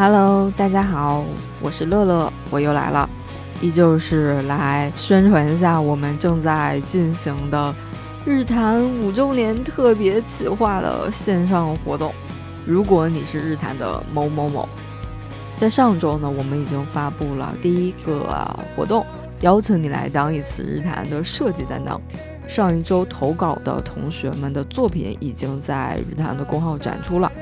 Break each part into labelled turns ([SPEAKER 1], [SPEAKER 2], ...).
[SPEAKER 1] Hello，大家好，我是乐乐，我又来了，依旧是来宣传一下我们正在进行的日坛五周年特别企划的线上活动。如果你是日坛的某某某，在上周呢，我们已经发布了第一个活动，邀请你来当一次日坛的设计担当。上一周投稿的同学们的作品已经在日坛的公号展出了。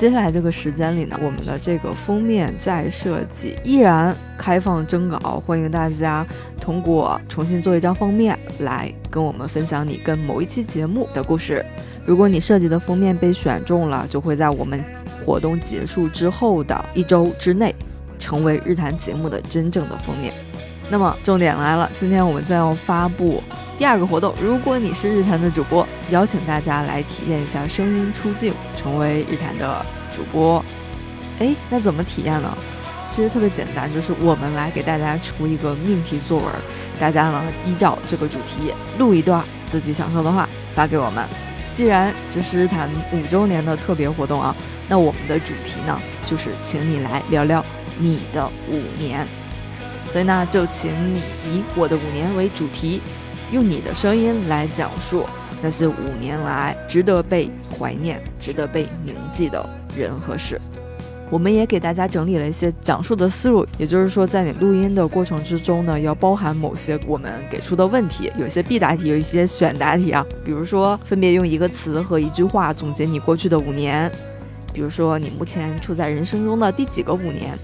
[SPEAKER 1] 接下来这个时间里呢，我们的这个封面再设计依然开放征稿，欢迎大家通过重新做一张封面来跟我们分享你跟某一期节目的故事。如果你设计的封面被选中了，就会在我们活动结束之后的一周之内，成为日坛节目的真正的封面。那么重点来了，今天我们将要发布第二个活动。如果你是日坛的主播，邀请大家来体验一下声音出镜，成为日坛的主播。哎，那怎么体验呢？其实特别简单，就是我们来给大家出一个命题作文，大家呢依照这个主题录一段自己想说的话发给我们。既然这是日坛五周年的特别活动啊，那我们的主题呢就是请你来聊聊你的五年。所以呢，就请你以我的五年为主题，用你的声音来讲述那些五年来值得被怀念、值得被铭记的人和事。我们也给大家整理了一些讲述的思路，也就是说，在你录音的过程之中呢，要包含某些我们给出的问题，有些必答题，有一些选答题啊。比如说，分别用一个词和一句话总结你过去的五年，比如说你目前处在人生中的第几个五年。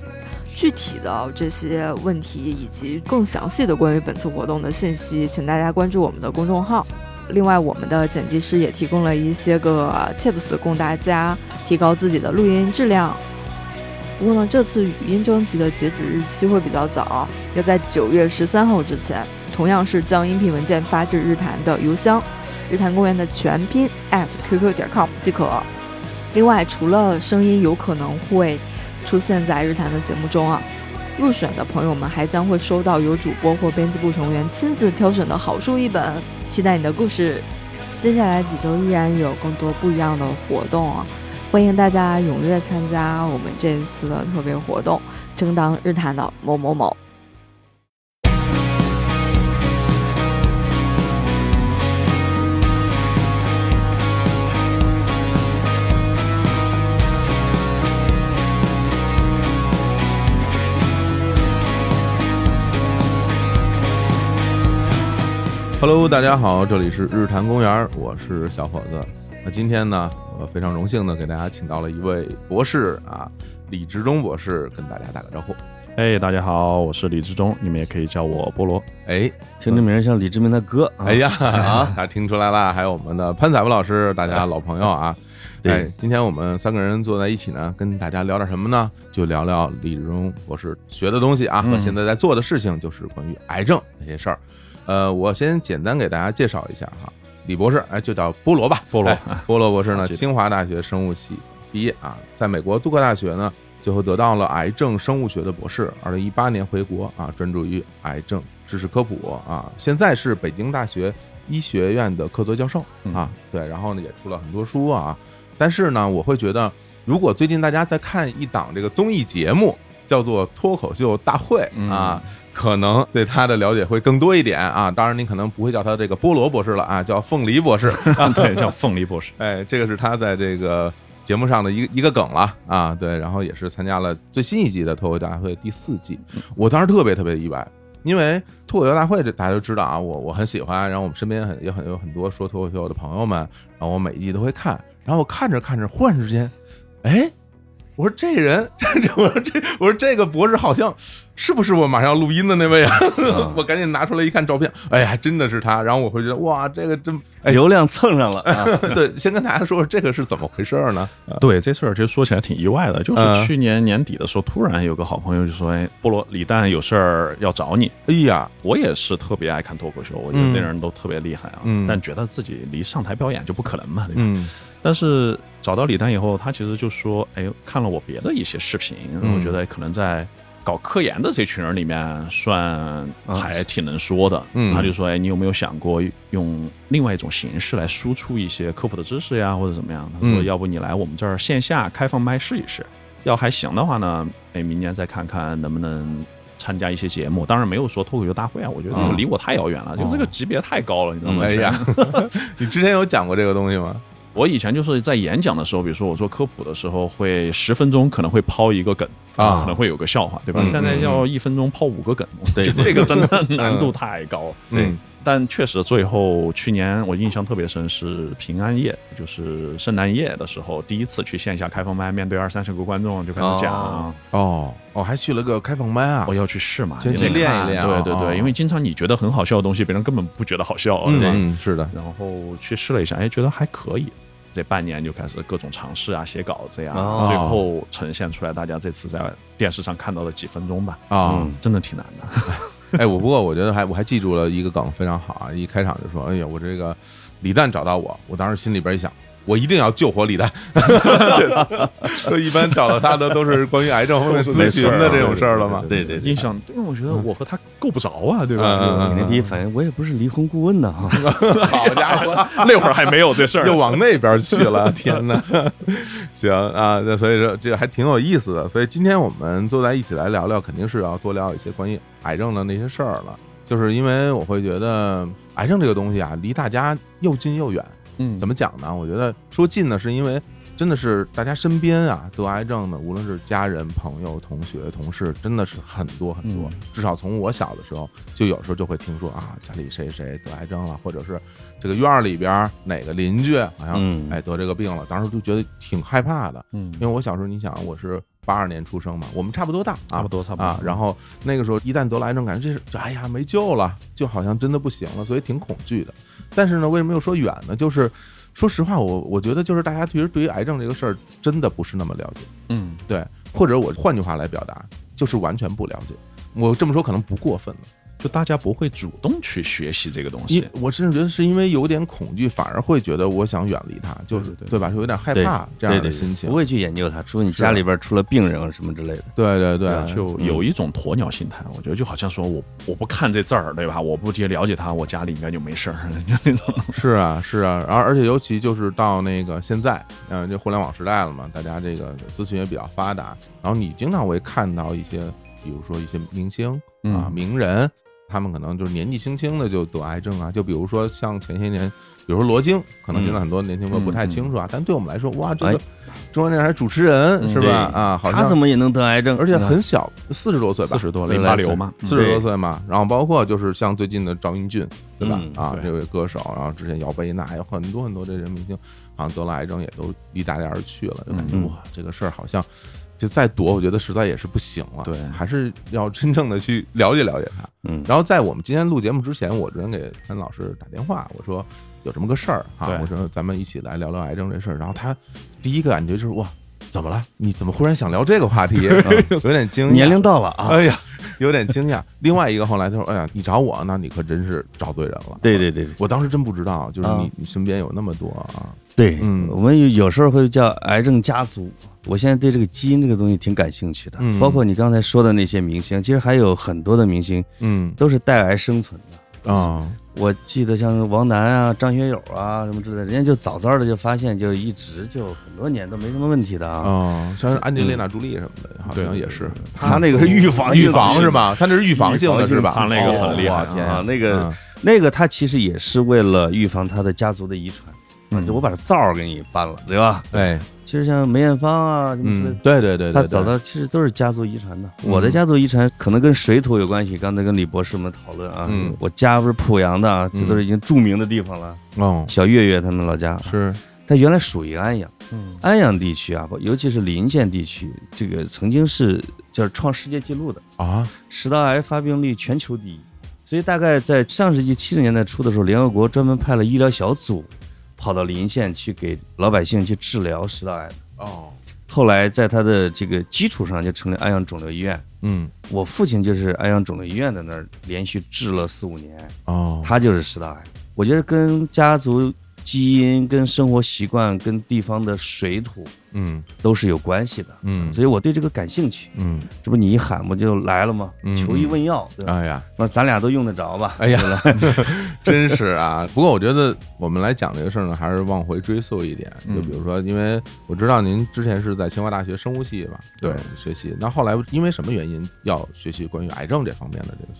[SPEAKER 1] 具体的这些问题以及更详细的关于本次活动的信息，请大家关注我们的公众号。另外，我们的剪辑师也提供了一些个 tips 供大家提高自己的录音质量。不过呢，这次语音征集的截止日期会比较早，要在九月十三号之前，同样是将音频文件发至日坛的邮箱，日坛公园的全拼 at qq 点 com 即可。另外，除了声音有可能会。出现在日坛的节目中啊，入选的朋友们还将会收到由主播或编辑部成员亲自挑选的好书一本，期待你的故事。接下来几周依然有更多不一样的活动啊，欢迎大家踊跃参加我们这一次的特别活动，争当日坛的某某某。
[SPEAKER 2] Hello，大家好，这里是日坛公园，我是小伙子。那今天呢，我非常荣幸的给大家请到了一位博士啊，李志忠博士，跟大家打个招呼。
[SPEAKER 3] 哎，大家好，我是李志忠，你们也可以叫我菠萝。
[SPEAKER 2] 哎，
[SPEAKER 4] 听这名像李志明的哥。
[SPEAKER 2] 哎呀，啊，大家听出来了，还有我们的潘彩夫老师，大家老朋友啊。
[SPEAKER 4] 对，
[SPEAKER 2] 今天我们三个人坐在一起呢，跟大家聊点什么呢？就聊聊李志忠博士学的东西啊，和现在在做的事情，就是关于癌症那些事儿。呃，我先简单给大家介绍一下哈，李博士，哎，就叫菠萝吧，
[SPEAKER 3] 菠萝，
[SPEAKER 2] 菠萝博士呢，清华大学生物系毕业啊，在美国杜克大学呢，最后得到了癌症生物学的博士，二零一八年回国啊，专注于癌症知识科普啊，现在是北京大学医学院的客座教授啊，对，然后呢也出了很多书啊，但是呢，我会觉得，如果最近大家在看一档这个综艺节目，叫做脱口秀大会啊。可能对他的了解会更多一点啊，当然您可能不会叫他这个菠萝博士了啊，叫凤梨博士啊，
[SPEAKER 3] 对，叫凤梨博士。
[SPEAKER 2] 哎，这个是他在这个节目上的一个一个梗了啊，对，然后也是参加了最新一季的脱口秀大会第四季，我当时特别特别意外，因为脱口秀大会这大家都知道啊，我我很喜欢，然后我们身边很也很有很多说脱口秀的朋友们，然后我每一季都会看，然后我看着看着，忽然之间，哎。我说这人，这我说这我说这个博士好像是不是我马上要录音的那位啊？我赶紧拿出来一看照片，哎呀，真的是他。然后我会觉得哇，这个真
[SPEAKER 4] 流量蹭上了。
[SPEAKER 2] 对，先跟大家说说这个是怎么回事呢？
[SPEAKER 3] 对，这事儿其实说起来挺意外的，就是去年年底的时候，突然有个好朋友就说：“哎，菠萝李诞有事儿要找你。”
[SPEAKER 2] 哎呀，
[SPEAKER 3] 我也是特别爱看脱口秀，我觉得那人都特别厉害啊，但觉得自己离上台表演就不可能嘛，对吧？但是找到李丹以后，他其实就说：“哎，看了我别的一些视频，我觉得可能在搞科研的这群人里面，算还挺能说的。”他就说：“哎，你有没有想过用另外一种形式来输出一些科普的知识呀，或者怎么样？”他说：“要不你来我们这儿线下开放麦试一试。”要还行的话呢，哎，明年再看看能不能参加一些节目。当然没有说脱口秀大会啊，我觉得离我太遥远了，就这个级别太高了，你知道吗？
[SPEAKER 2] 哎呀，你之前有讲过这个东西吗？
[SPEAKER 3] 我以前就是在演讲的时候，比如说我做科普的时候，会十分钟可能会抛一个梗啊，可能会有个笑话，对吧？现在要一分钟抛五个梗，
[SPEAKER 4] 对，
[SPEAKER 3] 这个真的难度太高。对，但确实最后去年我印象特别深是平安夜，就是圣诞夜的时候，第一次去线下开放麦，面对二三十个观众就开始讲。
[SPEAKER 2] 哦，哦，还去了个开放麦啊！
[SPEAKER 3] 我要去试嘛，
[SPEAKER 2] 先去练一练。
[SPEAKER 3] 对对对，因为经常你觉得很好笑的东西，别人根本不觉得好笑。
[SPEAKER 2] 嗯，是的。
[SPEAKER 3] 然后去试了一下，哎，觉得还可以。这半年就开始各种尝试啊，写稿子呀，最后呈现出来，大家这次在电视上看到的几分钟吧，啊，真的挺难
[SPEAKER 2] 的。哎，我不过我觉得还我还记住了一个梗非常好啊，一开场就说，哎呀，我这个李诞找到我，我当时心里边一想。我一定要救活李诞，所以一般找到他的都是关于癌症方面咨询的这种事儿了嘛。
[SPEAKER 4] 对对，
[SPEAKER 3] 印象，因为我觉得我和他够不着啊，对吧？
[SPEAKER 4] 肯定第一反应，我也不是离婚顾问呢。
[SPEAKER 2] 好家伙，
[SPEAKER 3] 那会儿还没有这事儿，
[SPEAKER 2] 又往那边去了。天哪！行啊，那所以说这个还挺有意思的。所以今天我们坐在一起来聊聊，肯定是要多聊一些关于癌症的那些事儿了。就是因为我会觉得癌症这个东西啊，离大家又近又远。
[SPEAKER 3] 嗯，
[SPEAKER 2] 怎么讲呢？我觉得说近呢，是因为真的是大家身边啊得癌症的，无论是家人、朋友、同学、同事，真的是很多很多。至少从我小的时候，就有时候就会听说啊，家里谁谁得癌症了，或者是这个院儿里边哪个邻居好像哎得这个病了，当时就觉得挺害怕的。嗯，因为我小时候，你想我是八二年出生嘛，我们差不多大，
[SPEAKER 3] 差不多差不多
[SPEAKER 2] 啊。然后那个时候一旦得了癌症，感觉这是哎呀没救了，就好像真的不行了，所以挺恐惧的。但是呢，为什么又说远呢？就是说实话，我我觉得就是大家其实对于癌症这个事儿真的不是那么了解，
[SPEAKER 3] 嗯，
[SPEAKER 2] 对，或者我换句话来表达，就是完全不了解。我这么说可能不过分了。
[SPEAKER 3] 就大家不会主动去学习这个东西，
[SPEAKER 2] 我甚至觉得是因为有点恐惧，反而会觉得我想远离它，就是对吧？是有点害怕这样的心情，
[SPEAKER 4] 不会去研究它。除非你家里边出了病人什么之类的，
[SPEAKER 2] 对对对，
[SPEAKER 3] 就有一种鸵鸟心态。我觉得就好像说我我不看这字儿，对吧？我不去了解它，我家里应该就没事儿。那种
[SPEAKER 2] 是啊是啊，而而且尤其就是到那个现在，嗯，这互联网时代了嘛，大家这个资讯也比较发达，然后你经常会看到一些，比如说一些明星啊、名人。他们可能就是年纪轻轻的就得癌症啊，就比如说像前些年，比如说罗京，可能现在很多年轻朋友不太清楚啊，但对我们来说，哇，这个中央电视台主持人是吧？啊，好像
[SPEAKER 4] 他怎么也能得癌症，
[SPEAKER 2] 而且很小，四十多岁吧，
[SPEAKER 3] 四十多淋巴瘤嘛，
[SPEAKER 2] 四十多岁嘛。然后包括就是像最近的赵英俊，对吧？啊，这位歌手，然后之前姚贝娜，有很多很多这人明星，好像得了癌症也都离大家而去了，就感觉哇，这个事儿好像。就再躲，我觉得实在也是不行了。
[SPEAKER 3] 对，
[SPEAKER 2] 还是要真正的去了解了解他。
[SPEAKER 4] 嗯，
[SPEAKER 2] 然后在我们今天录节目之前，我昨天给潘老师打电话，我说有这么个事儿啊，我说咱们一起来聊聊癌症这事儿。然后他第一个感觉就是哇，怎么了？你怎么忽然想聊这个话题？有点惊讶。
[SPEAKER 4] 年龄到了啊！
[SPEAKER 2] 哎呀，有点惊讶。另外一个后来他说：“哎呀，你找我，那你可真是找对人了。”
[SPEAKER 4] 对对对，
[SPEAKER 2] 我当时真不知道，就是你你身边有那么多啊。
[SPEAKER 4] 对，嗯，我们有有时候会叫癌症家族。我现在对这个基因这个东西挺感兴趣的，包括你刚才说的那些明星，其实还有很多的明星，
[SPEAKER 2] 嗯，
[SPEAKER 4] 都是带癌生存
[SPEAKER 2] 的啊。
[SPEAKER 4] 我记得像王楠啊、张学友啊什么之类的，人家就早早的就发现，就一直就很多年都没什么问题的
[SPEAKER 2] 啊。像安吉丽娜·朱莉什么的，好像也是。
[SPEAKER 4] 他那个是预防
[SPEAKER 2] 预防是吧？他那是预防性的是吧？
[SPEAKER 3] 他那个很厉害，
[SPEAKER 4] 啊！那个那个他其实也是为了预防他的家族的遗传。嗯，就我把这灶给你搬了，对吧？
[SPEAKER 2] 对，
[SPEAKER 4] 其实像梅艳芳啊什么之类的，
[SPEAKER 2] 对对对，
[SPEAKER 4] 他早到其实都是家族遗传的。我的家族遗传可能跟水土有关系。刚才跟李博士们讨论啊，我家不是濮阳的，这都是已经著名的地方了。哦，小岳岳他们老家
[SPEAKER 2] 是，
[SPEAKER 4] 他原来属于安阳，嗯，安阳地区啊，尤其是临县地区，这个曾经是叫创世界纪录的
[SPEAKER 2] 啊，
[SPEAKER 4] 食道癌发病率全球第一。所以大概在上世纪七十年代初的时候，联合国专门派了医疗小组。跑到临县去给老百姓去治疗食道癌
[SPEAKER 2] 哦，
[SPEAKER 4] 后来在他的这个基础上就成立安阳肿瘤医院。
[SPEAKER 2] 嗯，
[SPEAKER 4] 我父亲就是安阳肿瘤医院在那儿连续治了四五年。
[SPEAKER 2] 哦，
[SPEAKER 4] 他就是食道癌。我觉得跟家族基因、跟生活习惯、跟地方的水土，
[SPEAKER 2] 嗯，
[SPEAKER 4] 都是有关系的，
[SPEAKER 2] 嗯，
[SPEAKER 4] 所以我对这个感兴趣，
[SPEAKER 2] 嗯，
[SPEAKER 4] 这不你一喊不就来了吗？求医问药，对吧？
[SPEAKER 2] 哎呀，
[SPEAKER 4] 那咱俩都用得着吧？
[SPEAKER 2] 哎呀，真是啊！不过我觉得我们来讲这个事儿呢，还是往回追溯一点，就比如说，因为我知道您之前是在清华大学生物系吧？
[SPEAKER 3] 对，
[SPEAKER 2] 学习。那后来因为什么原因要学习关于癌症这方面的这个？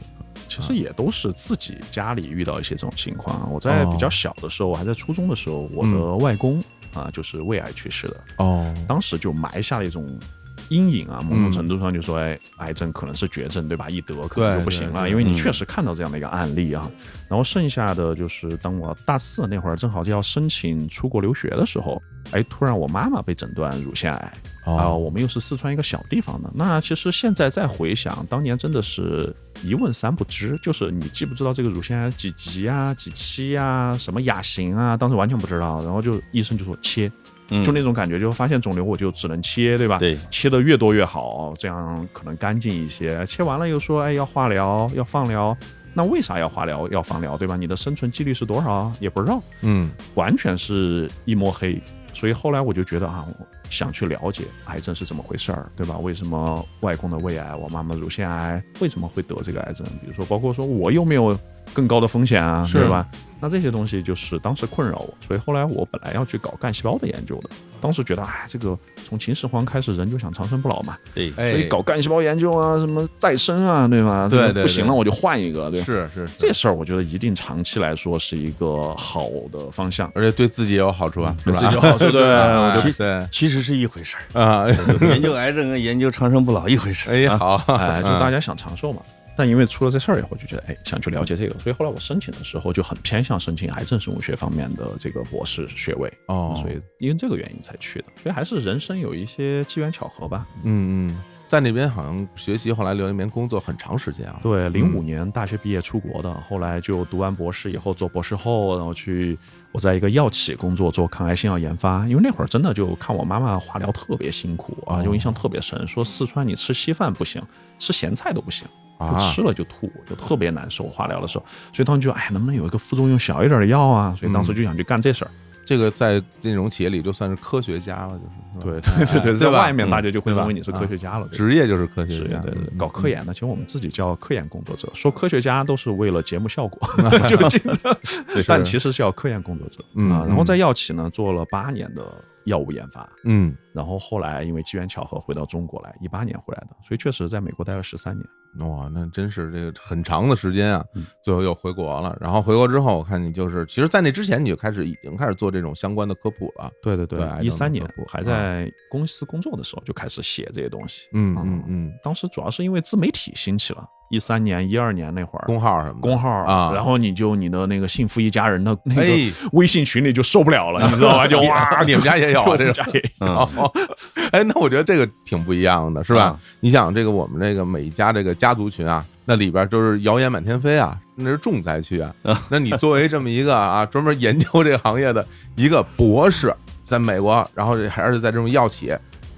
[SPEAKER 3] 其实也都是自己家里遇到一些这种情况。我在比较小的时候，我还在初中的时候，我的外公啊就是胃癌去世的。
[SPEAKER 2] 哦，
[SPEAKER 3] 当时就埋下了一种阴影啊，某种程度上就说，哎，癌症可能是绝症，对吧？一得可能就不行了，因为你确实看到这样的一个案例啊。然后剩下的就是当我大四那会儿，正好就要申请出国留学的时候，哎，突然我妈妈被诊断乳腺癌。啊，我们又是四川一个小地方的，那其实现在再回想，当年真的是一问三不知，就是你既不知道这个乳腺癌几级啊、几期啊、什么亚型啊，当时完全不知道，然后就医生就说切，就那种感觉，就发现肿瘤我就只能切，对吧？
[SPEAKER 4] 对，
[SPEAKER 3] 切的越多越好，这样可能干净一些。切完了又说，哎，要化疗，要放疗，那为啥要化疗、要放疗，对吧？你的生存几率是多少？也不知道，
[SPEAKER 2] 嗯，
[SPEAKER 3] 完全是一抹黑。所以后来我就觉得啊。想去了解癌症是怎么回事儿，对吧？为什么外公的胃癌，我妈妈乳腺癌为什么会得这个癌症？比如说，包括说我有没有更高的风险啊，
[SPEAKER 2] 是。
[SPEAKER 3] 吧？那这些东西就是当时困扰我，所以后来我本来要去搞干细胞的研究的。当时觉得，哎，这个从秦始皇开始，人就想长生不老嘛，
[SPEAKER 4] 对，
[SPEAKER 3] 所以搞干细胞研究啊，什么再生啊，对吧？
[SPEAKER 2] 对对，
[SPEAKER 3] 不行了我就换一个，对，
[SPEAKER 2] 是是，
[SPEAKER 3] 这事儿我觉得一定长期来说是一个好的方向，
[SPEAKER 2] 而且对自己也有好处啊，
[SPEAKER 3] 对自己有好处，对，
[SPEAKER 4] 对，其实是一回事
[SPEAKER 2] 儿啊，
[SPEAKER 4] 研究癌症跟研究长生不老一回事儿，
[SPEAKER 2] 哎，好，
[SPEAKER 3] 哎，就大家想长寿嘛。但因为出了这事儿以后，就觉得哎，想去了解这个，所以后来我申请的时候就很偏向申请癌症生物学方面的这个博士学位
[SPEAKER 2] 哦，
[SPEAKER 3] 所以因为这个原因才去的，所以还是人生有一些机缘巧合吧。
[SPEAKER 2] 嗯嗯，在那边好像学习，后来留那边工作很长时间啊。
[SPEAKER 3] 对，零五年大学毕业出国的，后来就读完博士以后做博士后，然后去我在一个药企工作做抗癌新药研发，因为那会儿真的就看我妈妈化疗特别辛苦啊，就印象特别深，说四川你吃稀饭不行，吃咸菜都不行。就吃了就吐，就特别难受。化疗的时候，所以当时就哎，能不能有一个副作用小一点的药啊？所以当时就想去干这事儿。
[SPEAKER 2] 这个在那种企业里就算是科学家了，
[SPEAKER 3] 就是对对对对，在外面大家就会认为你是科学家了，
[SPEAKER 2] 职业就是科学
[SPEAKER 3] 家。对对，搞科研的，其实我们自己叫科研工作者，说科学家都是为了节目效果，就这样。但其实是要科研工作者啊。然后在药企呢，做了八年的。药物研发，
[SPEAKER 2] 嗯，
[SPEAKER 3] 然后后来因为机缘巧合回到中国来，一八年回来的，所以确实在美国待了十三年。
[SPEAKER 2] 哇，那真是这个很长的时间啊！最后又回国了，然后回国之后，我看你就是，其实，在那之前你就开始已经开始做这种相关的科普了。
[SPEAKER 3] 对对对，一三年还在公司工作的时候就开始写这些东西。
[SPEAKER 2] 嗯嗯嗯，
[SPEAKER 3] 当时主要是因为自媒体兴起了。一三年、一二年那会儿，
[SPEAKER 2] 工号什么
[SPEAKER 3] 工号
[SPEAKER 2] 啊，
[SPEAKER 3] 然后你就你的那个幸福一家人的那个微信群里就受不了了，你知道吧？就哇，
[SPEAKER 2] 你们家也有啊，这
[SPEAKER 3] 家
[SPEAKER 2] 也有。哎，那我觉得这个挺不一样的，是吧？你想，这个我们这个每一家这个家族群啊，那里边都是谣言满天飞啊，那是重灾区啊。那你作为这么一个啊，专门研究这个行业的一个博士，在美国，然后还是在这种药企，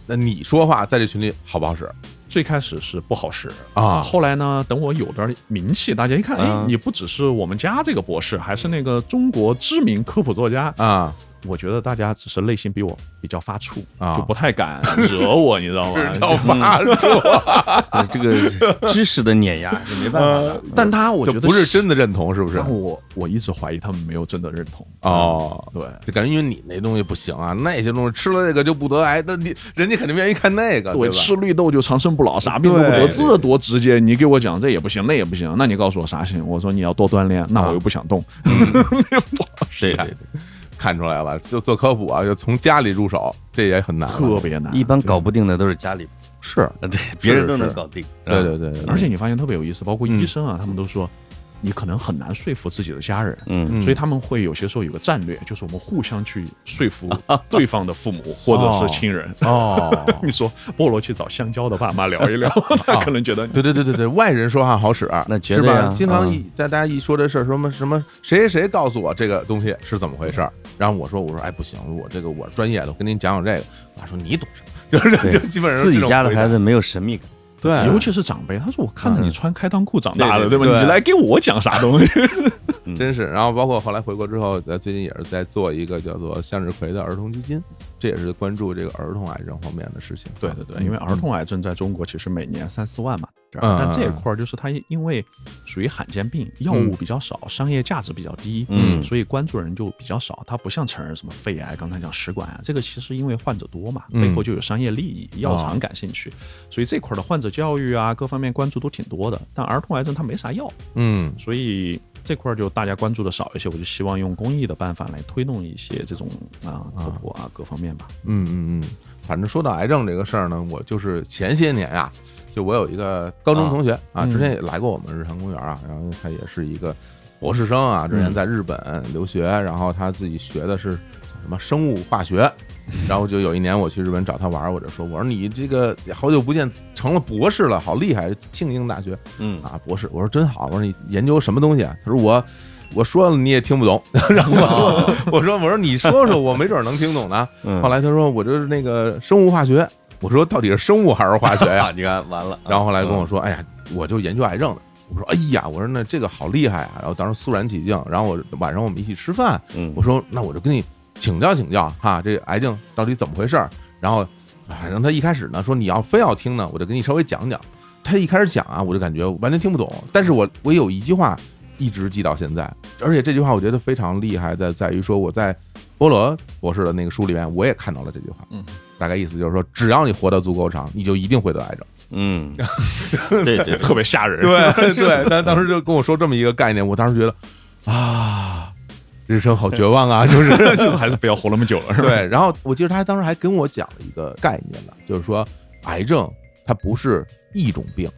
[SPEAKER 2] 那你说话在这群里好不好使？
[SPEAKER 3] 最开始是不好使
[SPEAKER 2] 啊，
[SPEAKER 3] 后来呢，等我有点名气，大家一看，哎，你不只是我们家这个博士，还是那个中国知名科普作家
[SPEAKER 2] 啊。
[SPEAKER 3] 我觉得大家只是内心比我比较发怵啊，就不太敢惹我，你知道吗？
[SPEAKER 2] 比较发怵，
[SPEAKER 4] 这 个知识的碾压是没办法。
[SPEAKER 3] 但他我觉得
[SPEAKER 2] 不是真的认同，是不是？
[SPEAKER 3] 我我一直怀疑他们没有真的认同。
[SPEAKER 2] 哦，
[SPEAKER 3] 对，
[SPEAKER 2] 就感觉因为你那东西不行啊，那些东西吃了那个就不得癌，那你人家肯定愿意看那个。
[SPEAKER 3] 对，吃绿豆就长生不老，啥病都不得，这多直接！你给我讲这也不行，那也不行，那你告诉我啥行？我说你要多锻炼，那我又不想动。
[SPEAKER 2] 谁呀。看出来了，就做科普啊，就从家里入手，这也很难，
[SPEAKER 3] 特别难。
[SPEAKER 4] 一般搞不定的都是家里，
[SPEAKER 2] 是
[SPEAKER 4] 对，别人都能搞定。
[SPEAKER 2] 对对对，
[SPEAKER 3] 而且你发现特别有意思，包括医生啊，他们都说。你可能很难说服自己的家人，
[SPEAKER 4] 嗯，
[SPEAKER 3] 所以他们会有些时候有个战略，就是我们互相去说服 对方的父母或者是亲人。
[SPEAKER 2] 哦，
[SPEAKER 3] 你说菠萝去找香蕉的爸妈聊一聊，他可能觉得，
[SPEAKER 2] 对对对对对，外人说话好使，
[SPEAKER 4] 那
[SPEAKER 2] 是吧？经常一在大家一说这事儿，什么什么谁谁谁告诉我这个东西是怎么回事，然后我说我说哎不行，我这个我专业的，我跟您讲讲这个。他说你懂什么？就是就基本上
[SPEAKER 4] 自己家的孩子没有神秘感。
[SPEAKER 2] 对，
[SPEAKER 3] 尤其是长辈，他说我看着你穿开裆裤长大的，对吧？你来给我讲啥东西？
[SPEAKER 2] 真是。然后包括后来回国之后，最近也是在做一个叫做向日葵的儿童基金，这也是关注这个儿童癌症方面的事情。
[SPEAKER 3] 对对对，因为儿童癌症在中国其实每年三四万嘛。但这一块儿就是它因为属于罕见病，药物比较少，商业价值比较低，嗯，所以关注人就比较少。它不像成人什么肺癌，刚才讲食管啊，这个其实因为患者多嘛，背后就有商业利益，药厂感兴趣，所以这块的患者教育啊，各方面关注都挺多的。但儿童癌症它没啥药，嗯，所以这块就大家关注的少一些。我就希望用公益的办法来推动一些这种啊科普啊各方面吧。
[SPEAKER 2] 嗯嗯嗯，反正说到癌症这个事儿呢，我就是前些年呀。就我有一个高中同学啊，之前也来过我们日坛公园啊，然后他也是一个博士生啊，之前在日本留学，然后他自己学的是什么生物化学，然后就有一年我去日本找他玩，我就说，我说你这个好久不见成了博士了，好厉害，庆应大学，嗯啊博士，我说真好，我说你研究什么东西啊？他说我我说了你也听不懂，然后我说我说你说说，我没准能听懂呢。后来他说我就是那个生物化学。我说到底是生物还是化学呀？
[SPEAKER 4] 你看完了，
[SPEAKER 2] 然后后来跟我说，哎呀，我就研究癌症的。我说，哎呀，我说那这个好厉害啊！然后当时肃然起敬。然后我晚上我们一起吃饭，我说那我就跟你请教请教哈，这癌症到底怎么回事？然后反正他一开始呢说你要非要听呢，我就给你稍微讲讲。他一开始讲啊，我就感觉完全听不懂。但是我我有一句话一直记到现在，而且这句话我觉得非常厉害的，在于说我在波罗博士的那个书里面我也看到了这句话。嗯。大概意思就是说，只要你活得足够长，你就一定会得癌症。
[SPEAKER 4] 嗯，对对，
[SPEAKER 3] 特别吓人。
[SPEAKER 2] 对对，但当时就跟我说这么一个概念，我当时觉得啊，人生好绝望啊，就是
[SPEAKER 3] 就还是不要活那么久了，是吧？
[SPEAKER 2] 对。然后我记得他当时还跟我讲了一个概念呢，就是说癌症它不是一种病，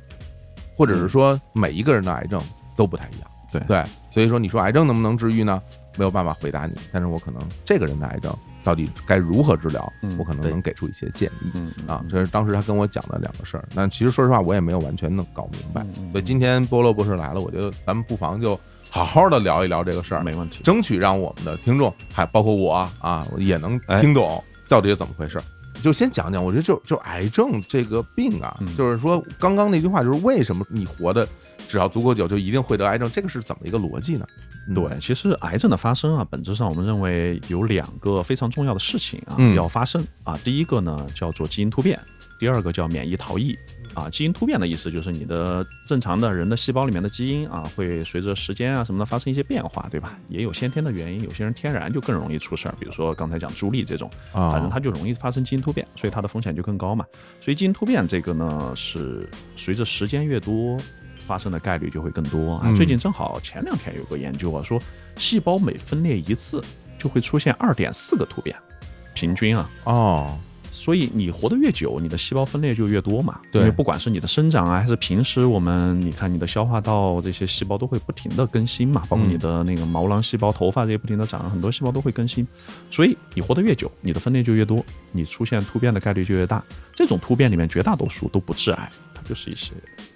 [SPEAKER 2] 或者是说每一个人的癌症都不太一样。
[SPEAKER 3] 对
[SPEAKER 2] 对，所以说你说癌症能不能治愈呢？没有办法回答你，但是我可能这个人的癌症。到底该如何治疗？我可能能给出一些建议啊。这是当时他跟我讲的两个事儿。那其实说实话，我也没有完全能搞明白。所以今天波罗博士来了，我觉得咱们不妨就好好的聊一聊这个事儿，
[SPEAKER 3] 没问题。
[SPEAKER 2] 争取让我们的听众，还包括我啊，也能听懂到底是怎么回事。就先讲讲，我觉得就就癌症这个病啊，就是说刚刚那句话，就是为什么你活的只要足够久，就一定会得癌症？这个是怎么一个逻辑呢？
[SPEAKER 3] 对，其实癌症的发生啊，本质上我们认为有两个非常重要的事情啊要发生啊。第一个呢叫做基因突变，第二个叫免疫逃逸啊。基因突变的意思就是你的正常的人的细胞里面的基因啊，会随着时间啊什么的发生一些变化，对吧？也有先天的原因，有些人天然就更容易出事儿，比如说刚才讲朱莉这种，反正它就容易发生基因突变，所以它的风险就更高嘛。所以基因突变这个呢，是随着时间越多。发生的概率就会更多啊！最近正好前两天有个研究啊，说细胞每分裂一次就会出现二点四个突变，平均啊
[SPEAKER 2] 哦，
[SPEAKER 3] 所以你活得越久，你的细胞分裂就越多嘛。
[SPEAKER 2] 对，
[SPEAKER 3] 因为不管是你的生长啊，还是平时我们你看你的消化道这些细胞都会不停的更新嘛，包括你的那个毛囊细胞、头发这些不停的长，很多细胞都会更新，所以你活得越久，你的分裂就越多，你出现突变的概率就越大。这种突变里面绝大多数都不致癌，它就是一些。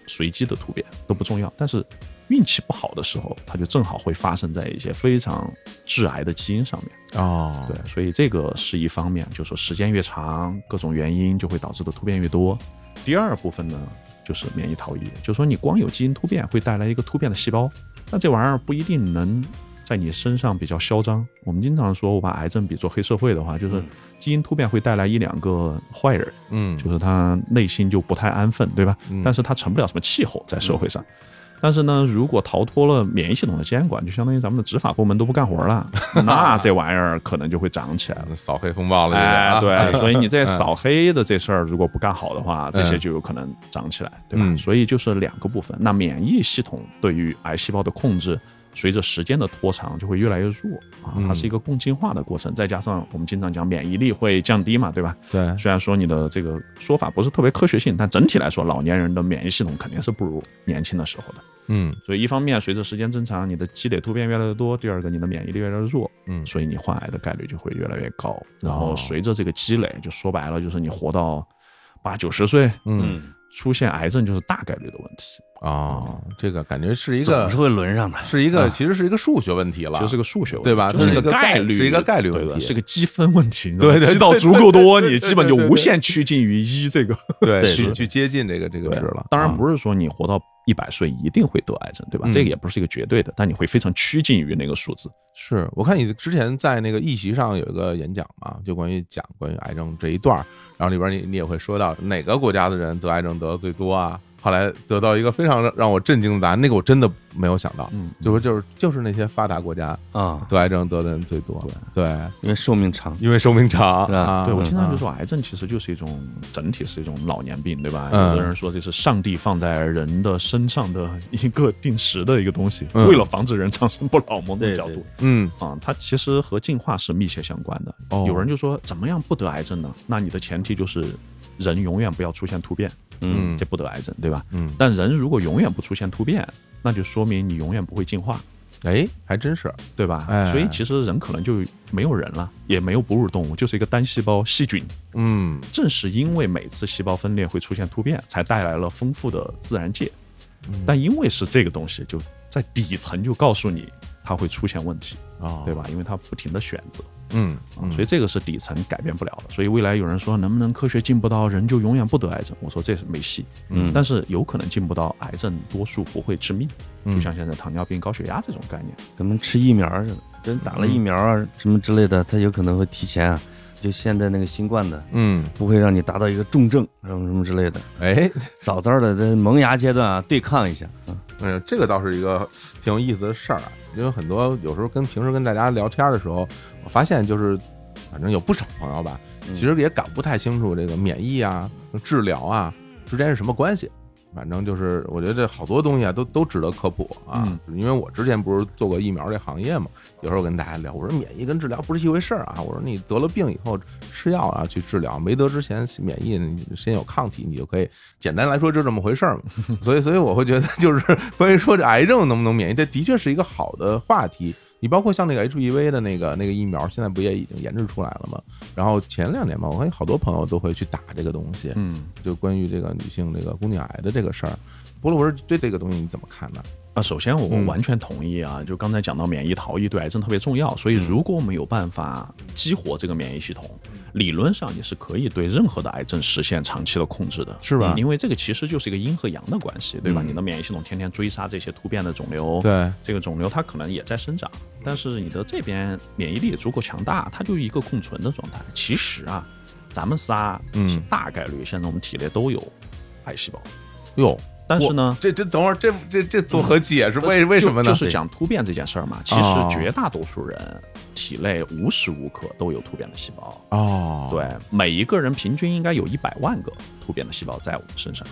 [SPEAKER 3] 随机的突变都不重要，但是运气不好的时候，它就正好会发生在一些非常致癌的基因上面
[SPEAKER 2] 哦。
[SPEAKER 3] 对，所以这个是一方面，就说时间越长，各种原因就会导致的突变越多。第二部分呢，就是免疫逃逸，就是说你光有基因突变会带来一个突变的细胞，那这玩意儿不一定能。在你身上比较嚣张。我们经常说，我把癌症比作黑社会的话，就是基因突变会带来一两个坏人，嗯，就是他内心就不太安分，对吧？但是他成不了什么气候在社会上。但是呢，如果逃脱了免疫系统的监管，就相当于咱们的执法部门都不干活了，那这玩意儿可能就会长起来了，
[SPEAKER 2] 扫黑风暴了。
[SPEAKER 3] 哎，对，所以你这扫黑的这事儿如果不干好的话，这些就有可能长起来，对吧？所以就是两个部分。那免疫系统对于癌细胞的控制。随着时间的拖长，就会越来越弱啊，它是一个共进化的过程。再加上我们经常讲免疫力会降低嘛，对吧？
[SPEAKER 2] 对。
[SPEAKER 3] 虽然说你的这个说法不是特别科学性，但整体来说，老年人的免疫系统肯定是不如年轻的时候的。
[SPEAKER 2] 嗯。
[SPEAKER 3] 所以一方面，随着时间增长，你的积累突变越来越多；第二个，你的免疫力越来越弱。
[SPEAKER 2] 嗯。
[SPEAKER 3] 所以你患癌的概率就会越来越高。然后随着这个积累，就说白了，就是你活到八九十岁，嗯。出现癌症就是大概率的问题
[SPEAKER 2] 啊，这个感觉是一个
[SPEAKER 4] 是会轮上的，
[SPEAKER 2] 是一个其实是一个数学问题了，
[SPEAKER 3] 就是个数学问题，
[SPEAKER 2] 对吧？
[SPEAKER 3] 就是
[SPEAKER 2] 一个
[SPEAKER 3] 概率，
[SPEAKER 2] 是一个概率问题，
[SPEAKER 3] 是个积分问题。
[SPEAKER 2] 对，
[SPEAKER 3] 积到足够多，你基本就无限趋近于一这个，
[SPEAKER 2] 对，去去接近这个这个值了。
[SPEAKER 3] 当然不是说你活到。一百岁一定会得癌症，对吧？这个也不是一个绝对的，但你会非常趋近于那个数字。
[SPEAKER 2] 是我看你之前在那个议席上有一个演讲嘛，就关于讲关于癌症这一段，然后里边你你也会说到哪个国家的人得癌症得的最多啊？后来得到一个非常让我震惊的答案，那个我真的没有想到，嗯，就是就是就是那些发达国家啊，得癌症得的人最多，对，
[SPEAKER 4] 因为寿命长，
[SPEAKER 2] 因为寿命长，
[SPEAKER 3] 对我经常就说，癌症其实就是一种整体是一种老年病，对吧？有的人说这是上帝放在人的身上的一个定时的一个东西，为了防止人长生不老某种角度，
[SPEAKER 2] 嗯。
[SPEAKER 3] 啊，它其实和进化是密切相关的。有人就说，怎么样不得癌症呢？那你的前提就是人永远不要出现突变。嗯，这不得癌症，对吧？嗯，但人如果永远不出现突变，那就说明你永远不会进化。
[SPEAKER 2] 哎，还真是，
[SPEAKER 3] 对吧？所以其实人可能就没有人了，也没有哺乳动物，就是一个单细胞细菌。嗯，正是因为每次细胞分裂会出现突变，才带来了丰富的自然界。但因为是这个东西，就在底层就告诉你它会出现问题啊，对吧？因为它不停的选择。嗯，所以这个是底层改变不了的。所以未来有人说能不能科学进步到人就永远不得癌症？我说这是没戏。嗯，但是有可能进步到癌症多数不会致命，就像现在糖尿病、高血压这种概念，
[SPEAKER 4] 跟们吃疫苗似的，人打了疫苗啊什么之类的，它有可能会提前啊。就现在那个新冠的，嗯，不会让你达到一个重症什么什么之类的。
[SPEAKER 2] 哎，
[SPEAKER 4] 早早的在萌芽阶段啊，对抗一下。
[SPEAKER 2] 嗯，这个倒是一个挺有意思的事儿啊，因为很多有时候跟平时跟大家聊天的时候。我发现就是，反正有不少朋友吧，其实也搞不太清楚这个免疫啊、治疗啊之间是什么关系。反正就是，我觉得这好多东西啊，都都值得科普啊。因为我之前不是做过疫苗这行业嘛，有时候跟大家聊，我说免疫跟治疗不是一回事儿啊。我说你得了病以后吃药啊去治疗，没得之前免疫先有抗体，你就可以简单来说就这么回事儿嘛。所以，所以我会觉得就是 关于说这癌症能不能免疫，这的确是一个好的话题。你包括像那个 HEV 的那个那个疫苗，现在不也已经研制出来了吗？然后前两年吧，我看好多朋友都会去打这个东西，嗯，就关于这个女性这个宫颈癌的这个事儿。博罗博士对这个东西你怎么看呢？
[SPEAKER 3] 啊，首先我完全同意啊，就刚才讲到免疫逃逸对癌症特别重要，所以如果我们有办法激活这个免疫系统，理论上你是可以对任何的癌症实现长期的控制的，
[SPEAKER 2] 是吧？
[SPEAKER 3] 因为这个其实就是一个阴和阳的关系，对吧？你的免疫系统天天追杀这些突变的肿瘤，
[SPEAKER 2] 对，
[SPEAKER 3] 这个肿瘤它可能也在生长，但是你的这边免疫力也足够强大，它就一个共存的状态。其实啊，咱们仨，嗯，大概率现在我们体内都有癌细胞，
[SPEAKER 2] 哟。
[SPEAKER 3] 但是呢，
[SPEAKER 2] 这这等会儿这这这组合解释？为为什么呢？
[SPEAKER 3] 就是讲突变这件事儿嘛。其实绝大多数人体内无时无刻都有突变的细胞。哦，对，每一个人平均应该有一百万个突变的细胞在我们身上。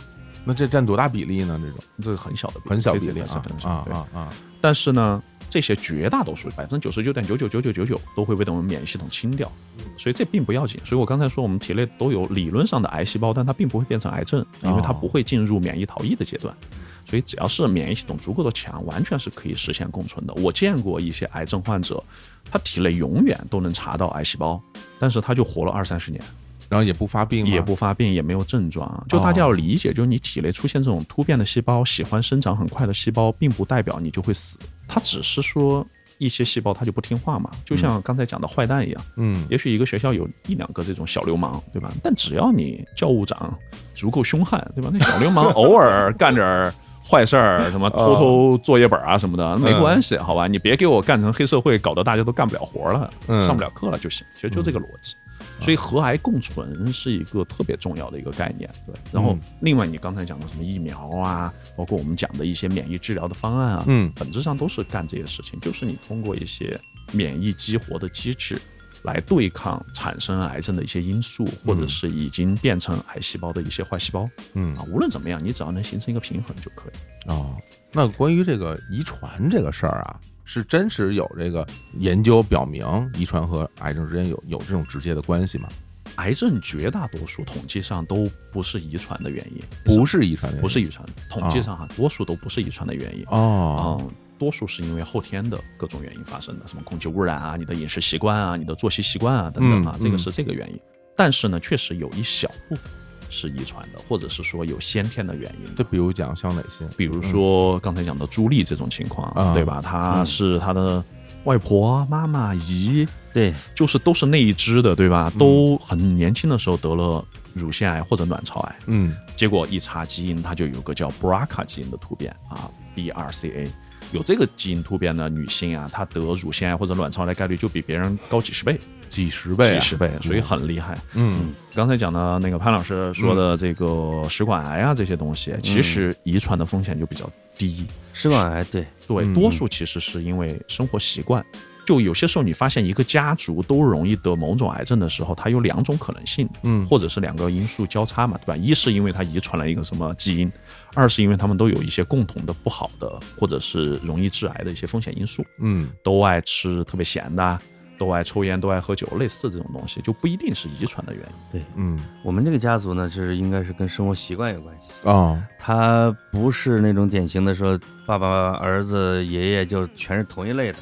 [SPEAKER 2] 那这占多大比例呢？这种
[SPEAKER 3] 这是很小的，
[SPEAKER 2] 很小比例
[SPEAKER 3] 啊
[SPEAKER 2] 啊啊啊！
[SPEAKER 3] 但是呢。这些绝大多数百分之九十九点九九九九九九都会被我们免疫系统清掉，所以这并不要紧。所以我刚才说我们体内都有理论上的癌细胞，但它并不会变成癌症，因为它不会进入免疫逃逸的阶段。所以只要是免疫系统足够的强，完全是可以实现共存的。我见过一些癌症患者，他体内永远都能查到癌细胞，但是他就活了二三十年。
[SPEAKER 2] 然后也不发病，
[SPEAKER 3] 也不发病，也没有症状。就大家要理解，就是你体内出现这种突变的细胞，喜欢生长很快的细胞，并不代表你就会死。它只是说一些细胞它就不听话嘛，就像刚才讲的坏蛋一样。嗯，也许一个学校有一两个这种小流氓，对吧？但只要你教务长足够凶悍，对吧？那小流氓 偶尔干点坏事儿，什么偷偷作业本啊什么的，没关系，好吧？你别给我干成黑社会，搞得大家都干不了活了，上不了课了就行。其实就这个逻辑。所以和癌共存是一个特别重要的一个概念，对。然后另外你刚才讲的什么疫苗啊，包括我们讲的一些免疫治疗的方案啊，嗯，本质上都是干这些事情，就是你通过一些免疫激活的机制来对抗产生癌症的一些因素，或者是已经变成癌细胞的一些坏细胞，嗯啊，无论怎么样，你只要能形成一个平衡就可以。
[SPEAKER 2] 哦，那关于这个遗传这个事儿啊。是真实有这个研究表明，遗传和癌症之间有有这种直接的关系吗？
[SPEAKER 3] 癌症绝大多数统计上都不是遗传的原因，
[SPEAKER 2] 不是遗传，
[SPEAKER 3] 不是遗传，统计上哈，多数都不是遗传的原因。哦，嗯，多数是因为后天的各种原因发生的，什么空气污染啊，你的饮食习惯啊，你的作息习惯啊等等啊，这个是这个原因。但是呢，确实有一小部分是遗传的，或者是说有先天的原因。
[SPEAKER 2] 就比如讲像哪些？
[SPEAKER 3] 比如说刚才讲的朱莉这种情况，对吧？她是她的外婆、妈妈、姨，
[SPEAKER 4] 对，
[SPEAKER 3] 就是都是那一支的，对吧？都很年轻的时候得了乳腺癌或者卵巢癌，
[SPEAKER 2] 嗯，
[SPEAKER 3] 结果一查基因，它就有个叫 BRCA 基因的突变啊，BRCA。有这个基因突变的女性啊，她得乳腺癌或者卵巢癌概率就比别人高几十倍，
[SPEAKER 2] 几十倍，
[SPEAKER 3] 几十倍，所以很厉害。嗯，刚才讲的那个潘老师说的这个食管癌啊这些东西，其实遗传的风险就比较低。
[SPEAKER 4] 食管癌，对。
[SPEAKER 3] 对，多数其实是因为生活习惯。就有些时候，你发现一个家族都容易得某种癌症的时候，它有两种可能性，
[SPEAKER 2] 嗯，
[SPEAKER 3] 或者是两个因素交叉嘛，对吧？一是因为它遗传了一个什么基因，二是因为他们都有一些共同的不好的，或者是容易致癌的一些风险因素，
[SPEAKER 2] 嗯，
[SPEAKER 3] 都爱吃特别咸的，都爱抽烟，都爱喝酒，类似这种东西，就不一定是遗传的原因。
[SPEAKER 4] 对，
[SPEAKER 2] 嗯，
[SPEAKER 4] 我们这个家族呢，就是应该是跟生活习惯有关系
[SPEAKER 2] 啊，
[SPEAKER 4] 他不是那种典型的说爸爸、儿子、爷爷就全是同一类的。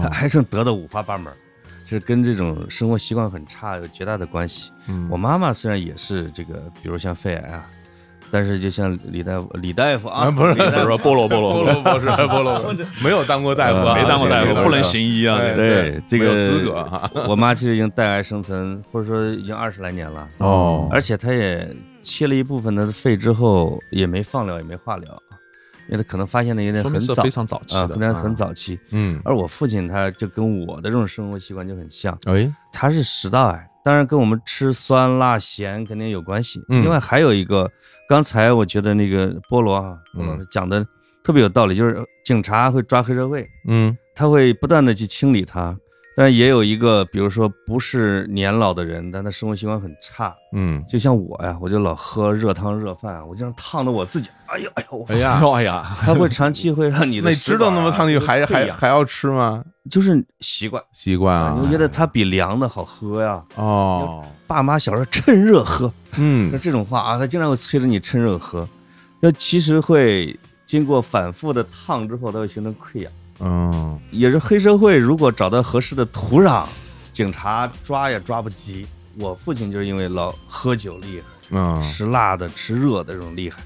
[SPEAKER 4] 他癌症得的五花八门，是跟这种生活习惯很差有绝大的关系。我妈妈虽然也是这个，比如像肺癌啊，但是就像李大夫，李大夫啊，
[SPEAKER 2] 不是
[SPEAKER 3] 不是菠萝菠萝
[SPEAKER 2] 菠萝博士，菠萝没有当过大夫，啊
[SPEAKER 3] 没当过大夫，不能行医啊。
[SPEAKER 4] 对，这个
[SPEAKER 2] 资格啊。
[SPEAKER 4] 我妈其实已经带癌生存，或者说已经二十来年了
[SPEAKER 2] 哦，
[SPEAKER 4] 而且她也切了一部分的肺之后，也没放疗，也没化疗。因为他可能发现的有点很早，
[SPEAKER 3] 非常早期
[SPEAKER 4] 啊，可能很早期。
[SPEAKER 2] 嗯，
[SPEAKER 4] 而我父亲他就跟我的这种生活习惯就很像。
[SPEAKER 2] 哎，
[SPEAKER 4] 他是食道癌，当然跟我们吃酸辣咸肯定有关系。另外还有一个，刚才我觉得那个菠萝啊，菠萝讲的特别有道理，就是警察会抓黑社会，
[SPEAKER 2] 嗯，
[SPEAKER 4] 他会不断的去清理它。但是也有一个，比如说不是年老的人，但他生活习惯很差，
[SPEAKER 2] 嗯，
[SPEAKER 4] 就像我呀，我就老喝热汤热饭，我经常烫的我自己，哎呦哎呦，
[SPEAKER 2] 哎呀
[SPEAKER 3] 哎呀，
[SPEAKER 4] 他会长期会让你的。
[SPEAKER 2] 那知道那么烫，你还还还要吃吗？
[SPEAKER 4] 就是习惯。
[SPEAKER 2] 习惯啊，
[SPEAKER 4] 我觉得它比凉的好喝呀。
[SPEAKER 2] 哦，
[SPEAKER 4] 爸妈小时候趁热喝，
[SPEAKER 2] 嗯，
[SPEAKER 4] 那这种话啊，他经常会催着你趁热喝，那其实会经过反复的烫之后，它会形成溃疡。
[SPEAKER 2] 嗯，
[SPEAKER 4] 也是黑社会，如果找到合适的土壤，警察抓也抓不急。我父亲就是因为老喝酒厉害，
[SPEAKER 2] 嗯，
[SPEAKER 4] 吃辣的、吃热的这种厉害，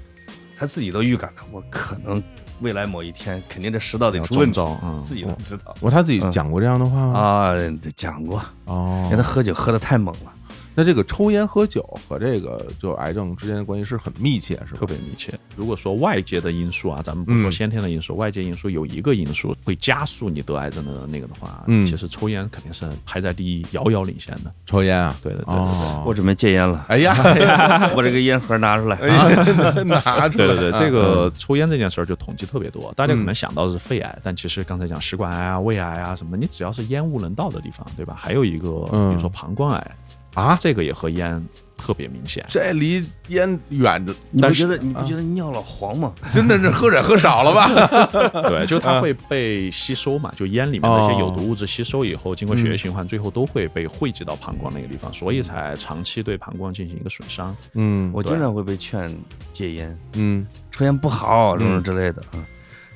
[SPEAKER 4] 他自己都预感了，我可能未来某一天肯定这食道得出问题，自己都知道。
[SPEAKER 2] 我他自己讲过这样的话吗？
[SPEAKER 4] 啊，讲过
[SPEAKER 2] 哦，
[SPEAKER 4] 因为他喝酒喝的太猛了。
[SPEAKER 2] 那这个抽烟喝酒和这个就癌症之间的关系是很密切，是
[SPEAKER 3] 特别密切。如果说外界的因素啊，咱们不说先天的因素，外界因素有一个因素会加速你得癌症的那个的话，嗯，其实抽烟肯定是排在第一，遥遥领先的。
[SPEAKER 2] 抽烟啊，
[SPEAKER 3] 对对对对对，
[SPEAKER 4] 我准备戒烟了。
[SPEAKER 2] 哎呀，
[SPEAKER 4] 我这个烟盒拿出来，
[SPEAKER 2] 拿出来。
[SPEAKER 3] 对对对，这个抽烟这件事儿就统计特别多，大家可能想到的是肺癌，但其实刚才讲食管癌啊、胃癌啊什么，你只要是烟雾能到的地方，对吧？还有一个，比如说膀胱癌。
[SPEAKER 2] 啊，
[SPEAKER 3] 这个也和烟特别明显，
[SPEAKER 2] 这离烟远着。
[SPEAKER 4] 你不觉得你不觉得尿老黄吗？
[SPEAKER 2] 真的是喝水喝少了吧？
[SPEAKER 3] 对，就它会被吸收嘛，就烟里面那些有毒物质吸收以后，经过血液循环，最后都会被汇集到膀胱那个地方，所以才长期对膀胱进行一个损伤。
[SPEAKER 2] 嗯，
[SPEAKER 4] 我经常会被劝戒烟，
[SPEAKER 2] 嗯，
[SPEAKER 4] 抽烟不好什么之类的啊。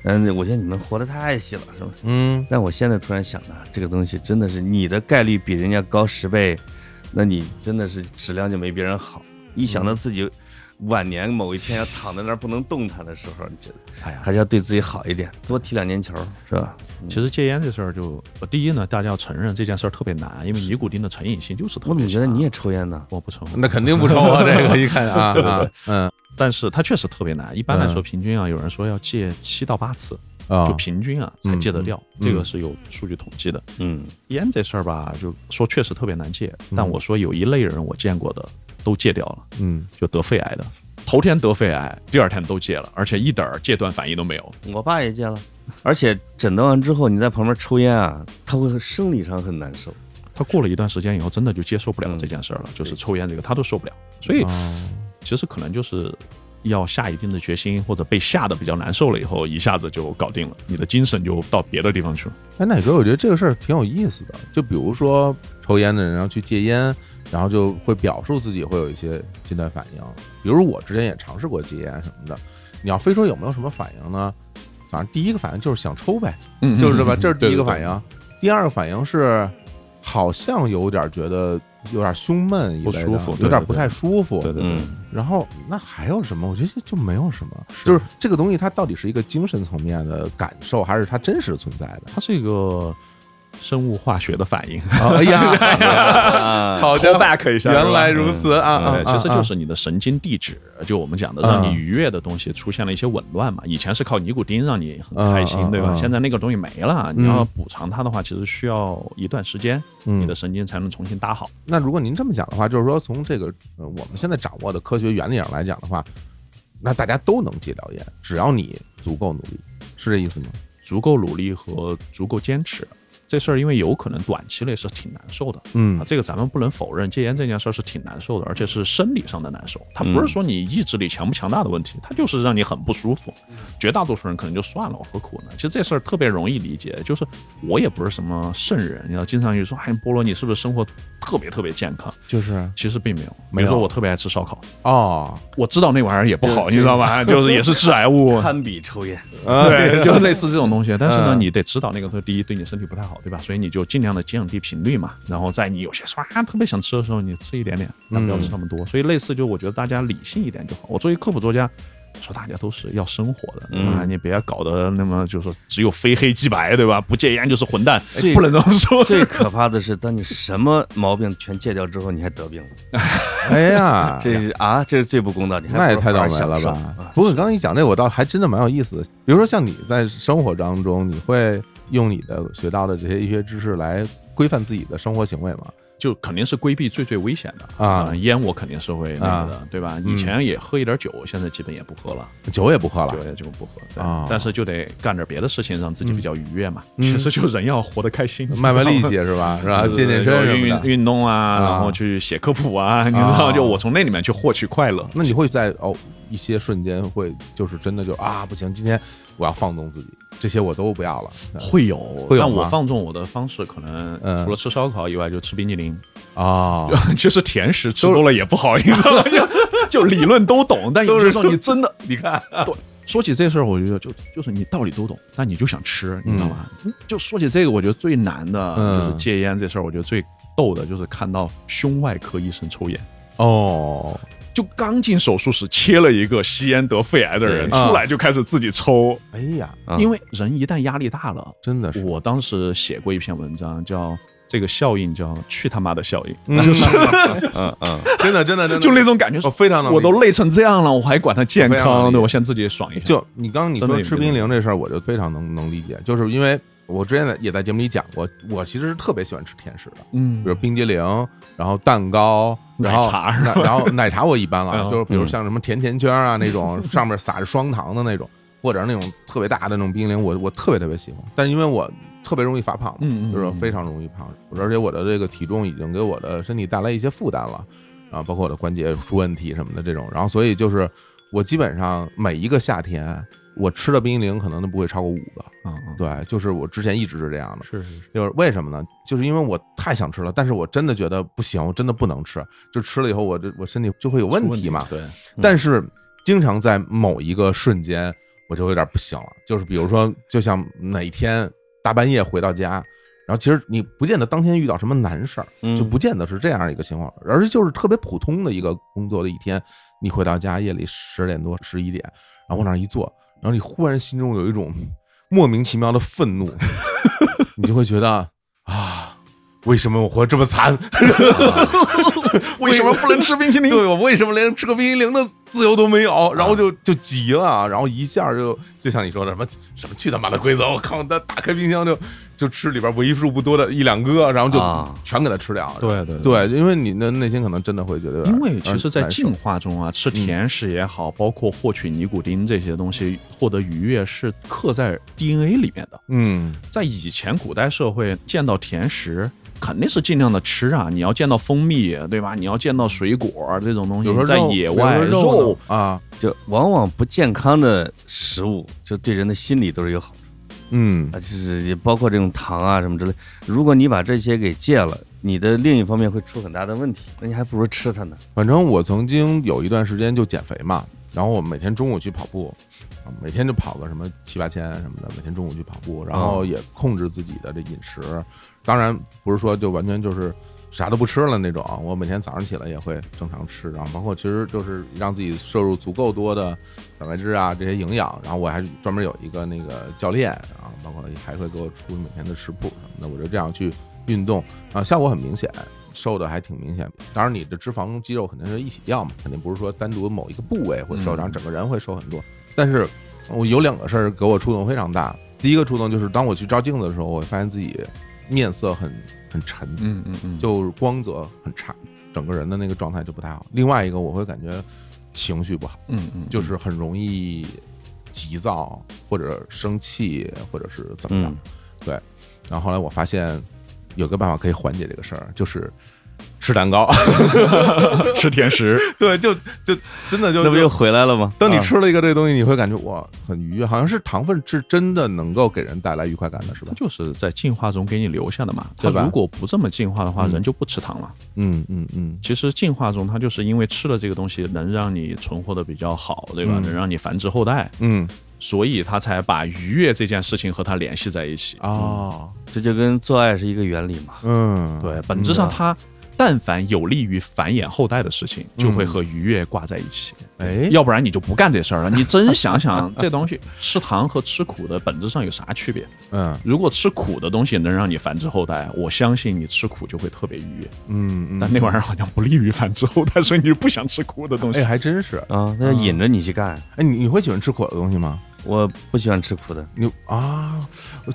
[SPEAKER 4] 嗯，我觉得你们活得太细了，是吧？
[SPEAKER 2] 嗯，
[SPEAKER 4] 但我现在突然想啊，这个东西真的是你的概率比人家高十倍。那你真的是质量就没别人好。一想到自己晚年某一天要躺在那儿不能动弹的时候，你觉得，
[SPEAKER 3] 哎呀，
[SPEAKER 4] 还是要对自己好一点，多踢两年球，是吧？
[SPEAKER 3] 其实戒烟这事儿，就第一呢，大家要承认这件事儿特别难，因为尼古丁的成瘾性就是特别。
[SPEAKER 4] 我怎么觉得你也抽烟呢？
[SPEAKER 3] 我不抽，
[SPEAKER 2] 那肯定不抽啊！这个一看啊啊，
[SPEAKER 3] 嗯，但是它确实特别难。一般来说，平均啊，有人说要戒七到八次。就平均啊，才戒得掉，这个是有数据统计的。
[SPEAKER 4] 嗯，
[SPEAKER 3] 烟这事儿吧，就说确实特别难戒。但我说有一类人我见过的都戒掉了，
[SPEAKER 2] 嗯，
[SPEAKER 3] 就得肺癌的，头天得肺癌，第二天都戒了，而且一点儿戒断反应都没有。
[SPEAKER 4] 我爸也戒了，而且诊断完之后，你在旁边抽烟啊，他会生理上很难受。
[SPEAKER 3] 他过了一段时间以后，真的就接受不了这件事儿了，就是抽烟这个他都受不了。所以其实可能就是。要下一定的决心，或者被吓得比较难受了以后，一下子就搞定了，你的精神就到别的地方去了。
[SPEAKER 2] 哎，奶哥，我觉得这个事儿挺有意思的。就比如说抽烟的人，然后去戒烟，然后就会表述自己会有一些戒断反应。比如我之前也尝试过戒烟什么的，你要非说有没有什么反应呢？反正第一个反应就是想抽呗，就是吧，这是第一个反应。第二个反应是好像有点觉得有点胸闷，
[SPEAKER 3] 不舒服，
[SPEAKER 2] 有点不太舒服。
[SPEAKER 3] 对对对。
[SPEAKER 2] 然后那还有什么？我觉得就没有什么，就是这个东西它到底是一个精神层面的感受，还是它真实存在的？
[SPEAKER 3] 它是一个。生物化学的反应，
[SPEAKER 2] 哎呀，好
[SPEAKER 3] back 一下，
[SPEAKER 2] 原来如此啊！
[SPEAKER 3] 其实就是你的神经递质，就我们讲的让你愉悦的东西出现了一些紊乱嘛。以前是靠尼古丁让你很开心，对吧？现在那个东西没了，你要补偿它的话，其实需要一段时间，你的神经才能重新搭好。
[SPEAKER 2] 那如果您这么讲的话，就是说从这个呃我们现在掌握的科学原理上来讲的话，那大家都能戒掉烟，只要你足够努力，是这意思吗？
[SPEAKER 3] 足够努力和足够坚持。这事儿因为有可能短期内是挺难受的，
[SPEAKER 2] 嗯，
[SPEAKER 3] 这个咱们不能否认，戒烟这件事儿是挺难受的，而且是生理上的难受。它不是说你意志力强不强大的问题，它就是让你很不舒服。绝大多数人可能就算了，我何苦呢？其实这事儿特别容易理解，就是我也不是什么圣人，你要经常去说，哎，菠萝，你是不是生活特别特别健康？
[SPEAKER 2] 就是
[SPEAKER 3] 其实并没有。比如说我特别爱吃烧烤，
[SPEAKER 2] 哦，
[SPEAKER 3] 我知道那玩意儿也不好，你知道吧？就是也是致癌物，
[SPEAKER 4] 堪比抽烟，
[SPEAKER 3] 对，就类似这种东西。但是呢，你得知道那个东西，第一对你身体不太好，对吧？所以你就尽。量的降低频率嘛，然后在你有些时候啊特别想吃的时候，你吃一点点，但不要吃那么多。所以类似就我觉得大家理性一点就好。我作为科普作家，说大家都是要生活的，啊，你别搞得那么就是说只有非黑即白，对吧？不戒烟就是混蛋，不能这么说。
[SPEAKER 4] 最可怕的是，当你什么毛病全戒掉之后，你还得病了。
[SPEAKER 2] 哎呀，
[SPEAKER 4] 这是啊，这是最不公道。
[SPEAKER 2] 那也太倒霉了吧？不过你刚刚一讲这，我倒还真的蛮有意思的。比如说像你在生活当中，你会。用你的学到的这些医学知识来规范自己的生活行为嘛？
[SPEAKER 3] 就肯定是规避最最危险的啊！烟我肯定是会那个的，对吧？以前也喝一点酒，现在基本也不喝了，
[SPEAKER 2] 酒也不喝了，
[SPEAKER 3] 酒也就不喝啊。但是就得干点别的事情，让自己比较愉悦嘛。其实就人要活得开心，
[SPEAKER 2] 卖卖力气是吧？是吧？健健身
[SPEAKER 3] 运运动啊，然后去写科普啊，你知道，就我从那里面去获取快乐。
[SPEAKER 2] 那你会在哦一些瞬间会就是真的就啊不行，今天我要放纵自己。这些我都不要了，
[SPEAKER 3] 会有，
[SPEAKER 2] 会有。
[SPEAKER 3] 但我放纵我的方式，可能除了吃烧烤以外，就吃冰激凌
[SPEAKER 2] 啊。
[SPEAKER 3] 其 实甜食吃多了也不好，你知道吗？就理论都懂，但有时候你真的，
[SPEAKER 2] 你看，
[SPEAKER 3] 对，说起这事儿，我觉得就就是你道理都懂，但你就想吃，你知道吗？就说起这个，我觉得最难的就是戒烟这事儿，我觉得最逗的就是看到胸外科医生抽烟
[SPEAKER 2] 哦。
[SPEAKER 3] 就刚进手术室切了一个吸烟得肺癌的人出来，就开始自己抽。
[SPEAKER 2] 哎呀，
[SPEAKER 3] 因为人一旦压力大了，
[SPEAKER 2] 真的是。
[SPEAKER 3] 我当时写过一篇文章，叫这个效应叫“去他妈的效应”，
[SPEAKER 2] 就是嗯 嗯，真的真的真的，
[SPEAKER 3] 就那种感觉，
[SPEAKER 2] 非常的，
[SPEAKER 3] 我都累成这样了，我还管他健康，对我先自己爽一下。
[SPEAKER 2] 就你刚刚你说吃冰凌这事儿，我就非常能能理解，就是因为。我之前在也在节目里讲过，我其实是特别喜欢吃甜食的，
[SPEAKER 3] 嗯，
[SPEAKER 2] 比如冰激凌，然后蛋糕，然后然后奶茶我一般了，就是比如像什么甜甜圈啊那种，上面撒着双糖的那种，或者那种特别大的那种冰激凌，我我特别特别喜欢。但是因为我特别容易发胖，
[SPEAKER 3] 嗯
[SPEAKER 2] 就是非常容易胖，而且我的这个体重已经给我的身体带来一些负担了，然后包括我的关节出问题什么的这种，然后所以就是我基本上每一个夏天。我吃的冰激凌可能都不会超过五个，
[SPEAKER 3] 嗯，
[SPEAKER 2] 对，就是我之前一直是这样的，
[SPEAKER 3] 是是是，
[SPEAKER 2] 就是为什么呢？就是因为我太想吃了，但是我真的觉得不行，我真的不能吃，就吃了以后我这我身体就会有问题嘛，
[SPEAKER 3] 对。
[SPEAKER 2] 但是经常在某一个瞬间，我就有点不行了，就是比如说，就像哪天大半夜回到家，然后其实你不见得当天遇到什么难事儿，就不见得是这样一个情况，而是就是特别普通的一个工作的一天，你回到家夜里十点多十一点，然后往那儿一坐。然后你忽然心中有一种莫名其妙的愤怒，你就会觉得啊，为什么我活这么惨？为什么不能吃冰淇淋？对我为什么连吃个冰淇淋的自由都没有？然后就就急了，然后一下就就像你说的什么什么去他妈的规则！我靠，他打开冰箱就就吃里边为数不多的一两个，然后就全给它吃掉。
[SPEAKER 3] 对对
[SPEAKER 2] 对，因为你的内心可能真的会觉得，
[SPEAKER 3] 因为其实，在进化中啊，吃甜食也好，包括获取尼古丁这些东西获得愉悦，是刻在 DNA 里面的。
[SPEAKER 2] 嗯，
[SPEAKER 3] 在以前古代社会，见到甜食。肯定是尽量的吃啊！你要见到蜂蜜，对吧？你要见到水果这种东西，在野外
[SPEAKER 2] 肉啊，
[SPEAKER 4] 就往往不健康的食物，就对人的心理都是有好处。
[SPEAKER 2] 嗯，
[SPEAKER 4] 啊，就是也包括这种糖啊什么之类。如果你把这些给戒了，你的另一方面会出很大的问题。那你还不如吃它呢。
[SPEAKER 2] 反正我曾经有一段时间就减肥嘛，然后我每天中午去跑步。每天就跑个什么七八千什么的，每天中午去跑步，然后也控制自己的这饮食。当然不是说就完全就是啥都不吃了那种。我每天早上起来也会正常吃，然后包括其实就是让自己摄入足够多的蛋白质啊这些营养。然后我还专门有一个那个教练，包括还会给我出每天的食谱什么的。我就这样去运动啊，效果很明显，瘦的还挺明显。当然你的脂肪肌肉肯定是一起掉嘛，肯定不是说单独某一个部位会瘦，然后整个人会瘦很多。但是我有两个事儿给我触动非常大。第一个触动就是当我去照镜子的时候，我发现自己面色很很沉，
[SPEAKER 3] 嗯嗯嗯，
[SPEAKER 2] 就光泽很差，整个人的那个状态就不太好。另外一个，我会感觉情绪不好，
[SPEAKER 3] 嗯嗯，
[SPEAKER 2] 就是很容易急躁或者生气或者是怎么样。对，然后后来我发现有个办法可以缓解这个事儿，就是。吃蛋糕，
[SPEAKER 3] 吃甜食，
[SPEAKER 2] 对，就就真的就
[SPEAKER 4] 那不就回来了吗？
[SPEAKER 2] 当你吃了一个这个东西，你会感觉哇，很愉悦，好像是糖分是真的能够给人带来愉快感的，是吧？
[SPEAKER 3] 就是在进化中给你留下的嘛。它如果不这么进化的话，人就不吃糖了。
[SPEAKER 2] 嗯嗯嗯。
[SPEAKER 3] 其实进化中，它就是因为吃了这个东西能让你存活的比较好，对吧？能让你繁殖后代。
[SPEAKER 2] 嗯。
[SPEAKER 3] 所以他才把愉悦这件事情和它联系在一起。
[SPEAKER 2] 哦，
[SPEAKER 4] 这就跟做爱是一个原理嘛。
[SPEAKER 2] 嗯，
[SPEAKER 3] 对，本质上它。但凡有利于繁衍后代的事情，就会和愉悦挂在一起。
[SPEAKER 2] 哎，
[SPEAKER 3] 要不然你就不干这事儿了。你真想想，这东西吃糖和吃苦的本质上有啥区别？
[SPEAKER 2] 嗯，
[SPEAKER 3] 如果吃苦的东西能让你繁殖后代，我相信你吃苦就会特别愉悦。
[SPEAKER 2] 嗯，
[SPEAKER 3] 但那玩意儿好像不利于繁殖后代，所以你就不想吃苦的东西。
[SPEAKER 2] 哎，还真是
[SPEAKER 4] 啊，那引着你去干。
[SPEAKER 2] 哎，你你会喜欢吃苦的东西吗？
[SPEAKER 4] 我不喜欢吃苦的，
[SPEAKER 2] 你啊，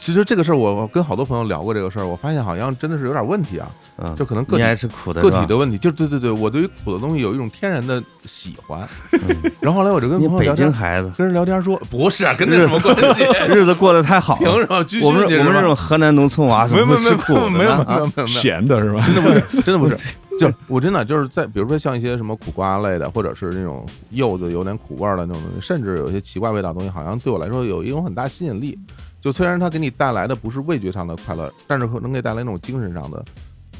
[SPEAKER 2] 其实这个事儿我跟好多朋友聊过这个事儿，我发现好像真的是有点问题啊，嗯，就可能个体
[SPEAKER 4] 爱吃苦的
[SPEAKER 2] 个体的问题，就对对对，我对于苦的东西有一种天然的喜欢，然后后来我就跟朋友聊
[SPEAKER 4] 天，孩子
[SPEAKER 2] 跟人聊天说，不是啊，跟那什么关系？
[SPEAKER 4] 日子过得太好，
[SPEAKER 2] 凭什么？
[SPEAKER 4] 我们我们这种河南农村娃怎么不吃苦？
[SPEAKER 2] 没有没有没有没有
[SPEAKER 3] 咸的是吧？
[SPEAKER 2] 真的不是，真的不是。就我真的就是在，比如说像一些什么苦瓜类的，或者是那种柚子有点苦味的那种东西，甚至有些奇怪味道的东西，好像对我来说有一种很大吸引力。就虽然它给你带来的不是味觉上的快乐，但是能给带来那种精神上的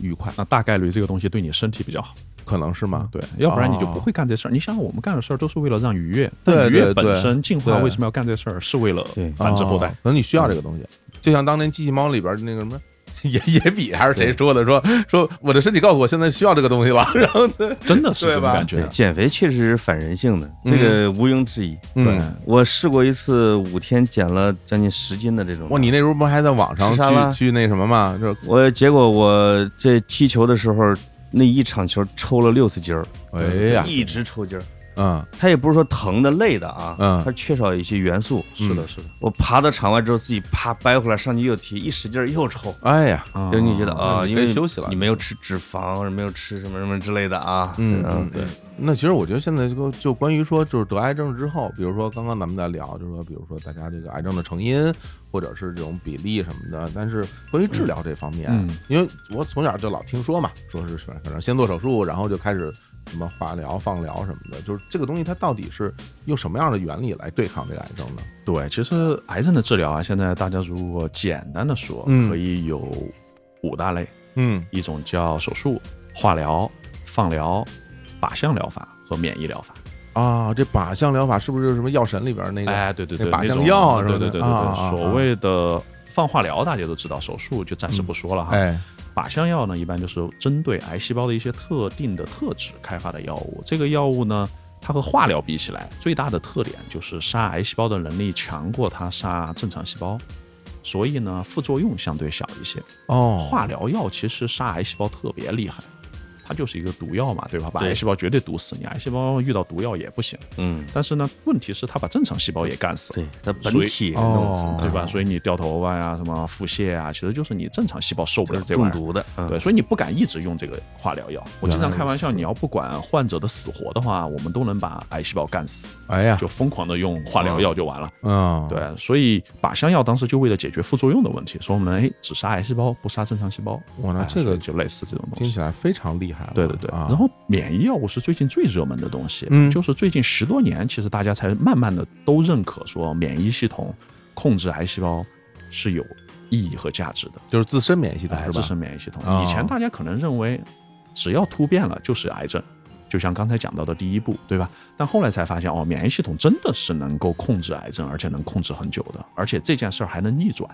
[SPEAKER 2] 愉快。
[SPEAKER 3] 那大概率这个东西对你身体比较好，
[SPEAKER 2] 可能是吗？
[SPEAKER 3] 对，要不然你就不会干这事儿。你想想，我们干的事儿都是为了让愉悦，
[SPEAKER 2] 愉
[SPEAKER 3] 悦本身进化为什么要干这事儿？是为了繁殖后代。
[SPEAKER 2] 可能你需要这个东西，就像当年机器猫里边那个什么。也 也比还是谁说的？说说我的身体告诉我现在需要这个东西了，然后
[SPEAKER 3] 真的是这种感觉。
[SPEAKER 4] 减肥确实是反人性的，这个毋庸置疑。
[SPEAKER 2] 对
[SPEAKER 4] 我试过一次，五天减了将近十斤的这种。
[SPEAKER 2] 哇，你那时候不还在网上去去那什么吗？就
[SPEAKER 4] 我结果我这踢球的时候，那一场球抽了六次筋儿。
[SPEAKER 2] 哎呀，
[SPEAKER 4] 一直抽筋儿。
[SPEAKER 2] 嗯，
[SPEAKER 4] 他也不是说疼的累的啊，
[SPEAKER 2] 嗯，
[SPEAKER 4] 他缺少一些元素。
[SPEAKER 3] 是的，是的。
[SPEAKER 4] 我爬到场外之后，自己啪掰回来，上去又提，一使劲又抽。
[SPEAKER 2] 哎呀，
[SPEAKER 4] 就你觉得啊，因为
[SPEAKER 2] 休息了，
[SPEAKER 4] 你没有吃脂肪，没有吃什么什么之类的啊。
[SPEAKER 2] 嗯
[SPEAKER 4] 嗯，
[SPEAKER 2] 对。那其实我觉得现在就就关于说，就是得癌症之后，比如说刚刚咱们在聊，就是说，比如说大家这个癌症的成因，或者是这种比例什么的。但是关于治疗这方面，因为我从小就老听说嘛，说是反正先做手术，然后就开始。什么化疗、放疗什么的，就是这个东西，它到底是用什么样的原理来对抗这个癌症呢？
[SPEAKER 3] 对，其实癌症的治疗啊，现在大家如果简单的说，可以有五大类，
[SPEAKER 2] 嗯，
[SPEAKER 3] 一种叫手术、化疗、放疗、靶向疗法和免疫疗法。
[SPEAKER 2] 啊，这靶向疗法是不是什么药神里边那个？
[SPEAKER 3] 哎，对对对，
[SPEAKER 2] 靶向药，
[SPEAKER 3] 对对对对对，所谓的放化疗，大家都知道，手术就暂时不说了哈。
[SPEAKER 2] 哎。
[SPEAKER 3] 靶向药呢，一般就是针对癌细胞的一些特定的特质开发的药物。这个药物呢，它和化疗比起来，最大的特点就是杀癌细胞的能力强过它杀正常细胞，所以呢，副作用相对小一些。
[SPEAKER 2] 哦，
[SPEAKER 3] 化疗药其实杀癌细胞特别厉害。它就是一个毒药嘛，对吧？把癌细胞绝对毒死，你癌细胞遇到毒药也不行。
[SPEAKER 4] 嗯，
[SPEAKER 3] 但是呢，问题是它把正常细胞也干死了。
[SPEAKER 4] 对，它本体
[SPEAKER 2] 哦，
[SPEAKER 3] 对吧？所以你掉头发呀，什么腹泻啊，其实就是你正常细胞受不了这
[SPEAKER 4] 中毒的。
[SPEAKER 3] 对，所以你不敢一直用这个化疗药。我经常开玩笑，你要不管患者的死活的话，我们都能把癌细胞干死。
[SPEAKER 2] 哎呀，
[SPEAKER 3] 就疯狂的用化疗药就完了。
[SPEAKER 2] 嗯，
[SPEAKER 3] 对，所以靶向药当时就为了解决副作用的问题，说我们哎只杀癌细胞不杀正常细胞。
[SPEAKER 2] 哇，那这个
[SPEAKER 3] 就类似这种东西，
[SPEAKER 2] 听起来非常厉害。
[SPEAKER 3] 对对对，然后免疫药物是最近最热门的东西，
[SPEAKER 2] 嗯，
[SPEAKER 3] 就是最近十多年，其实大家才慢慢的都认可说免疫系统控制癌细胞是有意义和价值的，
[SPEAKER 2] 就是自身免疫系统是吧？
[SPEAKER 3] 自身免疫系统，以前大家可能认为只要突变了就是癌症，就像刚才讲到的第一步，对吧？但后来才发现哦，免疫系统真的是能够控制癌症，而且能控制很久的，而且这件事儿还能逆转。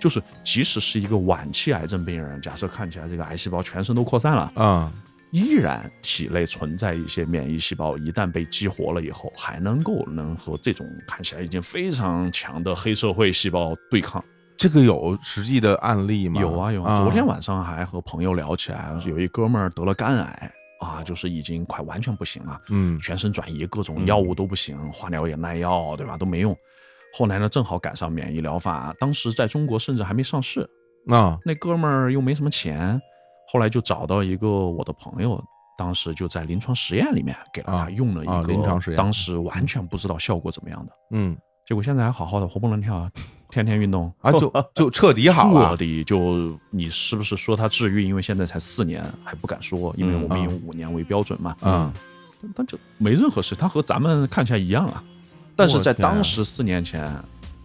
[SPEAKER 3] 就是即使是一个晚期癌症病人，假设看起来这个癌细胞全身都扩散了
[SPEAKER 2] 啊，
[SPEAKER 3] 依然体内存在一些免疫细胞，一旦被激活了以后，还能够能和这种看起来已经非常强的黑社会细胞对抗。
[SPEAKER 2] 这个有实际的案例吗？
[SPEAKER 3] 有啊有啊，昨天晚上还和朋友聊起来，有一哥们儿得了肝癌啊，就是已经快完全不行了，
[SPEAKER 2] 嗯，
[SPEAKER 3] 全身转移，各种药物都不行，化疗也耐药，对吧？都没用。后来呢，正好赶上免疫疗法，当时在中国甚至还没上市
[SPEAKER 2] 啊。
[SPEAKER 3] 那哥们儿又没什么钱，后来就找到一个我的朋友，当时就在临床实验里面给了他用了一个
[SPEAKER 2] 临床实验，
[SPEAKER 3] 当时完全不知道效果怎么样的，
[SPEAKER 2] 嗯，
[SPEAKER 3] 结果现在还好好的，活蹦乱跳，天天运动。
[SPEAKER 2] 啊，就 就彻底好了，
[SPEAKER 3] 彻底就你是不是说他治愈？因为现在才四年，还不敢说，因为我们以五年为标准嘛，
[SPEAKER 2] 嗯，
[SPEAKER 3] 但就没任何事，他和咱们看起来一样啊。但是在当时四年前，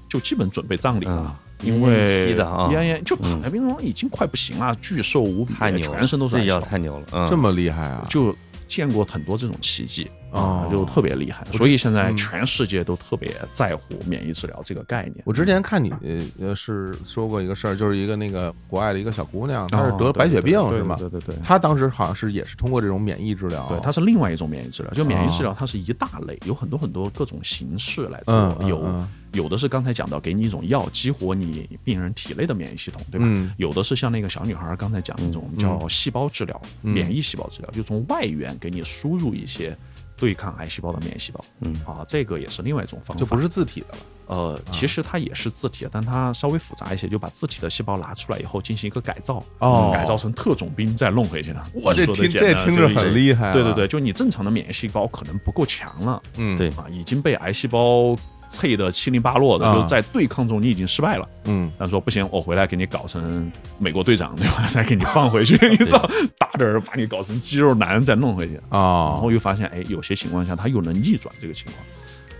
[SPEAKER 3] 就基本准备葬礼了，因为
[SPEAKER 4] 咽
[SPEAKER 3] 咽就躺在病床上已经快不行了，巨瘦无比，
[SPEAKER 4] 太牛
[SPEAKER 3] 全身都是。
[SPEAKER 4] 这药太牛了，
[SPEAKER 2] 这么厉害啊！
[SPEAKER 3] 就见过很多这种奇迹。啊，就特别厉害，所以现在全世界都特别在乎免疫治疗这个概念。
[SPEAKER 2] 我之前看你呃是说过一个事儿，就是一个那个国外的一个小姑娘，她是得白血病是吗？
[SPEAKER 3] 对对对，
[SPEAKER 2] 她当时好像是也是通过这种免疫治疗，
[SPEAKER 3] 对，它是另外一种免疫治疗，就免疫治疗它是一大类，有很多很多各种形式来做，有有的是刚才讲到给你一种药激活你病人体内的免疫系统，对吧？有的是像那个小女孩刚才讲那种叫细胞治疗，免疫细胞治疗，就从外源给你输入一些。对抗癌细胞的免疫细胞，
[SPEAKER 4] 嗯
[SPEAKER 3] 啊，这个也是另外一种方法，
[SPEAKER 2] 就不是自体的了。
[SPEAKER 3] 呃，其实它也是自体的，但它稍微复杂一些，就把自体的细胞拿出来以后进行一个改造，
[SPEAKER 2] 哦，
[SPEAKER 3] 改造成特种兵再弄回去了。
[SPEAKER 2] 我这听这听着很厉害。
[SPEAKER 3] 对对对，就你正常的免疫细胞可能不够强了，
[SPEAKER 2] 嗯，
[SPEAKER 4] 对
[SPEAKER 3] 啊，已经被癌细胞。脆的七零八落的，就在对抗中你已经失败了。
[SPEAKER 2] 嗯，
[SPEAKER 3] 他说不行，我回来给你搞成美国队长，对吧？再给你放回去，你知道，打点把你搞成肌肉男，再弄回去
[SPEAKER 2] 啊。
[SPEAKER 3] 然后又发现，哎，有些情况下他又能逆转这个情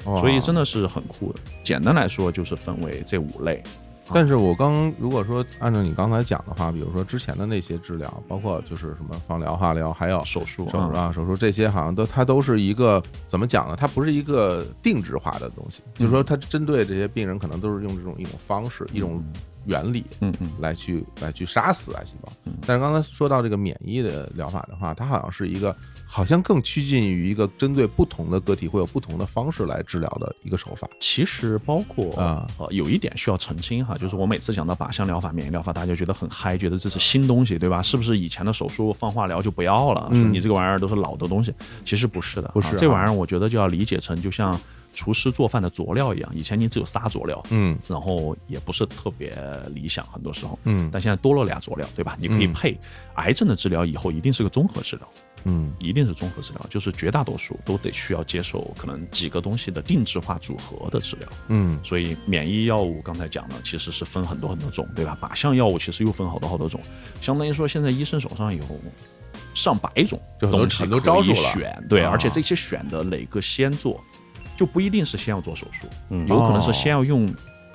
[SPEAKER 3] 况，所以真的是很酷的。简单来说，就是分为这五类。
[SPEAKER 2] 但是我刚如果说按照你刚才讲的话，比如说之前的那些治疗，包括就是什么放疗、化疗，还有
[SPEAKER 3] 手术、
[SPEAKER 2] 手术啊、手术这些，好像都它都是一个怎么讲呢？它不是一个定制化的东西，就是说它针对这些病人，可能都是用这种一种方式、一种。原理，
[SPEAKER 3] 嗯嗯，
[SPEAKER 2] 来去来去杀死癌细胞。
[SPEAKER 3] 嗯，
[SPEAKER 2] 但是刚才说到这个免疫的疗法的话，它好像是一个，好像更趋近于一个针对不同的个体会有不同的方式来治疗的一个手法。
[SPEAKER 3] 其实包括
[SPEAKER 2] 啊，
[SPEAKER 3] 呃，有一点需要澄清哈，就是我每次讲到靶向疗法、免疫疗法，大家觉得很嗨，觉得这是新东西，对吧？是不是以前的手术放化疗就不要了？说你这个玩意儿都是老的东西，其实不是的，
[SPEAKER 2] 不是
[SPEAKER 3] 这玩意儿，我觉得就要理解成就像。厨师做饭的佐料一样，以前你只有仨佐料，
[SPEAKER 2] 嗯，
[SPEAKER 3] 然后也不是特别理想，很多时候，
[SPEAKER 2] 嗯，
[SPEAKER 3] 但现在多了俩佐料，对吧？你可以配。癌症的治疗以后一定是个综合治疗，
[SPEAKER 2] 嗯，
[SPEAKER 3] 一定是综合治疗，就是绝大多数都得需要接受可能几个东西的定制化组合的治疗，
[SPEAKER 2] 嗯，
[SPEAKER 3] 所以免疫药物刚才讲了其实是分很多很多种，对吧？靶向药物其实又分好多好多种，相当于说现在医生手上有上百种东西
[SPEAKER 2] 可以
[SPEAKER 3] 选，对，而且这些选的哪个先做。就不一定是先要做手术，有可能是先要用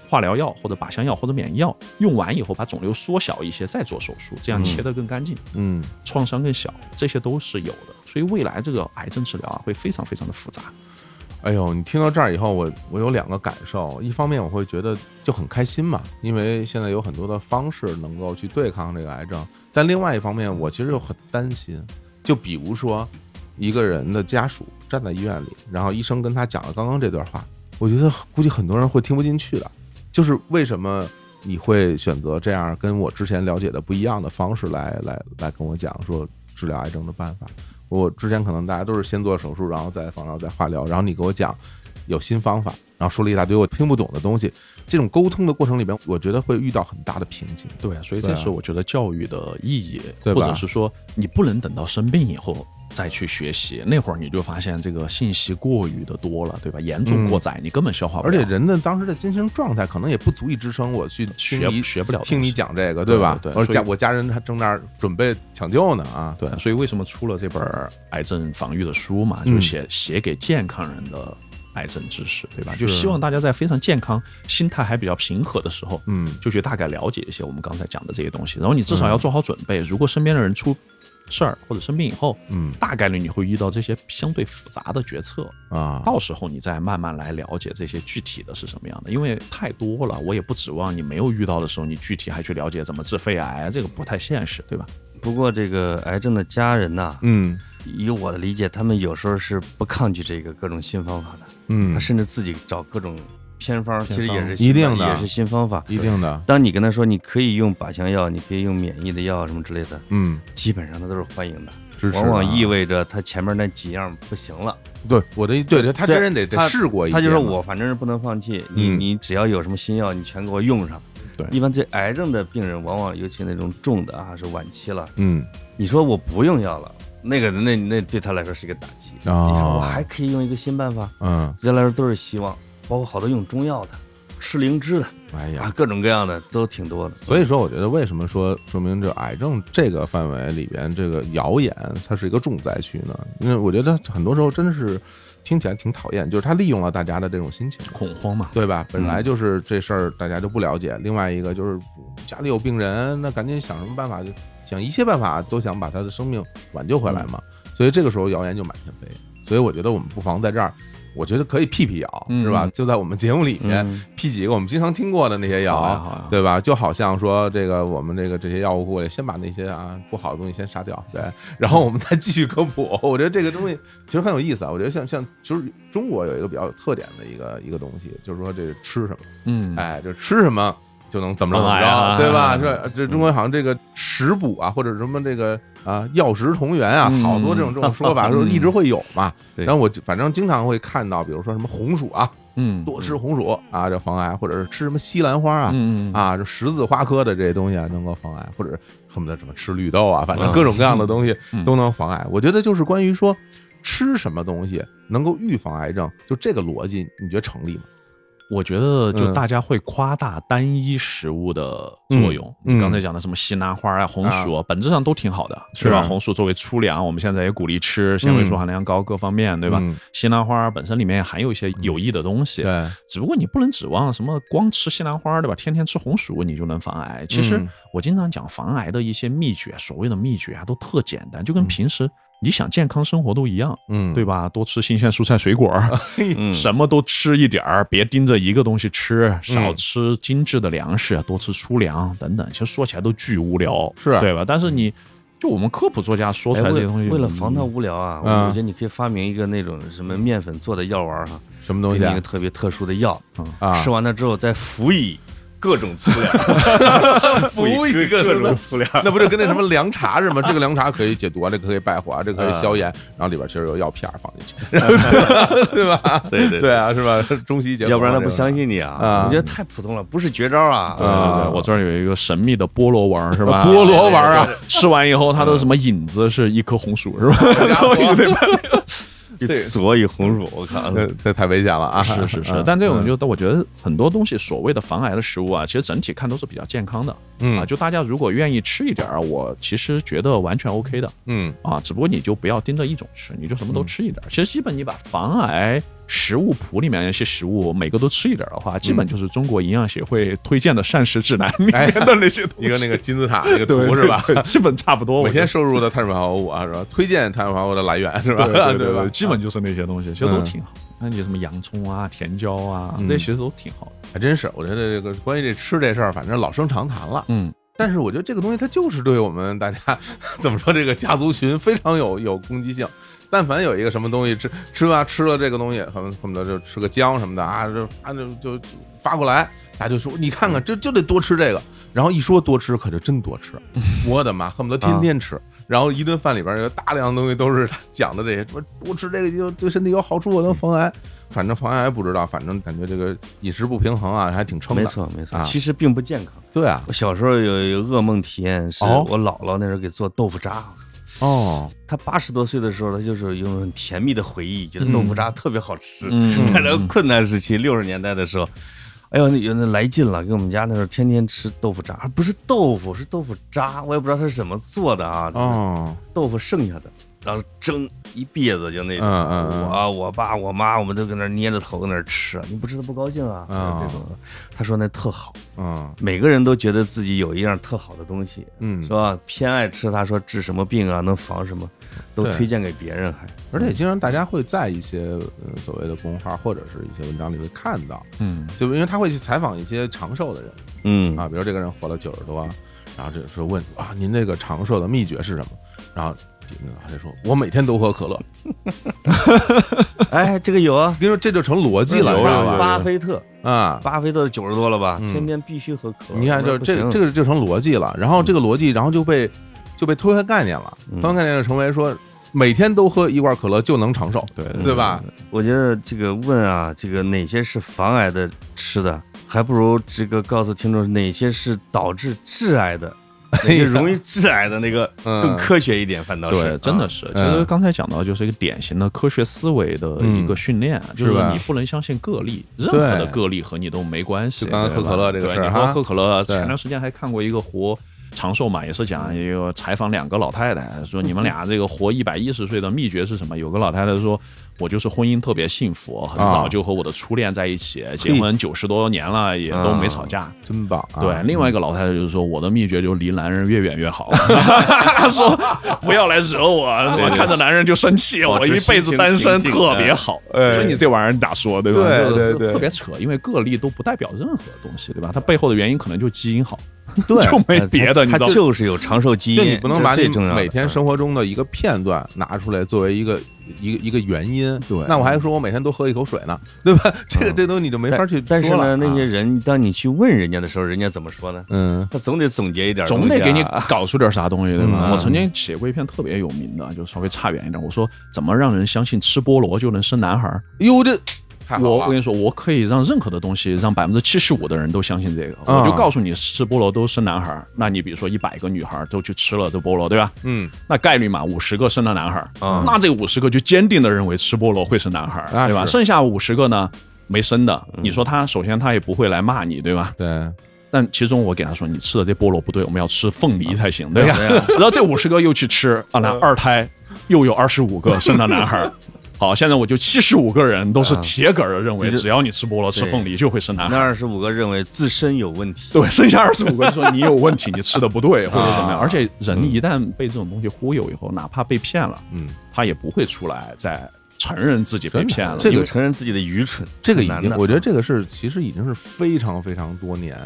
[SPEAKER 3] 化疗药或者靶向药或者免疫药，用完以后把肿瘤缩小一些再做手术，这样切得更干净，
[SPEAKER 2] 嗯，
[SPEAKER 3] 创伤更小，这些都是有的。所以未来这个癌症治疗啊会非常非常的复杂。
[SPEAKER 2] 哎呦，你听到这儿以后，我我有两个感受，一方面我会觉得就很开心嘛，因为现在有很多的方式能够去对抗这个癌症，但另外一方面我其实又很担心，就比如说。一个人的家属站在医院里，然后医生跟他讲了刚刚这段话，我觉得估计很多人会听不进去的。就是为什么你会选择这样跟我之前了解的不一样的方式来来来跟我讲说治疗癌症的办法？我之前可能大家都是先做手术，然后再放疗再化疗，然后你给我讲有新方法，然后说了一大堆我听不懂的东西。这种沟通的过程里边，我觉得会遇到很大的瓶颈。
[SPEAKER 3] 对，所以这是我觉得教育的意义，
[SPEAKER 2] 或
[SPEAKER 3] 者是说你不能等到生病以后。再去学习，那会儿你就发现这个信息过于的多了，对吧？严重过载，你根本消化不
[SPEAKER 2] 了。而且人的当时的精神状态可能也不足以支撑我去
[SPEAKER 3] 学学不了，
[SPEAKER 2] 听你讲这个，对吧？
[SPEAKER 3] 对，
[SPEAKER 2] 我家我家人还正那准备抢救呢啊！
[SPEAKER 3] 对，所以为什么出了这本癌症防御的书嘛？就是写写给健康人的癌症知识，对吧？就希望大家在非常健康、心态还比较平和的时候，嗯，就去大概了解一些我们刚才讲的这些东西。然后你至少要做好准备，如果身边的人出事儿或者生病以后，嗯，大概率你会遇到这些相对复杂的决策啊。到时候你再慢慢来了解这些具体的是什么样的，因为太多了，我也不指望你没有遇到的时候，你具体还去了解怎么治肺癌，这个不太现实，对吧？
[SPEAKER 4] 不过这个癌症的家人呐，嗯。以我的理解，他们有时候是不抗拒这个各种新方法的，嗯，他甚至自己找各种偏方，其实也是
[SPEAKER 2] 一定的，
[SPEAKER 4] 也是新方法，
[SPEAKER 2] 一定的。
[SPEAKER 4] 当你跟他说你可以用靶向药，你可以用免疫的药什么之类的，嗯，基本上他都是欢迎的，往往意味着他前面那几样不行了。
[SPEAKER 2] 对，我的对对，他这人得得试过一
[SPEAKER 4] 他就说我反正是不能放弃，你你只要有什么新药，你全给我用上。
[SPEAKER 2] 对，
[SPEAKER 4] 一般这癌症的病人，往往尤其那种重的啊，是晚期了，嗯，你说我不用药了。那个那那对他来说是一个打击啊！你看我还可以用一个新办法，嗯，对他来说都是希望，包括好多用中药的，吃灵芝的，哎呀，各种各样的都挺多的。
[SPEAKER 2] 所以说，我觉得为什么说说明这癌症这个范围里边，这个谣言它是一个重灾区呢？因为我觉得很多时候真的是听起来挺讨厌，就是他利用了大家的这种心情
[SPEAKER 3] 恐慌嘛，
[SPEAKER 2] 对吧？本来就是这事儿大家就不了解，另外一个就是家里有病人，那赶紧想什么办法就。想一切办法都想把他的生命挽救回来嘛，所以这个时候谣言就满天飞。所以我觉得我们不妨在这儿，我觉得可以辟辟谣，是吧？就在我们节目里面辟几个我们经常听过的那些谣，对吧？就好像说这个我们这个这些药物库里先把那些啊不好的东西先杀掉，对，然后我们再继续科普。我觉得这个东西其实很有意思啊。我觉得像像其实中国有一个比较有特点的一个一个东西，就是说这个吃什么，嗯，哎，就吃什么。就能怎么着怎么着，对吧？这这中国好像这个食补啊，或者什么这个啊药食同源啊，好多这种这种说法，说 一直会有嘛。然后我反正经常会看到，比如说什么红薯啊，嗯，多吃红薯啊，这防癌，或者是吃什么西兰花啊，啊，这十字花科的这些东西啊，能够防癌，或者恨不得什么吃绿豆啊，反正各种各样的东西 都能防癌。我觉得就是关于说吃什么东西能够预防癌症，就这个逻辑，你觉得成立吗？
[SPEAKER 3] 我觉得就大家会夸大单一食物的作用。你刚才讲的什么西兰花啊、红薯，本质上都挺好的，是吧？红薯作为粗粮，我们现在也鼓励吃，纤维素含量高，各方面对吧？西兰花本身里面也含有一些有益的东西，
[SPEAKER 2] 对。
[SPEAKER 3] 只不过你不能指望什么光吃西兰花对吧？天天吃红薯你就能防癌。其实我经常讲防癌的一些秘诀，所谓的秘诀啊，都特简单，就跟平时。你想健康生活都一样，嗯，对吧？多吃新鲜蔬菜水果，什么都吃一点儿，别盯着一个东西吃，少吃精致的粮食，多吃粗粮等等。其实说起来都巨无聊，
[SPEAKER 2] 是
[SPEAKER 3] 对吧？但是你就我们科普作家说出来这些东西，
[SPEAKER 4] 为了防它无聊啊，我觉得你可以发明一个那种什么面粉做的药丸哈，
[SPEAKER 2] 什么东西？
[SPEAKER 4] 一个特别特殊的药啊，吃完了之后再服以。各种粗粮，
[SPEAKER 2] 服一个各种粗粮，那不就跟那什么凉茶似的吗？这个凉茶可以解毒啊，这个可以败火啊，这个可以消炎，然后里边其实有药片放进去，对吧？
[SPEAKER 4] 对对
[SPEAKER 2] 对啊，是吧？中西结合，
[SPEAKER 4] 要不然他不相信你啊！我觉得太普通了，不是绝招啊！
[SPEAKER 3] 对对对，我这儿有一个神秘的菠萝丸，是吧？
[SPEAKER 2] 菠萝丸啊，
[SPEAKER 3] 吃完以后它的什么引子是一颗红薯，是吧？
[SPEAKER 4] 所以红薯，我靠，
[SPEAKER 2] 这这太危险了啊！
[SPEAKER 3] 是是是，但这种就我觉得很多东西，所谓的防癌的食物啊，其实整体看都是比较健康的。嗯啊，就大家如果愿意吃一点儿，我其实觉得完全 OK 的。嗯啊，只不过你就不要盯着一种吃，你就什么都吃一点。其实基本你把防癌食物谱里面那些食物每个都吃一点的话，基本就是中国营养协会推荐的膳食指南里面的那些
[SPEAKER 2] 一个那个金字塔那个图 是吧？
[SPEAKER 3] 基本差不多。
[SPEAKER 2] 每天摄入的碳水化合物啊是吧？推荐碳水化合物的来源是吧？
[SPEAKER 3] 对 吧？基本就是那些东西，其实都挺好。那你什么洋葱啊、甜椒啊，这些其实都挺好的。
[SPEAKER 2] 还真是，我觉得这个关于这吃这事儿，反正老生常谈了。嗯。但是我觉得这个东西它就是对我们大家 怎么说这个家族群非常有有攻击性。但凡有一个什么东西吃吃啊，吃了这个东西，恨恨不得就吃个姜什么的啊，就啊就就发过来，大家就说你看看，这就得多吃这个。然后一说多吃，可就真多吃。我的妈，恨不得天天吃。然后一顿饭里边有大量的东西都是讲的这些，说多吃这个就对身体有好处，我能防癌。反正防癌不知道，反正感觉这个饮食不平衡啊，还挺撑的。
[SPEAKER 4] 没错没错，其实并不健康。
[SPEAKER 2] 对啊，
[SPEAKER 4] 我小时候有一个噩梦体验，是我姥姥那时候给做豆腐渣。哦，他八十多岁的时候，他就是用很甜蜜的回忆，觉得豆腐渣特别好吃。嗯，在那个困难时期，六十年代的时候。哎呦，那有那来劲了，给我们家那时候天天吃豆腐渣，不是豆腐，是豆腐渣，我也不知道它是怎么做的啊。哦，豆腐剩下的然后蒸一篦子就那种，我我爸我妈我们都搁那捏着头搁那吃，你不吃他不高兴啊。这种，他说那特好，嗯，每个人都觉得自己有一样特好的东西，嗯，是吧？偏爱吃，他说治什么病啊，能防什么，都推荐给别人，还
[SPEAKER 2] 而且经常大家会在一些所谓的公号或者是一些文章里会看到，嗯，就因为他会去采访一些长寿的人，嗯啊，比如这个人活了九十多，然后这时候问啊，您这个长寿的秘诀是什么？然后。还得说，我每天都喝可乐。
[SPEAKER 4] 哎，这个有啊，
[SPEAKER 2] 跟你说这就成逻辑了，知道吧？
[SPEAKER 4] 巴菲特啊，巴菲特九十多了吧，天天必须喝可乐。
[SPEAKER 2] 你看，就这这个就成逻辑了。然后这个逻辑，然后就被就被推开概念了。推开概念就成为说，每天都喝一罐可乐就能长寿，对对吧？
[SPEAKER 4] 我觉得这个问啊，这个哪些是防癌的吃的，还不如这个告诉听众哪些是导致致癌的。那些容易致癌的那个更科学一点，反倒是。
[SPEAKER 3] 对，真的是。其实刚才讲到，就是一个典型的科学思维的一个训练，就是你不能相信个例，任何的个例和你都没关系。
[SPEAKER 2] 刚刚喝可乐这个事儿，
[SPEAKER 3] 你说喝可乐，前段时间还看过一个活。长寿嘛，也是讲一个采访两个老太太，说你们俩这个活一百一十岁的秘诀是什么？有个老太太说，我就是婚姻特别幸福，很早就和我的初恋在一起，结婚九十多年了也都没吵架，
[SPEAKER 2] 真棒。
[SPEAKER 3] 对，另外一个老太太就是说，我的秘诀就是离男人越远越好，说不要来惹我，我看着男人就生气，我一辈子单身特别好。所以你这玩意儿咋说，对吧？
[SPEAKER 2] 对对对，
[SPEAKER 3] 特别扯，因为个例都不代表任何东西，对吧？它背后的原因可能就基因好。
[SPEAKER 2] 对，
[SPEAKER 3] 就没别的，
[SPEAKER 4] 他就是有长寿基因。
[SPEAKER 2] 就你不能把你每天生活中的一个片段拿出来作为一个一个一个原因。
[SPEAKER 3] 对，
[SPEAKER 2] 那我还说我每天都喝一口水呢，对吧？这个这东西你就没法去
[SPEAKER 4] 但是呢，那些人当你去问人家的时候，人家怎么说呢？嗯，他总得总结一点，
[SPEAKER 3] 总得给你 搞出点啥东西，对吧？我曾经写过一篇特别有名的，就稍微差远一点。我说怎么让人相信吃菠萝就能生男孩？
[SPEAKER 2] 哟，这。
[SPEAKER 3] 我我跟你说，我可以让任何的东西让百分之七十五的人都相信这个。我就告诉你，吃菠萝都生男孩儿。那你比如说一百个女孩都去吃了这菠萝，对吧？嗯。那概率嘛，五十个生了男孩儿。那这五十个就坚定的认为吃菠萝会生男孩儿，对吧？剩下五十个呢，没生的。你说他首先他也不会来骂你，对吧？
[SPEAKER 2] 对。
[SPEAKER 3] 但其中我给他说，你吃的这菠萝不对，我们要吃凤梨才行，对吧？然后这五十个又去吃，啊，那二胎又有二十五个生了男孩。好，现在我就七十五个人都是铁杆的认为，只要你吃菠萝、吃凤梨就会生男孩。
[SPEAKER 4] 那二十五个认为自身有问题，
[SPEAKER 3] 对，剩下二十五个说你有问题，你吃的不对 或者怎么样。而且人一旦被这种东西忽悠以后，哪怕被骗了，嗯，他也不会出来再承认自己被骗了，
[SPEAKER 2] 这个
[SPEAKER 4] 承认自己的愚蠢，
[SPEAKER 2] 这个已经，我觉得这个是其实已经是非常非常多年。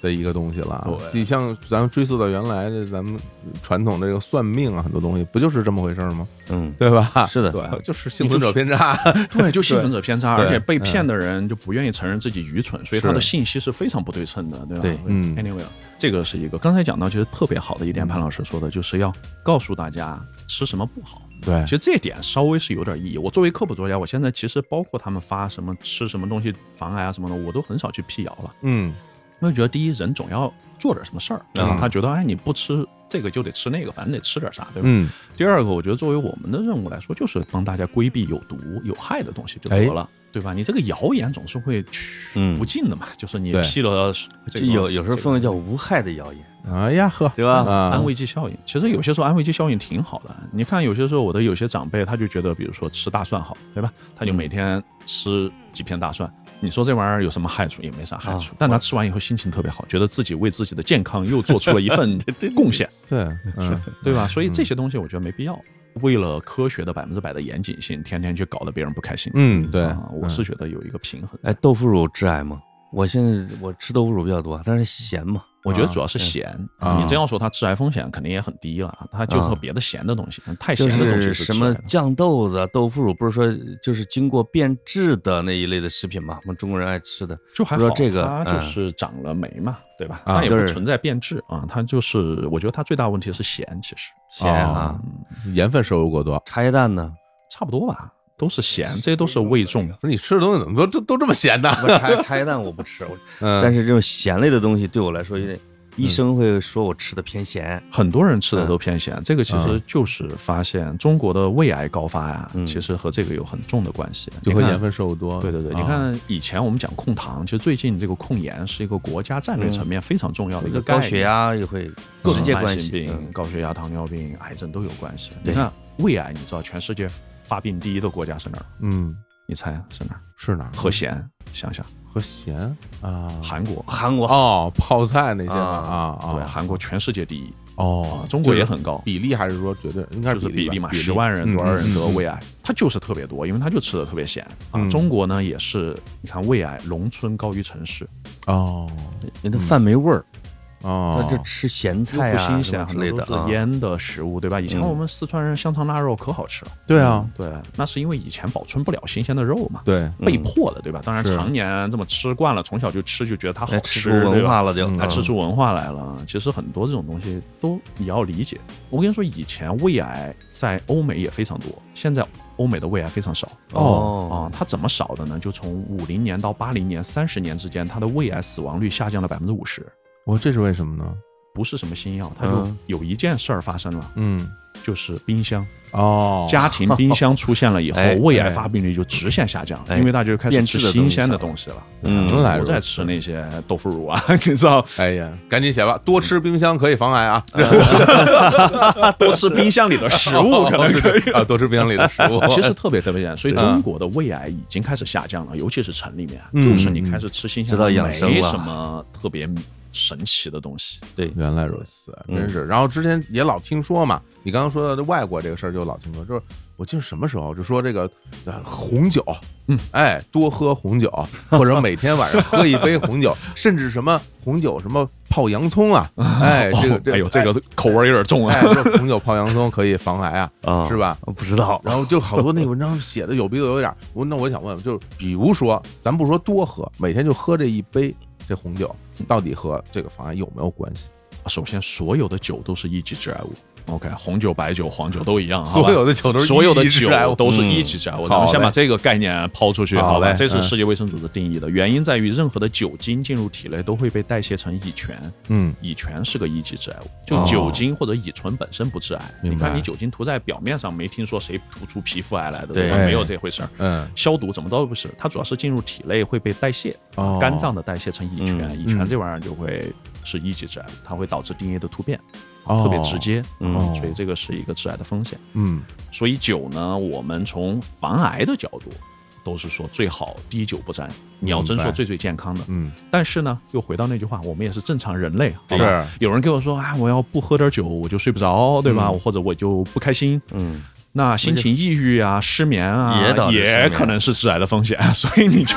[SPEAKER 2] 的一个东西了，你像咱们追溯到原来的咱们传统这个算命啊，很多东西不就是这么回事吗？嗯，对吧？
[SPEAKER 4] 是的，
[SPEAKER 3] 对，
[SPEAKER 2] 就是幸存者偏差，
[SPEAKER 3] 对，就幸存者偏差，而且被骗的人就不愿意承认自己愚蠢，所以他的信息是非常不对称的，对吧？
[SPEAKER 4] 对，
[SPEAKER 3] 嗯，Anyway，这个是一个刚才讲到其实特别好的一点，潘老师说的就是要告诉大家吃什么不好。
[SPEAKER 2] 对，
[SPEAKER 3] 其实这点稍微是有点意义。我作为科普作家，我现在其实包括他们发什么吃什么东西防癌啊什么的，我都很少去辟谣了。嗯。因为觉得第一人总要做点什么事儿，他觉得哎你不吃这个就得吃那个，反正得吃点啥，对吧？嗯。第二个，我觉得作为我们的任务来说，就是帮大家规避有毒有害的东西就得了，对吧？你这个谣言总是会去不尽的嘛，就是你批了，
[SPEAKER 4] 有有时候分为叫无害的谣言。
[SPEAKER 2] 哎呀呵，
[SPEAKER 4] 对吧？
[SPEAKER 3] 安慰剂效应，其实有些时候安慰剂效应挺好的。你看有些时候我的有些长辈他就觉得，比如说吃大蒜好，对吧？他就每天吃几片大蒜。你说这玩意儿有什么害处？也没啥害处，但他吃完以后心情特别好，觉得自己为自己的健康又做出了一份 贡献，
[SPEAKER 2] 对，嗯，
[SPEAKER 3] 对吧？所以这些东西我觉得没必要，为了科学的百分之百的严谨性，天天去搞得别人不开心。
[SPEAKER 2] 嗯，对，
[SPEAKER 3] 我是觉得有一个平衡。
[SPEAKER 4] 哎，豆腐乳致癌吗？我现在我吃豆腐乳比较多，但是咸嘛。
[SPEAKER 3] 我觉得主要是咸，你真要说它致癌风险肯定也很低了，它就和别的咸的东西，太咸的东西
[SPEAKER 4] 是什么酱豆子、豆腐乳，不是说就是经过变质的那一类的食品嘛？我们中国人爱吃的，
[SPEAKER 3] 就还好，
[SPEAKER 4] 这个
[SPEAKER 3] 它就是长了霉嘛，对吧？它也不存在变质啊，它就是我觉得它最大问题是咸，其实
[SPEAKER 4] 咸啊，
[SPEAKER 2] 盐分摄入过多。
[SPEAKER 4] 茶叶蛋呢？
[SPEAKER 3] 差不多吧。都是咸，这些都是味重。
[SPEAKER 2] 不是你吃的东西怎么都都都这么咸呢？
[SPEAKER 4] 茶茶叶蛋我不吃，但是这种咸类的东西对我来说有点。医生会说我吃的偏咸，
[SPEAKER 3] 很多人吃的都偏咸。这个其实就是发现中国的胃癌高发呀，其实和这个有很重的关系，
[SPEAKER 2] 就和盐分摄入多。
[SPEAKER 3] 对对对，你看以前我们讲控糖，其实最近这个控盐是一个国家战略层面非常重要的一个。
[SPEAKER 4] 高血压也会，
[SPEAKER 3] 各种慢性病、高血压、糖尿病、癌症都有关系。你看。胃癌，你知道全世界发病第一的国家是哪儿？
[SPEAKER 2] 嗯，
[SPEAKER 3] 你猜是哪儿？
[SPEAKER 2] 是哪儿？
[SPEAKER 3] 和咸，想想
[SPEAKER 2] 和咸啊，
[SPEAKER 3] 韩国，
[SPEAKER 4] 韩国
[SPEAKER 2] 哦，泡菜那些啊
[SPEAKER 3] 啊，对，韩国全世界第一。
[SPEAKER 2] 哦，
[SPEAKER 3] 中国也很高
[SPEAKER 2] 比例，还是说绝对应该
[SPEAKER 3] 是比
[SPEAKER 2] 例
[SPEAKER 3] 嘛？十万人多少人得胃癌？它就是特别多，因为它就吃的特别咸啊。中国呢也是，你看胃癌，农村高于城市
[SPEAKER 2] 哦，
[SPEAKER 4] 人的饭没味儿。
[SPEAKER 2] 哦，
[SPEAKER 4] 那就吃咸菜
[SPEAKER 3] 啊，不新鲜，
[SPEAKER 4] 之类的，
[SPEAKER 3] 是腌的食物，对吧？以前我们四川人香肠腊肉可好吃了。
[SPEAKER 2] 对啊，
[SPEAKER 3] 对，那是因为以前保存不了新鲜的肉嘛，
[SPEAKER 2] 对，
[SPEAKER 3] 被迫的，对吧？当然常年这么吃惯了，从小就吃，就觉得它好吃，
[SPEAKER 4] 文化了就，
[SPEAKER 3] 还吃出文化来了。其实很多这种东西都你要理解。我跟你说，以前胃癌在欧美也非常多，现在欧美的胃癌非常少。
[SPEAKER 2] 哦
[SPEAKER 3] 啊，它怎么少的呢？就从五零年到八零年三十年之间，它的胃癌死亡率下降了百分之五十。
[SPEAKER 2] 我这是为什么呢？
[SPEAKER 3] 不是什么新药，它就有一件事儿发生了，
[SPEAKER 2] 嗯，
[SPEAKER 3] 就是冰箱
[SPEAKER 2] 哦，
[SPEAKER 3] 家庭冰箱出现了以后，胃癌发病率就直线下降，因为大家就开始吃新鲜的东西了，
[SPEAKER 2] 嗯，
[SPEAKER 3] 不再吃那些豆腐乳啊，你知道？
[SPEAKER 2] 哎呀，赶紧写吧，多吃冰箱可以防癌啊，
[SPEAKER 3] 多吃冰箱里的食物可能可以
[SPEAKER 2] 啊，多吃冰箱里的食物，
[SPEAKER 3] 其实特别特别简单，所以中国的胃癌已经开始下降了，尤其是城里面，就是你开始吃新鲜，的，没什么特别。神奇的东西，
[SPEAKER 2] 对，原来如此，真是。然后之前也老听说嘛，你刚刚说的外国这个事儿就老听说，就是我记得什么时候就说这个红酒，嗯，哎，多喝红酒，或者每天晚上喝一杯红酒，甚至什么红酒什么泡洋葱啊，哎，这个，
[SPEAKER 3] 哎呦，这个口味有点重啊，
[SPEAKER 2] 红酒泡洋葱可以防癌啊，是吧？
[SPEAKER 4] 不知道。
[SPEAKER 2] 然后就好多那文章写的有鼻子有眼，我那我想问，就比如说，咱不说多喝，每天就喝这一杯。这红酒到底和这个方案有没有关系？
[SPEAKER 3] 首先，所有的酒都是一级致癌物。OK，红酒、白酒、黄酒都一样，
[SPEAKER 2] 所有的酒都是
[SPEAKER 3] 所有的酒都是一级致癌物。咱们先把这个概念抛出去，好吧？这是世界卫生组织定义的，原因在于任何的酒精进入体内都会被代谢成乙醛，
[SPEAKER 2] 嗯，
[SPEAKER 3] 乙醛是个一级致癌物，就酒精或者乙醇本身不致癌。你看，你酒精涂在表面上，没听说谁涂出皮肤癌来的，对吧？没有这回事儿。
[SPEAKER 2] 嗯，
[SPEAKER 3] 消毒怎么都不是，它主要是进入体内会被代谢，肝脏的代谢成乙醛，乙醛这玩意儿就会是一级致癌物，它会导致 DNA 的突变。特别直接，嗯，所以这个是一个致癌的风险，
[SPEAKER 2] 嗯，
[SPEAKER 3] 所以酒呢，我们从防癌的角度，都是说最好滴酒不沾。你要真说最最健康的，
[SPEAKER 2] 嗯，
[SPEAKER 3] 但是呢，又回到那句话，我们也是正常人类，
[SPEAKER 2] 是。
[SPEAKER 3] 有人跟我说啊，我要不喝点酒我就睡不着，对吧？或者我就不开心，
[SPEAKER 4] 嗯。
[SPEAKER 3] 那心情抑郁啊、失眠啊，
[SPEAKER 4] 也
[SPEAKER 3] 也可能是致癌的风险，所以你就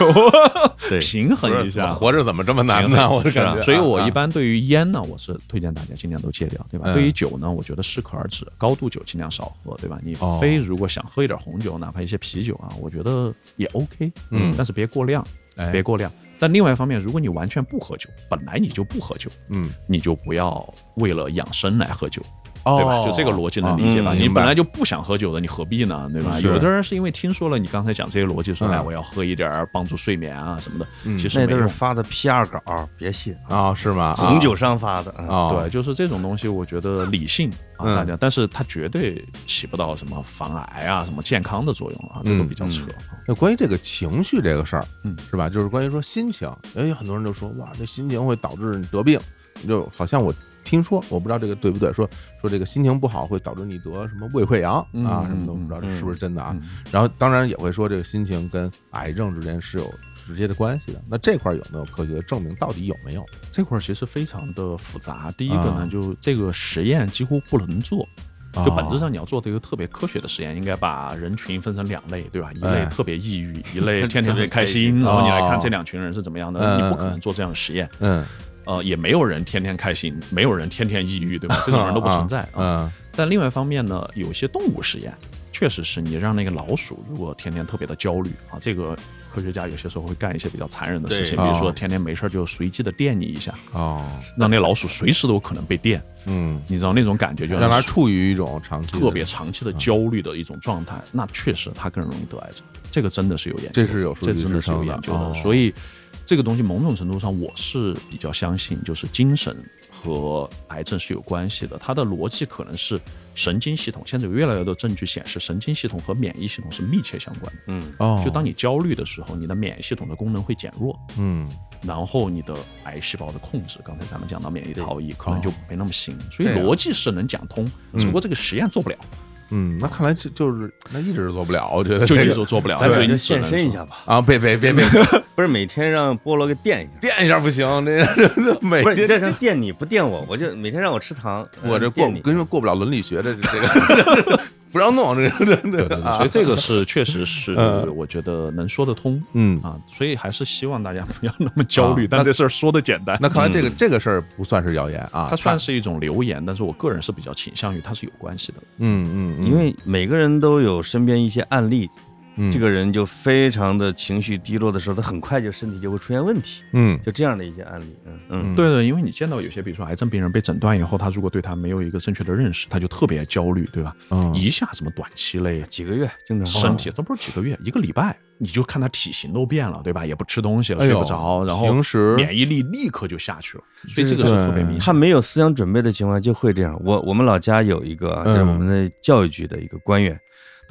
[SPEAKER 3] 平衡一下。
[SPEAKER 2] 活着怎么这么难呢？我感觉。
[SPEAKER 3] 所以我一般对于烟呢，我是推荐大家尽量都戒掉，对吧？对于酒呢，我觉得适可而止，高度酒尽量少喝，对吧？你非如果想喝一点红酒，哪怕一些啤酒啊，我觉得也 OK，
[SPEAKER 2] 嗯，
[SPEAKER 3] 但是别过量，别过量。但另外一方面，如果你完全不喝酒，本来你就不喝酒，
[SPEAKER 2] 嗯，
[SPEAKER 3] 你就不要为了养生来喝酒。对吧？就这个逻辑能理解吧？
[SPEAKER 2] 你
[SPEAKER 3] 本来就不想喝酒的，你何必呢？对吧？有的人是因为听说了你刚才讲这些逻辑，说哎，我要喝一点帮助睡眠啊什么的。其实
[SPEAKER 4] 那都是发的 PR 稿，别信
[SPEAKER 2] 啊，是吗？
[SPEAKER 4] 红酒商发的
[SPEAKER 2] 啊。
[SPEAKER 3] 对，就是这种东西，我觉得理性啊，大家，但是它绝对起不到什么防癌啊、什么健康的作用啊，这个比较扯。
[SPEAKER 2] 那关于这个情绪这个事儿，
[SPEAKER 3] 嗯，
[SPEAKER 2] 是吧？就是关于说心情，哎，很多人就说哇，这心情会导致你得病，就好像我。听说我不知道这个对不对，说说这个心情不好会导致你得什么胃溃疡啊，什么都不知道这是不是真的啊。然后当然也会说这个心情跟癌症之间是有直接的关系的。那这块有没有科学的证明？到底有没有？
[SPEAKER 3] 这块其实非常的复杂。第一个呢，就这个实验几乎不能做。就本质上你要做的一个特别科学的实验，应该把人群分成两类，对吧？一类特别抑郁，一类天天 很开心。然后你来看这两群人是怎么样的？你不可能做这样的实验。
[SPEAKER 2] 嗯。
[SPEAKER 3] 呃，也没有人天天开心，没有人天天抑郁，对吧？这种人都不存在
[SPEAKER 2] 啊。
[SPEAKER 3] 但另外一方面呢，有些动物实验确实是你让那个老鼠如果天天特别的焦虑啊，这个科学家有些时候会干一些比较残忍的事情，比如说天天没事就随机的电你一下
[SPEAKER 2] 哦，
[SPEAKER 3] 让那老鼠随时都有可能被电。
[SPEAKER 2] 嗯，
[SPEAKER 3] 你知道那种感觉，就
[SPEAKER 2] 让它处于一种长期
[SPEAKER 3] 特别长期的焦虑的一种状态，那确实它更容易得癌症。这个真的是有研究，
[SPEAKER 2] 这是有
[SPEAKER 3] 这真的是有研究的，所以。这个东西某种程度上我是比较相信，就是精神和癌症是有关系的。它的逻辑可能是神经系统，现在有越来越多证据显示，神经系统和免疫系统是密切相关的。
[SPEAKER 4] 嗯，
[SPEAKER 2] 哦，
[SPEAKER 3] 就当你焦虑的时候，你的免疫系统的功能会减弱。
[SPEAKER 2] 嗯，
[SPEAKER 3] 然后你的癌细胞的控制，刚才咱们讲到免疫逃逸，可能就没那么行。所以逻辑是能讲通，只不过这个实验做不了。
[SPEAKER 2] 嗯，那看来就就是那一直做不了，我觉得
[SPEAKER 3] 就一直做不了，
[SPEAKER 4] 咱就现身一下吧。
[SPEAKER 2] 啊，别别别别，
[SPEAKER 4] 不是每天让菠萝给垫一下，
[SPEAKER 2] 垫一下不行，这每
[SPEAKER 4] 不是这是垫你不垫我，我就每天让我吃糖，
[SPEAKER 2] 我这过跟你说过不了伦理学的这个。不让弄这个，
[SPEAKER 3] 对对，所以这个是确实是，我觉得能说得通，嗯。啊，所以还是希望大家不要那么焦虑。但这事儿说的简单，
[SPEAKER 2] 那看来这个这个事儿不算是谣言啊，
[SPEAKER 3] 它算是一种流言，但是我个人是比较倾向于它是有关系的，
[SPEAKER 2] 嗯
[SPEAKER 4] 嗯，因为每个人都有身边一些案例。这个人就非常的情绪低落的时候，他很快就身体就会出现问题。嗯，就这样的一些案例。嗯
[SPEAKER 3] 嗯，对对，因为你见到有些，比如说癌症病人被诊断以后，他如果对他没有一个正确的认识，他就特别焦虑，对吧？嗯，一下什么短期内
[SPEAKER 4] 几个月，经常
[SPEAKER 3] 身体都不是几个月，一个礼拜，你就看他体型都变了，对吧？也不吃东西了，睡不着，然后
[SPEAKER 2] 平时
[SPEAKER 3] 免疫力立刻就下去了，所以这个是特别明显。
[SPEAKER 4] 他没有思想准备的情况就会这样。我我们老家有一个，就是我们的教育局的一个官员。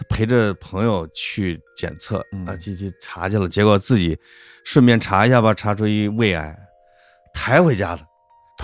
[SPEAKER 4] 陪着朋友去检测啊，去去查去了，结果自己顺便查一下吧，查出一胃癌，抬回家的，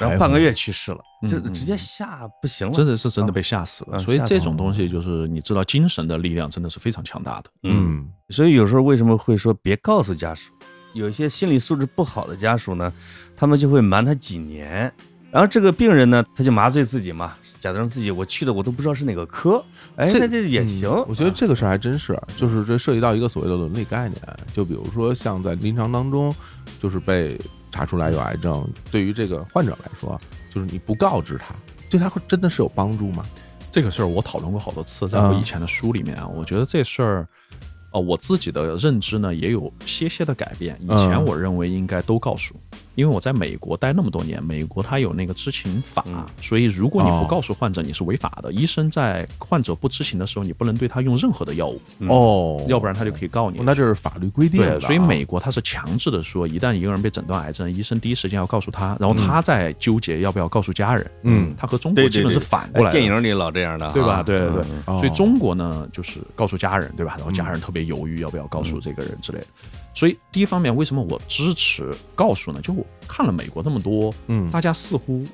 [SPEAKER 4] 然后半个月去世了，这直接吓不行了，
[SPEAKER 3] 真的是真的被吓死了。所以这种东西就是你知道，精神的力量真的是非常强大的。
[SPEAKER 4] 嗯，所以有时候为什么会说别告诉家属？有些心理素质不好的家属呢，他们就会瞒他几年，然后这个病人呢，他就麻醉自己嘛。假装自己我去的我都不知道是哪个科，哎，那这也行。
[SPEAKER 2] 我觉得这个事儿还真是，就是这涉及到一个所谓的伦理概念。就比如说像在临床当中，就是被查出来有癌症，对于这个患者来说，就是你不告知他，对他会真的是有帮助吗？
[SPEAKER 3] 这个事儿我讨论过好多次，在我以前的书里面啊，我觉得这事儿。哦，我自己的认知呢也有些些的改变。以前我认为应该都告诉，因为我在美国待那么多年，美国它有那个知情法，所以如果你不告诉患者，你是违法的。医生在患者不知情的时候，你不能对他用任何的药物
[SPEAKER 2] 哦，
[SPEAKER 3] 要不然他就可以告你。
[SPEAKER 2] 那就是法律规定。
[SPEAKER 3] 对，所以美国它是强制的，说一旦一个人被诊断癌症，医生第一时间要告诉他，然后他在纠结要不要告诉家人。嗯，他和中国基本是反过来。
[SPEAKER 4] 电影里老这样的，
[SPEAKER 3] 对吧？对对对。所以中国呢，就是告诉家人，对吧？然后家人特别。犹豫要不要告诉这个人之类的，所以第一方面，为什么我支持告诉呢？就我看了美国那么多，嗯，大家似乎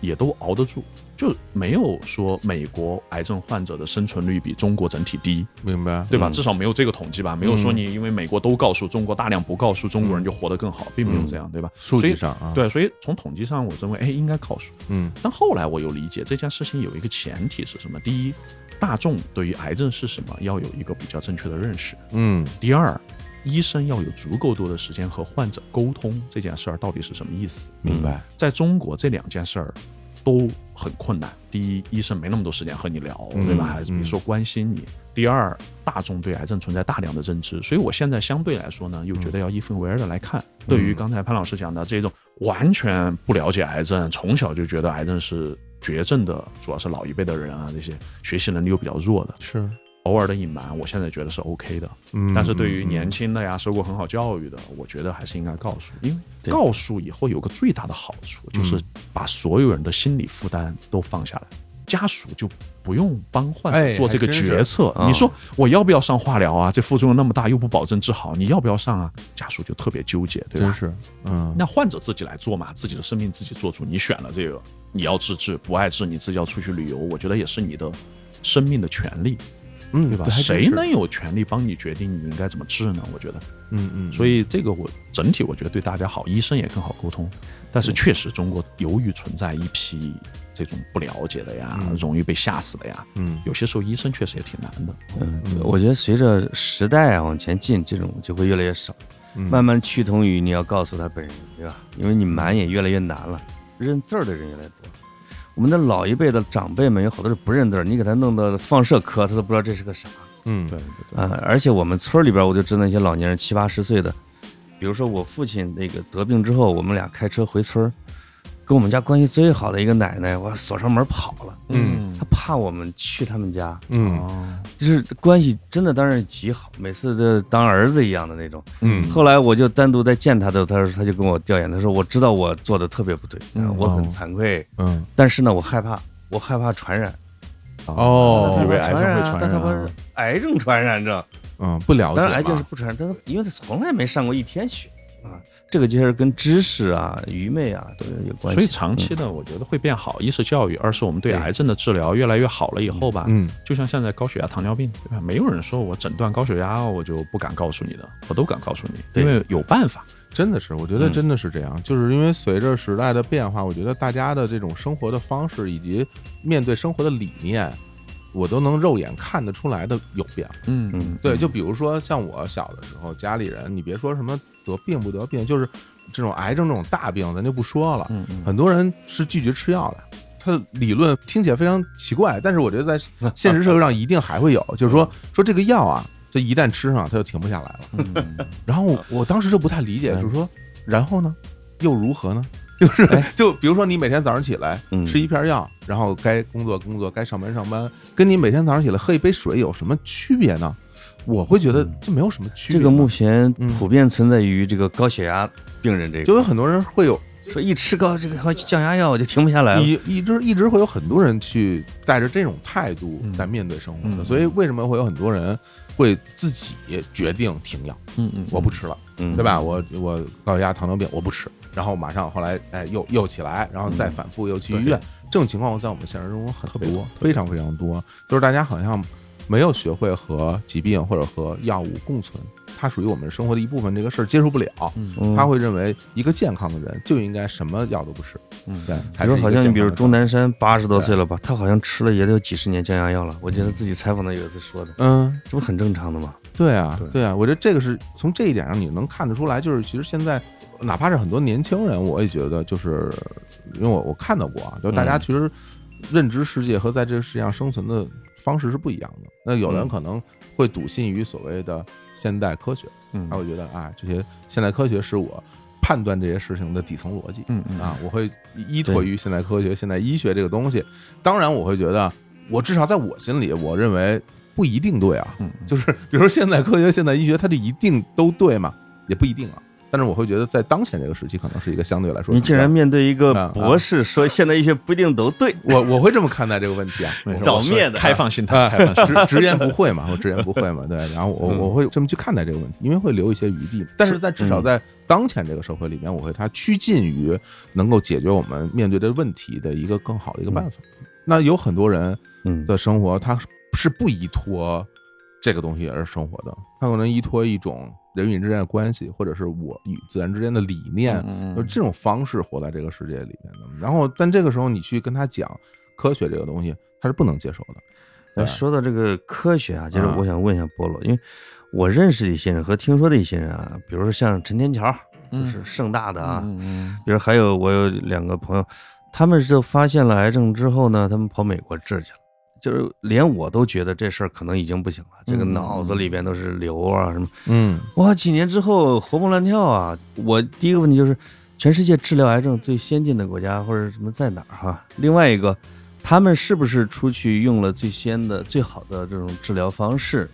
[SPEAKER 3] 也都熬得住，就没有说美国癌症患者的生存率比中国整体低，
[SPEAKER 2] 明白
[SPEAKER 3] 对吧？至少没有这个统计吧，没有说你因为美国都告诉中国大量不告诉中国人就活得更好，并没有这样，对吧？
[SPEAKER 2] 数据上啊，
[SPEAKER 3] 对，所以从统计上，我认为哎应该告诉，嗯，但后来我又理解这件事情有一个前提是什么？第一。大众对于癌症是什么要有一个比较正确的认识。嗯，第二，医生要有足够多的时间和患者沟通这件事儿到底是什么意思。
[SPEAKER 2] 明白，
[SPEAKER 3] 在中国这两件事儿都很困难。第一，医生没那么多时间和你聊，对吧？还是比如说关心你。第二，大众对癌症存在大量的认知，所以我现在相对来说呢，又觉得要一分为二的来看。对于刚才潘老师讲的这种完全不了解癌症，从小就觉得癌症是。绝症的主要是老一辈的人啊，这些学习能力又比较弱的，
[SPEAKER 2] 是
[SPEAKER 3] 偶尔的隐瞒，我现在觉得是 OK 的。嗯，但是对于年轻的呀，受过很好教育的，我觉得还是应该告诉，因为告诉以后有个最大的好处，就是把所有人的心理负担都放下来，家属就不用帮患者做这个决策。你说我要不要上化疗啊？这副作用那么大，又不保证治好，你要不要上啊？家属就特别纠结，对吧？
[SPEAKER 2] 是，嗯，
[SPEAKER 3] 那患者自己来做嘛，自己的生命自己做主，你选了这个。你要治治，不爱治，你自己要出去旅游，我觉得也是你的生命的权利，嗯，对吧？谁能有权利帮你决定你应该怎么治呢？我觉得，嗯嗯。所以这个我整体我觉得对大家好，医生也更好沟通。但是确实，中国由于存在一批这种不了解的呀，容易被吓死的呀，嗯，有些时候医生确实也挺难的。
[SPEAKER 4] 嗯，我觉得随着时代往前进，这种就会越来越少，慢慢趋同于你要告诉他本人，对吧？因为你瞒也越来越难了。认字儿的人越来越多，我们的老一辈的长辈们有好多是不认字儿，你给他弄到放射科，他都不知道这是个啥。
[SPEAKER 3] 嗯，对，
[SPEAKER 4] 啊，而且我们村里边，我就知道那些老年人七八十岁的，比如说我父亲那个得病之后，我们俩开车回村儿。跟我们家关系最好的一个奶奶，我锁上门跑了。嗯，她怕我们去他们家。嗯，就是关系真的当然极好，每次都当儿子一样的那种。嗯，后来我就单独在见她的，她说他就跟我调研，她说我知道我做的特别不对，嗯我很惭愧。嗯，但是呢，我害怕，我害怕传染。
[SPEAKER 2] 哦，
[SPEAKER 3] 以为癌症会传
[SPEAKER 4] 染？癌症传染症。
[SPEAKER 2] 嗯，不了解。
[SPEAKER 4] 但是癌症是不传染，但是因为他从来没上过一天学。啊，这个其实跟知识啊、愚昧啊都有关
[SPEAKER 3] 系。所以长期的，我觉得会变好。一是教育，二是我们对癌症的治疗越来越好了以后吧，
[SPEAKER 2] 嗯，
[SPEAKER 3] 就像现在高血压、糖尿病，对吧？没有人说我诊断高血压，我就不敢告诉你的，我都敢告诉你，因为有办法。
[SPEAKER 2] 真的是，我觉得真的是这样，就是因为随着时代的变化，我觉得大家的这种生活的方式以及面对生活的理念，我都能肉眼看得出来的有变化。
[SPEAKER 3] 嗯嗯，
[SPEAKER 2] 对，就比如说像我小的时候，家里人，你别说什么得病不得病，就是这种癌症这种大病，咱就不说了。
[SPEAKER 3] 嗯嗯，
[SPEAKER 2] 很多人是拒绝吃药的，他的理论听起来非常奇怪，但是我觉得在现实社会上一定还会有，就是说说这个药啊。这一旦吃上，它就停不下来了。然后我当时就不太理解，就是说，然后呢，又如何呢？就是就比如说，你每天早上起来吃一片药，然后该工作工作，该上班上班，跟你每天早上起来喝一杯水有什么区别呢？我会觉得这没有什么区别。
[SPEAKER 4] 这个目前普遍存在于这个高血压病人这个，
[SPEAKER 2] 就有很多人会有。
[SPEAKER 4] 说一吃高这个降压药我就停不下来了，
[SPEAKER 2] 一一直一直会有很多人去带着这种态度在面对生活的，所以为什么会有很多人会自己决定停药？
[SPEAKER 3] 嗯嗯，
[SPEAKER 2] 我不吃了，对吧？我我高血压、糖尿病我不吃，然后马上后来哎又又起来，然后再反复又去医院，这种情况在我们现实生活很多，非常非常多，就是大家好像没有学会和疾病或者和药物共存。它属于我们生活的一部分，这个事儿接受不了。他会认为一个健康的人就应该什么药都不吃。嗯，对。
[SPEAKER 4] 比如好像你比如钟南山八十多岁了吧，他好像吃了也得有几十年降压药了。我记得自己采访他有一次说的，
[SPEAKER 2] 嗯，
[SPEAKER 4] 这不很正常的吗？
[SPEAKER 2] 对啊，对啊。我觉得这个是从这一点上你能看得出来，就是其实现在哪怕是很多年轻人，我也觉得就是因为我我看到过啊，就大家其实认知世界和在这个世界上生存的方式是不一样的。那有人可能会笃信于所谓的。现代科学，嗯，他会觉得啊，这些现代科学是我判断这些事情的底层逻辑，啊，我会依托于现代科学、现代医学这个东西。当然，我会觉得，我至少在我心里，我认为不一定对啊。嗯，就是比如说现代科学、现代医学，它就一定都对吗？也不一定啊。但是我会觉得，在当前这个时期，可能是一个相对来说。
[SPEAKER 4] 你竟然面对一个博士说现代医学不一定都对，
[SPEAKER 2] 我我会这么看待这个问题啊，
[SPEAKER 4] 找灭的
[SPEAKER 3] 开放心态，开放
[SPEAKER 2] 直直言不讳嘛，我直言不讳嘛，对。然后我我会这么去看待这个问题，因为会留一些余地。但是在至少在当前这个社会里面，我会它趋近于能够解决我们面对的问题的一个更好的一个办法。那有很多人的生活，他是不依托这个东西而生活的，他可能依托一种。人与人之间的关系，或者是我与自然之间的理念，就这种方式活在这个世界里面的。然后，但这个时候你去跟他讲科学这个东西，他是不能接受的。
[SPEAKER 4] 那说到这个科学啊，就是我想问一下菠萝，因为我认识的一些人和听说的一些人啊，比如说像陈天桥，就是盛大的啊，比如还有我有两个朋友，他们就发现了癌症之后呢，他们跑美国治去了。就是连我都觉得这事儿可能已经不行了，这个脑子里边都是瘤啊什么，
[SPEAKER 2] 嗯，
[SPEAKER 4] 哇，几年之后活蹦乱跳啊！我第一个问题就是，全世界治疗癌症最先进的国家或者什么在哪儿哈？另外一个，他们是不是出去用了最先的、最好的这种治疗方式？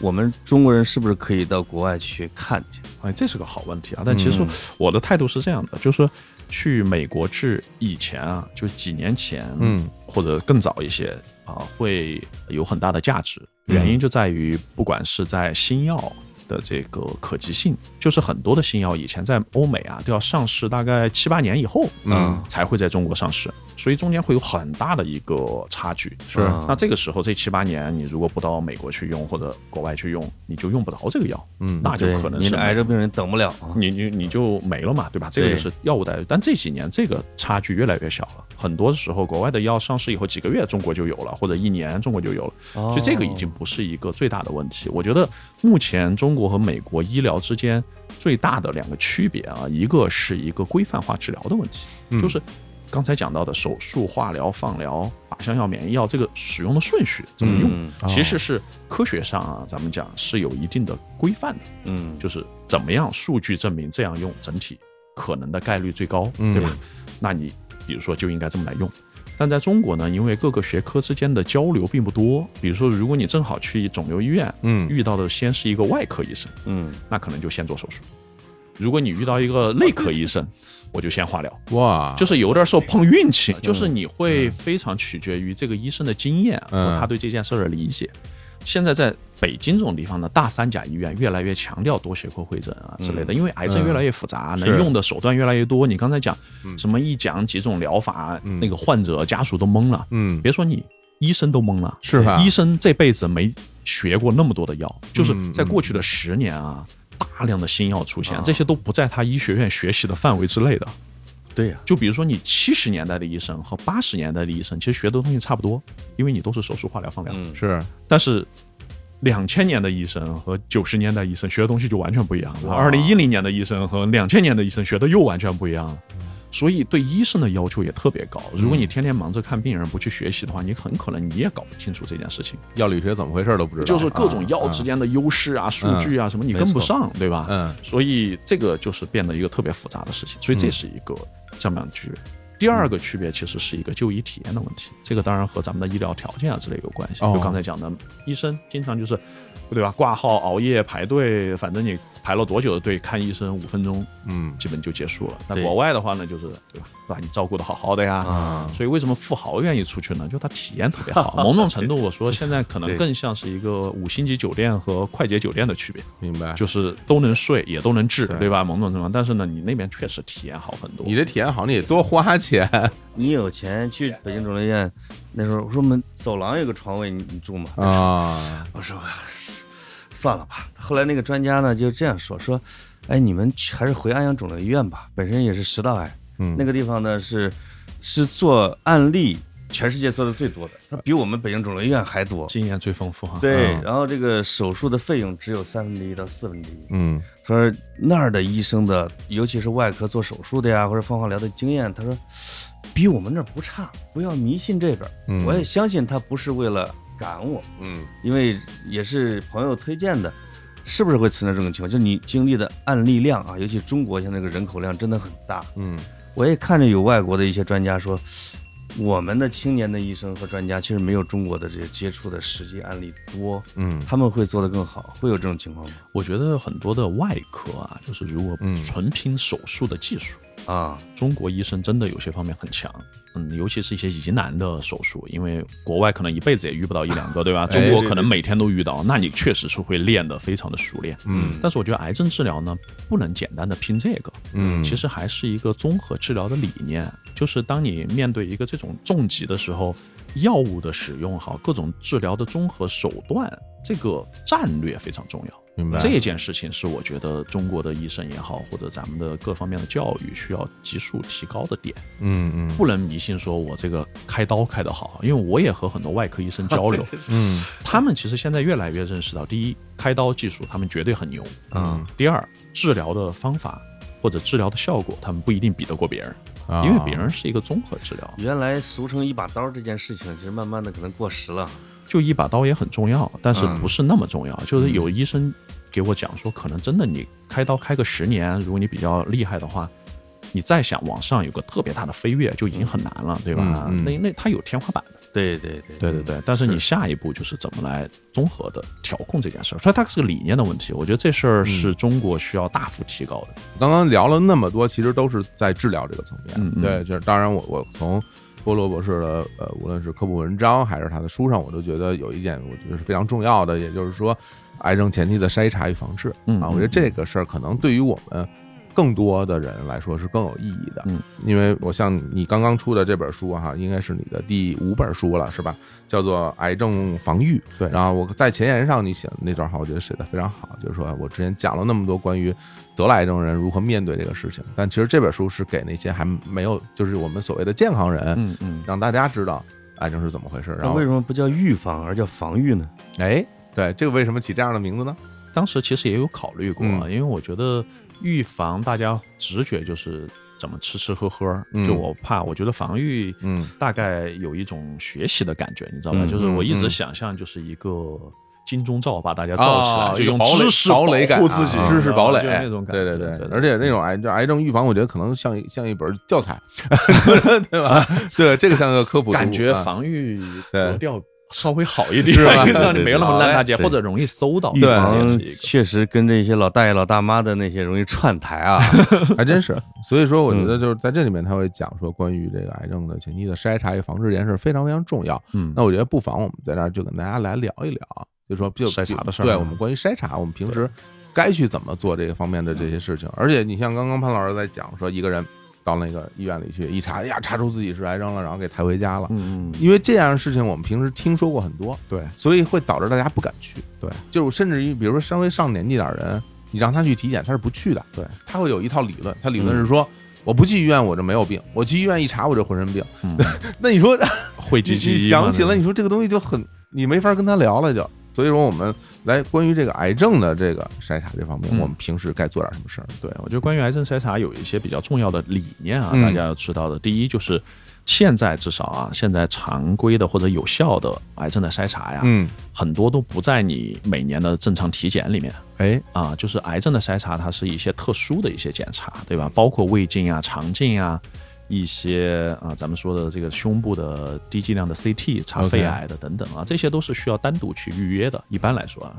[SPEAKER 4] 我们中国人是不是可以到国外去看去？
[SPEAKER 3] 哎，这是个好问题啊！但其实我的态度是这样的，就是说。去美国治以前啊，就几年前，
[SPEAKER 2] 嗯，
[SPEAKER 3] 或者更早一些啊，会有很大的价值。原因就在于，不管是在新药。的这个可及性，就是很多的新药以前在欧美啊都要上市，大概七八年以后，
[SPEAKER 2] 嗯，
[SPEAKER 3] 才会在中国上市，所以中间会有很大的一个差距。
[SPEAKER 2] 是，
[SPEAKER 3] 那这个时候这七八年，你如果不到美国去用或者国外去用，你就用不着这个药，
[SPEAKER 2] 嗯，
[SPEAKER 3] 那就可能是
[SPEAKER 4] 癌症病人等不了，
[SPEAKER 3] 你你你就没了嘛，对吧？这个就是药物的。但这几年这个差距越来越小了，很多时候国外的药上市以后几个月中国就有了，或者一年中国就有了，所以这个已经不是一个最大的问题。我觉得目前中国。国和美国医疗之间最大的两个区别啊，一个是一个规范化治疗的问题，就是刚才讲到的手术、化疗、放疗、靶向药、免疫药这个使用的顺序怎么用，其实是科学上啊，咱们讲是有一定的规范的，
[SPEAKER 4] 嗯，
[SPEAKER 3] 就是怎么样数据证明这样用整体可能的概率最高，对吧？那你比如说就应该这么来用。但在中国呢，因为各个学科之间的交流并不多，比如说，如果你正好去肿瘤医院，
[SPEAKER 2] 嗯，
[SPEAKER 3] 遇到的先是一个外科医生，
[SPEAKER 4] 嗯，
[SPEAKER 3] 那可能就先做手术；如果你遇到一个内科医生，我就先化疗。
[SPEAKER 2] 哇，
[SPEAKER 3] 就是有点时候碰运气，就是你会非常取决于这个医生的经验和他对这件事的理解。现在在北京这种地方的大三甲医院越来越强调多学科会诊啊之类的，因为癌症越来越复杂，能用的手段越来越多。你刚才讲什么一讲几种疗法，那个患者家属都懵了。嗯，别说你，医生都懵了。
[SPEAKER 2] 是吧？
[SPEAKER 3] 医生这辈子没学过那么多的药，就是在过去的十年啊，大量的新药出现，这些都不在他医学院学习的范围之内的。
[SPEAKER 4] 对呀，
[SPEAKER 3] 就比如说你七十年代的医生和八十年代的医生，其实学的东西差不多，因为你都是手术、化疗、放疗。
[SPEAKER 2] 是，
[SPEAKER 3] 但是两千年的医生和九十年代医生学的东西就完全不一样了。二零一零年的医生和两千年的医生学的又完全不一样了。所以对医生的要求也特别高。如果你天天忙着看病人，不去学习的话，你很可能你也搞不清楚这件事情。
[SPEAKER 2] 药理学怎么回事都不知道，
[SPEAKER 3] 就是各种药之间的优势啊、数据啊什么，你跟不上，对吧？嗯。所以这个就是变得一个特别复杂的事情。所以这是一个这么样的区别。第二个区别其实是一个就医体验的问题。这个当然和咱们的医疗条件啊之类有关系。就刚才讲的，医生经常就是，对吧？挂号、熬夜、排队，反正你。排了多久的队看医生五分钟，嗯，基本就结束了。那国外的话呢，就是对吧，把你照顾的好好的呀。所以为什么富豪愿意出去呢？就他体验特别好。某种程度，我说现在可能更像是一个五星级酒店和快捷酒店的区别。
[SPEAKER 2] 明白，
[SPEAKER 3] 就是都能睡，也都能治，对吧？某种程度，但是呢，你那边确实体验好很多。
[SPEAKER 2] 你的体验好，你得多花钱。
[SPEAKER 4] 你有钱去北京肿瘤医院，那时候我说我们走廊有个床位，你你住吗？
[SPEAKER 2] 啊，
[SPEAKER 4] 我说。算了吧。后来那个专家呢就这样说说，哎，你们还是回安阳肿瘤医院吧，本身也是食道癌，嗯，那个地方呢是是做案例全世界做的最多的，比我们北京肿瘤医院还多，
[SPEAKER 3] 经验最丰富哈。
[SPEAKER 4] 对，然后这个手术的费用只有三分之一到四分之一，嗯，他说那儿的医生的，尤其是外科做手术的呀，或者放化疗的经验，他说比我们那儿不差，不要迷信这边，我也相信他不是为了。感悟，嗯，因为也是朋友推荐的，是不是会存在这种情况？就你经历的案例量啊，尤其中国现在这个人口量真的很大，嗯，我也看着有外国的一些专家说，我们的青年的医生和专家其实没有中国的这些接触的实际案例多，嗯，他们会做得更好，会有这种情况吗？
[SPEAKER 3] 我觉得很多的外科啊，就是如果纯凭手术的技术。啊，中国医生真的有些方面很强，嗯，尤其是一些疑难的手术，因为国外可能一辈子也遇不到一两个，对吧？中国可能每天都遇到，那你确实是会练得非常的熟练，嗯。但是我觉得癌症治疗呢，不能简单的拼这个，嗯，其实还是一个综合治疗的理念，就是当你面对一个这种重疾的时候，药物的使用好，各种治疗的综合手段，这个战略非常重要。
[SPEAKER 2] 明白。
[SPEAKER 3] 这件事情是我觉得中国的医生也好，或者咱们的各方面的教育需要急速提高的点。嗯嗯，不能迷信说我这个开刀开得好，因为我也和很多外科医生交流，嗯，他们其实现在越来越认识到，第一，开刀技术他们绝对很牛，嗯，第二，治疗的方法或者治疗的效果，他们不一定比得过别人，因为别人是一个综合治疗。
[SPEAKER 4] 原来俗称一把刀这件事情，其实慢慢的可能过时了。
[SPEAKER 3] 就一把刀也很重要，但是不是那么重要。就是有医生给我讲说，可能真的你开刀开个十年，如果你比较厉害的话，你再想往上有个特别大的飞跃就已经很难了，对吧？那那它有天花板的。
[SPEAKER 4] 对对
[SPEAKER 3] 对对对对。但是你下一步就是怎么来综合的调控这件事儿，所以它是个理念的问题。我觉得这事儿是中国需要大幅提高的。
[SPEAKER 2] 刚刚聊了那么多，其实都是在治疗这个层面。对，就是当然我我从。波罗博士的呃，无论是科普文章还是他的书上，我都觉得有一点，我觉得是非常重要的，也就是说，癌症前期的筛查与防治啊，我觉得这个事儿可能对于我们。更多的人来说是更有意义的，嗯，因为我像你刚刚出的这本书哈，应该是你的第五本书了，是吧？叫做《癌症防御》。
[SPEAKER 3] 对，
[SPEAKER 2] 然后我在前言上你写的那段话，我觉得写的非常好，就是说我之前讲了那么多关于得了癌症人如何面对这个事情，但其实这本书是给那些还没有，就是我们所谓的健康人，嗯嗯，让大家知道癌症是怎么回事。然后
[SPEAKER 4] 为什么不叫预防而叫防御呢？
[SPEAKER 2] 哎，对，这个为什么起这样的名字呢？
[SPEAKER 3] 当时其实也有考虑过，啊因为我觉得。预防大家直觉就是怎么吃吃喝喝，就我怕，我觉得防御，嗯，大概有一种学习的感觉，你知道吧？就是我一直想象就是一个金钟罩把大家罩起来，就用知识
[SPEAKER 2] 堡垒
[SPEAKER 3] 保护自己，
[SPEAKER 2] 知识堡垒
[SPEAKER 3] 那种感觉。
[SPEAKER 2] 对对对，而且那种癌癌症预防，我觉得可能像像一本教材，对吧？对，这个像个科普，
[SPEAKER 3] 感觉防御格调。稍微好一点，让你没有那么烂大街，或者容易搜到。
[SPEAKER 4] 对，确实跟这些老大爷老大妈的那些容易串台啊，
[SPEAKER 2] 还真是。所以说，我觉得就是在这里面他会讲说关于这个癌症的前期的筛查与防治这件事非常非常重要。嗯，那我觉得不妨我们在这儿就跟大家来聊一聊就说就
[SPEAKER 3] 筛查的事儿，
[SPEAKER 2] 对我们关于筛查，我们平时该去怎么做这个方面的这些事情。而且你像刚刚潘老师在讲说，一个人到那个医院里去一查，呀，查出自己是癌症了，然后给抬回家了。因为这样的事情我们平时听说过很多，
[SPEAKER 3] 对，
[SPEAKER 2] 所以会导致大家不敢去。
[SPEAKER 3] 对，
[SPEAKER 2] 就是甚至于比如说稍微上年纪点人，你让他去体检，他是不去的。
[SPEAKER 3] 对，
[SPEAKER 2] 他会有一套理论，他理论是说。我不去医院，我就没有病；我去医院一查，我就浑身病。那你说
[SPEAKER 3] 会积极
[SPEAKER 2] 想起来，你说这个东西就很，你没法跟他聊了，就。所以说，我们来关于这个癌症的这个筛查这方面，我们平时该做点什么事儿？
[SPEAKER 3] 对我觉得，关于癌症筛查有一些比较重要的理念啊，大家要知道的。第一就是。现在至少啊，现在常规的或者有效的癌症的筛查呀，
[SPEAKER 2] 嗯，
[SPEAKER 3] 很多都不在你每年的正常体检里面。
[SPEAKER 2] 哎，
[SPEAKER 3] 啊，就是癌症的筛查，它是一些特殊的一些检查，对吧？包括胃镜啊、肠镜啊，一些啊，咱们说的这个胸部的低剂量的 CT 查肺癌的等等啊，这些都是需要单独去预约的。一般来说啊。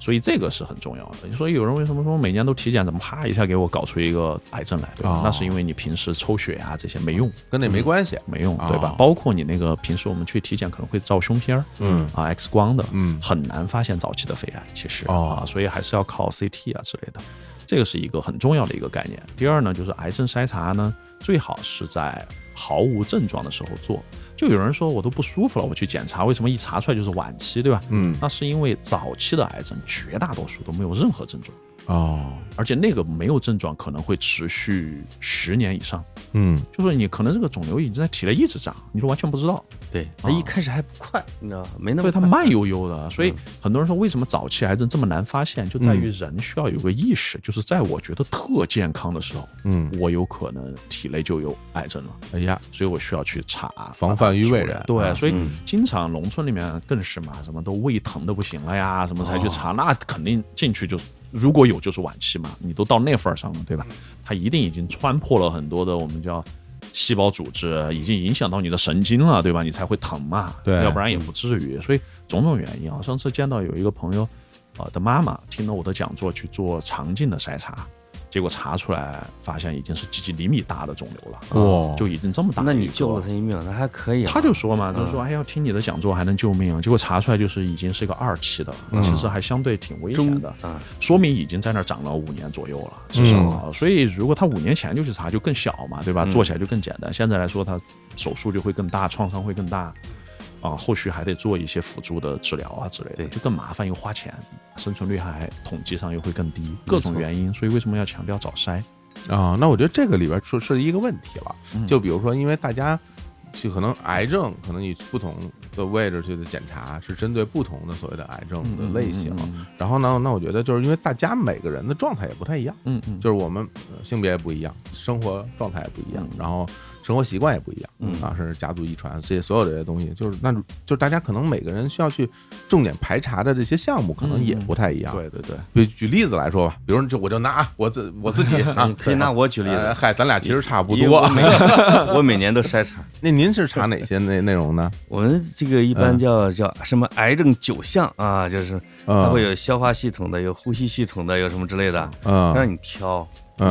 [SPEAKER 3] 所以这个是很重要的。所以有人为什么说每年都体检，怎么啪一下给我搞出一个癌症来？对吧？那是因为你平时抽血啊这些没用，
[SPEAKER 2] 跟那没关系，
[SPEAKER 3] 没用，对吧？包括你那个平时我们去体检可能会照胸片儿，
[SPEAKER 2] 嗯
[SPEAKER 3] 啊 X 光的，
[SPEAKER 2] 嗯，
[SPEAKER 3] 很难发现早期的肺癌，其实
[SPEAKER 2] 啊，
[SPEAKER 3] 所以还是要靠 CT 啊之类的。这个是一个很重要的一个概念。第二呢，就是癌症筛查呢，最好是在毫无症状的时候做。就有人说我都不舒服了，我去检查，为什么一查出来就是晚期，对吧？
[SPEAKER 2] 嗯，
[SPEAKER 3] 那是因为早期的癌症绝大多数都没有任何症状。
[SPEAKER 2] 哦，
[SPEAKER 3] 而且那个没有症状可能会持续十年以上，
[SPEAKER 2] 嗯，
[SPEAKER 3] 就是你可能这个肿瘤已经在体内一直长，你都完全不知道。
[SPEAKER 4] 对，它一开始还不快，你知道吗？没那么，
[SPEAKER 3] 对，它慢悠悠的。所以很多人说，为什么早期癌症这么难发现，就在于人需要有个意识，就是在我觉得特健康的时候，
[SPEAKER 2] 嗯，
[SPEAKER 3] 我有可能体内就有癌症了。
[SPEAKER 2] 哎呀，
[SPEAKER 3] 所以我需要去查，
[SPEAKER 2] 防范于未然。
[SPEAKER 3] 对，所以经常农村里面更是嘛，什么都胃疼的不行了呀，什么才去查，那肯定进去就。如果有就是晚期嘛，你都到那份儿上了，对吧？它一定已经穿破了很多的我们叫细胞组织，已经影响到你的神经了，对吧？你才会疼嘛，
[SPEAKER 2] 对，
[SPEAKER 3] 要不然也不至于。所以种种原因啊，上次见到有一个朋友，啊的妈妈听了我的讲座去做肠镜的筛查。结果查出来，发现已经是几几厘米大的肿瘤了，哇，就已经这么大。
[SPEAKER 4] 那你救了他一命，那还可以。
[SPEAKER 3] 他就说嘛，就是说，哎，要听你的讲座还能救命。结果查出来就是已经是个二期的，其实还相对挺危险的，说明已经在那儿长了五年左右了，至少。所以如果他五年前就去查，就更小嘛，对吧？做起来就更简单。现在来说，他手术就会更大，创伤会更大。啊，后续还得做一些辅助的治疗啊之类的，就更麻烦又花钱，生存率还统计上又会更低，各种原因，所以为什么要强调早筛？
[SPEAKER 2] 啊？那我觉得这个里边出是一个问题了，就比如说，因为大家就可能癌症，可能你不同的位置去的检查是针对不同的所谓的癌症的类型，然后呢，那我觉得就是因为大家每个人的状态也不太一样，
[SPEAKER 3] 嗯嗯，
[SPEAKER 2] 就是我们性别也不一样，生活状态也不一样，然后。生活习惯也不一样，嗯啊，甚至家族遗传这些所有这些东西，就是那就是大家可能每个人需要去重点排查的这些项目，可能也不太一样。
[SPEAKER 3] 对对对，
[SPEAKER 2] 举举例子来说吧，比如就我就拿我自我自己 啊，
[SPEAKER 4] 可以拿我举例子。
[SPEAKER 2] 嗨，咱俩其实差不多。
[SPEAKER 4] 我每年都筛查。
[SPEAKER 2] 那您是查哪些内内容呢？
[SPEAKER 4] 我们这个一般叫叫什么癌症九项啊，就是它会有消化系统的，有呼吸系统的，有什么之类的，
[SPEAKER 2] 嗯，
[SPEAKER 4] 让你挑。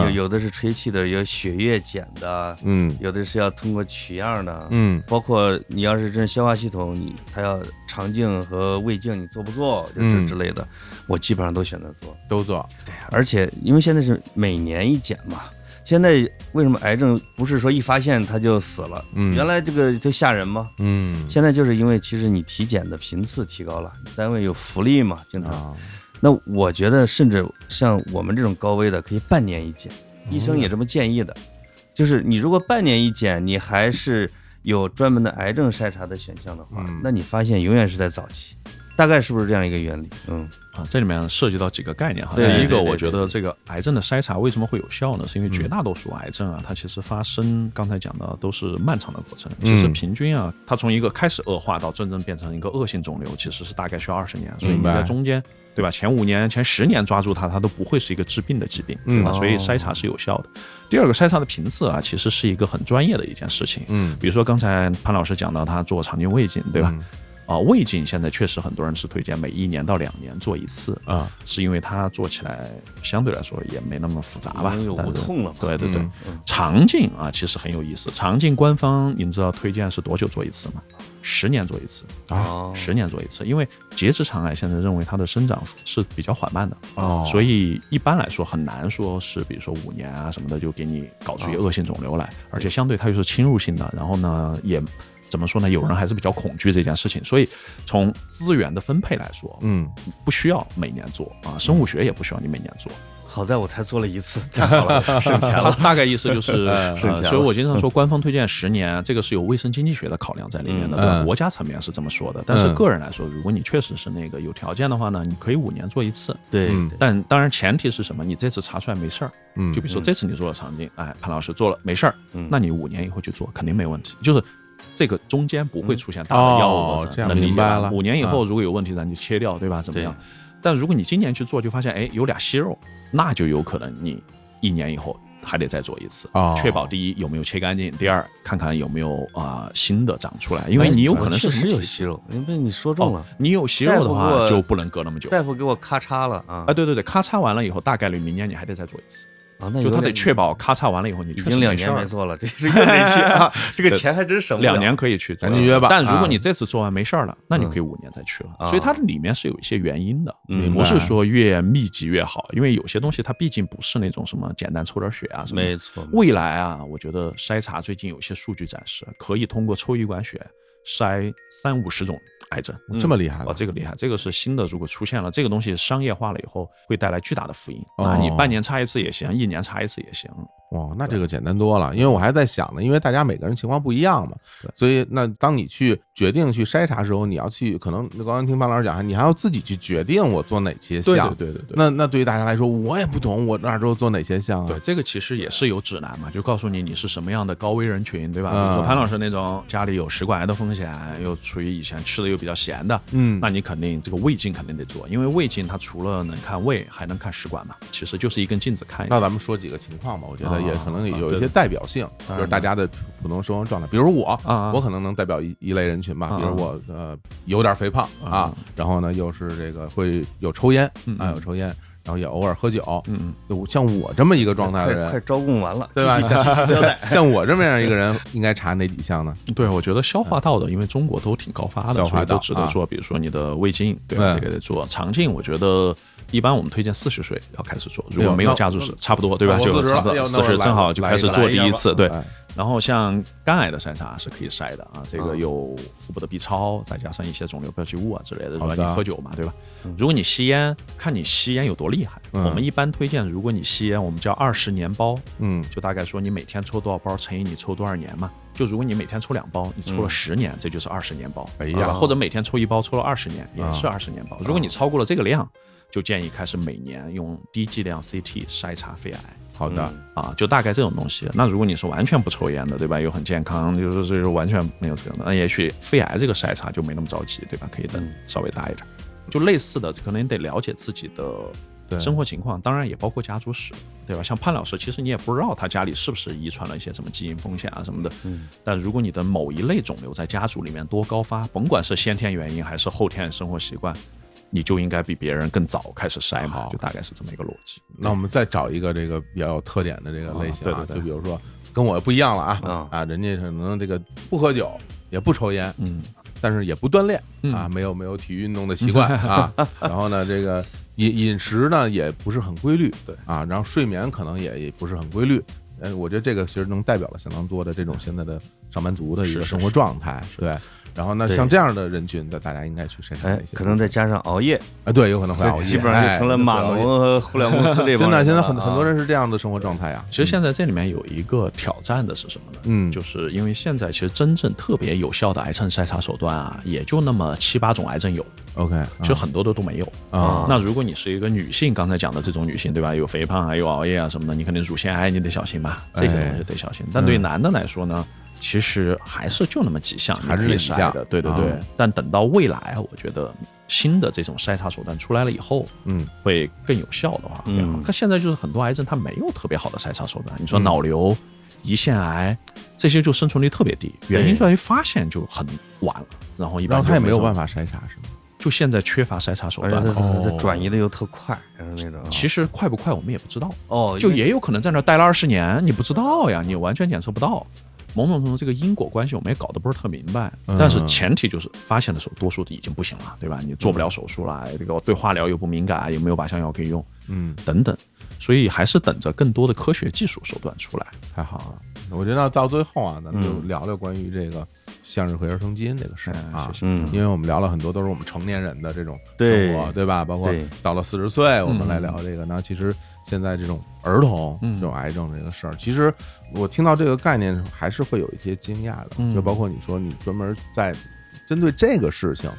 [SPEAKER 4] 有有的是吹气的，有血液检的，
[SPEAKER 2] 嗯，
[SPEAKER 4] 有的是要通过取样的，
[SPEAKER 2] 嗯，
[SPEAKER 4] 包括你要是这消化系统，你他要肠镜和胃镜，你做不做，就是之类的，我基本上都选择做，
[SPEAKER 2] 都做。
[SPEAKER 4] 对，而且因为现在是每年一检嘛，现在为什么癌症不是说一发现他就死了？
[SPEAKER 2] 嗯，
[SPEAKER 4] 原来这个就吓人吗？
[SPEAKER 2] 嗯，
[SPEAKER 4] 现在就是因为其实你体检的频次提高了，单位有福利嘛，经常。那我觉得，甚至像我们这种高危的，可以半年一检，医生也这么建议的。就是你如果半年一检，你还是有专门的癌症筛查的选项的话，那你发现永远是在早期。大概是不是这样一个原理？嗯
[SPEAKER 3] 啊，这里面涉及到几个概念哈。第一个，我觉得这个癌症的筛查为什么会有效呢？是因为绝大多数癌症啊，它其实发生，刚才讲的都是漫长的过程。其实平均啊，它从一个开始恶化到真正变成一个恶性肿瘤，其实是大概需要二十年。所以你在中间，对吧？前五年、前十年抓住它，它都不会是一个致病的疾病，对吧？所以筛查是有效的。第二个，筛查的频次啊，其实是一个很专业的一件事情。
[SPEAKER 2] 嗯，
[SPEAKER 3] 比如说刚才潘老师讲到他做肠镜胃镜，对吧？啊，胃镜现在确实很多人是推荐每一年到两年做一次
[SPEAKER 2] 啊，
[SPEAKER 3] 是因为它做起来相对来说也没那么复杂吧，
[SPEAKER 4] 有无痛了。
[SPEAKER 3] 对对对，肠镜啊其实很有意思。肠镜官方您知道推荐是多久做一次吗？十年做一次啊，十年做一次，因为结直肠癌现在认为它的生长是比较缓慢的哦，所以一般来说很难说是比如说五年啊什么的就给你搞出一个恶性肿瘤来，而且相对它又是侵入性的，然后呢也怎么说呢？有人还是比较恐惧这件事情，所以从资源的分配来说，嗯，不需要每年做啊，生物学也不需要你每年做。
[SPEAKER 4] 好在我才做了一次，太好了，省钱了。
[SPEAKER 3] 大概意思就是，所以我经常说，官方推荐十年，这个是有卫生经济学的考量在里面的。国家层面是这么说的，但是个人来说，如果你确实是那个有条件的话呢，你可以五年做一次。
[SPEAKER 4] 对，
[SPEAKER 3] 但当然前提是什么？你这次查出来没事儿，就比如说这次你做了肠镜，哎，潘老师做了没事儿，那你五年以后去做肯定没问题。就是这个中间不会出现大的药物
[SPEAKER 2] 这样明白了。
[SPEAKER 3] 五年以后如果有问题，咱就切掉，对吧？怎么样？但如果你今年去做，就发现哎有俩息肉，那就有可能你一年以后还得再做一次，确保第一有没有切干净，第二看看有没有啊新的长出来，因为你有可能是
[SPEAKER 4] 没有息肉，被你说中了。
[SPEAKER 3] 你有息肉的话就不能隔那么久。
[SPEAKER 4] 大夫给我咔嚓了啊！
[SPEAKER 3] 啊对对对，咔嚓完了以后，大概率明年你还得再做一次。就他得确保咔嚓完了以后，你
[SPEAKER 4] 已经两年没做了，这是又得去啊！这个钱还真省。
[SPEAKER 3] 两年可以去，
[SPEAKER 2] 咱就约吧。
[SPEAKER 3] 但如果你这次做完没事儿了，那你可以五年再去了。所以它里面是有一些原因的，不是说越密集越好。因为有些东西它毕竟不是那种什么简单抽点血啊什么。
[SPEAKER 4] 没错。
[SPEAKER 3] 未来啊，我觉得筛查最近有些数据展示，可以通过抽一管血。筛三五十种癌症，
[SPEAKER 2] 这么厉害
[SPEAKER 3] 哦，这个厉害，这个是新的。如果出现了这个东西商业化了以后，会带来巨大的福音啊！你半年查一次也行，一年查一次也行。
[SPEAKER 2] 哇，那这个简单多了，因为我还在想呢，因为大家每个人情况不一样嘛，所以那当你去决定去筛查的时候，你要去可能刚刚听潘老师讲，你还要自己去决定我做哪些项，
[SPEAKER 3] 对对对对。
[SPEAKER 2] 那那对于大家来说，我也不懂，我那时候做哪些项啊？
[SPEAKER 3] 对，这个其实也是有指南嘛，就告诉你你是什么样的高危人群，对吧？比如说潘老师那种家里有食管癌的风险，又处于以前吃的又比较咸的，嗯，那你肯定这个胃镜肯定得做，因为胃镜它除了能看胃，还能看食管嘛，其实就是一根镜子看。
[SPEAKER 2] 那咱们说几个情况吧，我觉得也可能有一。些代表性就是大家的普通生活状态，比如我，我可能能代表一一类人群吧。比如我呃有点肥胖啊，然后呢又是这个会有抽烟啊，有抽烟，然后也偶尔喝酒。嗯嗯，像我这么一个状态的人，
[SPEAKER 4] 快招供完了，
[SPEAKER 2] 对吧？像 像我这么样一个人，应该查哪几项呢？
[SPEAKER 3] 对，我觉得消化道的，因为中国都挺高发的，所以都值得做。比如说你的胃镜，对吧？这个得做。肠镜，我觉得。一般我们推荐四十岁要开始做，如果没有家族史，差不多对吧？就差不多四十正好就开始做第一次。对，然后像肝癌的筛查是可以筛的啊，这个有腹部的 B 超，再加上一些肿瘤标记物啊之类的，对吧？你喝酒嘛，对吧？如果你吸烟，看你吸烟有多厉害。我们一般推荐，如果你吸烟，我们叫二十年包，嗯，就大概说你每天抽多少包乘以你抽多少年嘛。就如果你每天抽两包，你抽了十年，这就是二十年包。哎呀，或者每天抽一包，抽了二十年，也是二十年包。如果你超过了这个量。就建议开始每年用低剂量 CT 筛查肺癌。
[SPEAKER 2] 好的
[SPEAKER 3] 啊，就大概这种东西。那如果你是完全不抽烟的，对吧？又很健康，就是就是完全没有这种的，那也许肺癌这个筛查就没那么着急，对吧？可以等稍微大一点。就类似的，可能你得了解自己的生活情况，当然也包括家族史，对吧？像潘老师，其实你也不知道他家里是不是遗传了一些什么基因风险啊什么的。嗯。但如果你的某一类肿瘤在家族里面多高发，甭管是先天原因还是后天生活习惯。你就应该比别人更早开始筛嘛，就大概是这么一个逻辑。
[SPEAKER 2] 那我们再找一个这个比较有特点的这个类型啊，就比如说跟我不一样了啊啊，人家可能这个不喝酒也不抽烟，嗯，但是也不锻炼啊，没有没有体育运动的习惯啊，然后呢，这个饮饮食呢也不是很规律，
[SPEAKER 3] 对
[SPEAKER 2] 啊，然后睡眠可能也也不是很规律。嗯，我觉得这个其实能代表了相当多的这种现在的上班族的一个生活状态，对。然后那像这样的人群的，大家应该去筛查一些，
[SPEAKER 4] 可能再加上熬夜
[SPEAKER 2] 啊，对，有可能会熬夜，
[SPEAKER 4] 基本上就成了码农和互联网公司这
[SPEAKER 2] 真的，现在很很多人是这样的生活状态啊。
[SPEAKER 3] 其实现在这里面有一个挑战的是什么呢？嗯，就是因为现在其实真正特别有效的癌症筛查手段啊，也就那么七八种癌症有。
[SPEAKER 2] OK，
[SPEAKER 3] 其实很多的都没有啊。那如果你是一个女性，刚才讲的这种女性，对吧？有肥胖啊，有熬夜啊什么的，你肯定乳腺癌你得小心吧，这些东西得小心。但对男的来说呢？其实还是就那么几项，
[SPEAKER 2] 还是
[SPEAKER 3] 那几项的，对对对。但等到未来，我觉得新的这种筛查手段出来了以后，嗯，会更有效的话，嗯，可现在就是很多癌症它没有特别好的筛查手段。你说脑瘤、胰腺癌这些就生存率特别低，原因在于发现就很晚了，然后一般
[SPEAKER 2] 他也没有办法筛查，是吗？
[SPEAKER 3] 就现在缺乏筛查手段，
[SPEAKER 4] 哦，转移的又特快，那种。
[SPEAKER 3] 其实快不快我们也不知道，哦，就也有可能在那待了二十年，你不知道呀，你完全检测不到。某种程度这个因果关系我们也搞得不是特明白。但是前提就是发现的时候，多数已经不行了，对吧？你做不了手术了，这个对化疗又不敏感，也没有靶向药可以用？嗯，等等。所以还是等着更多的科学技术手段出来。
[SPEAKER 2] 太好了，我觉得到最后啊，咱们就聊聊关于这个向日葵儿童基因这个事儿啊。嗯，因为我们聊了很多都是我们成年人的这种生活，对吧？包括到了四十岁，我们来聊这个。那其实现在这种儿童这种癌症这个事儿，其实我听到这个概念还是会有一些惊讶的。就包括你说你专门在针对这个事情。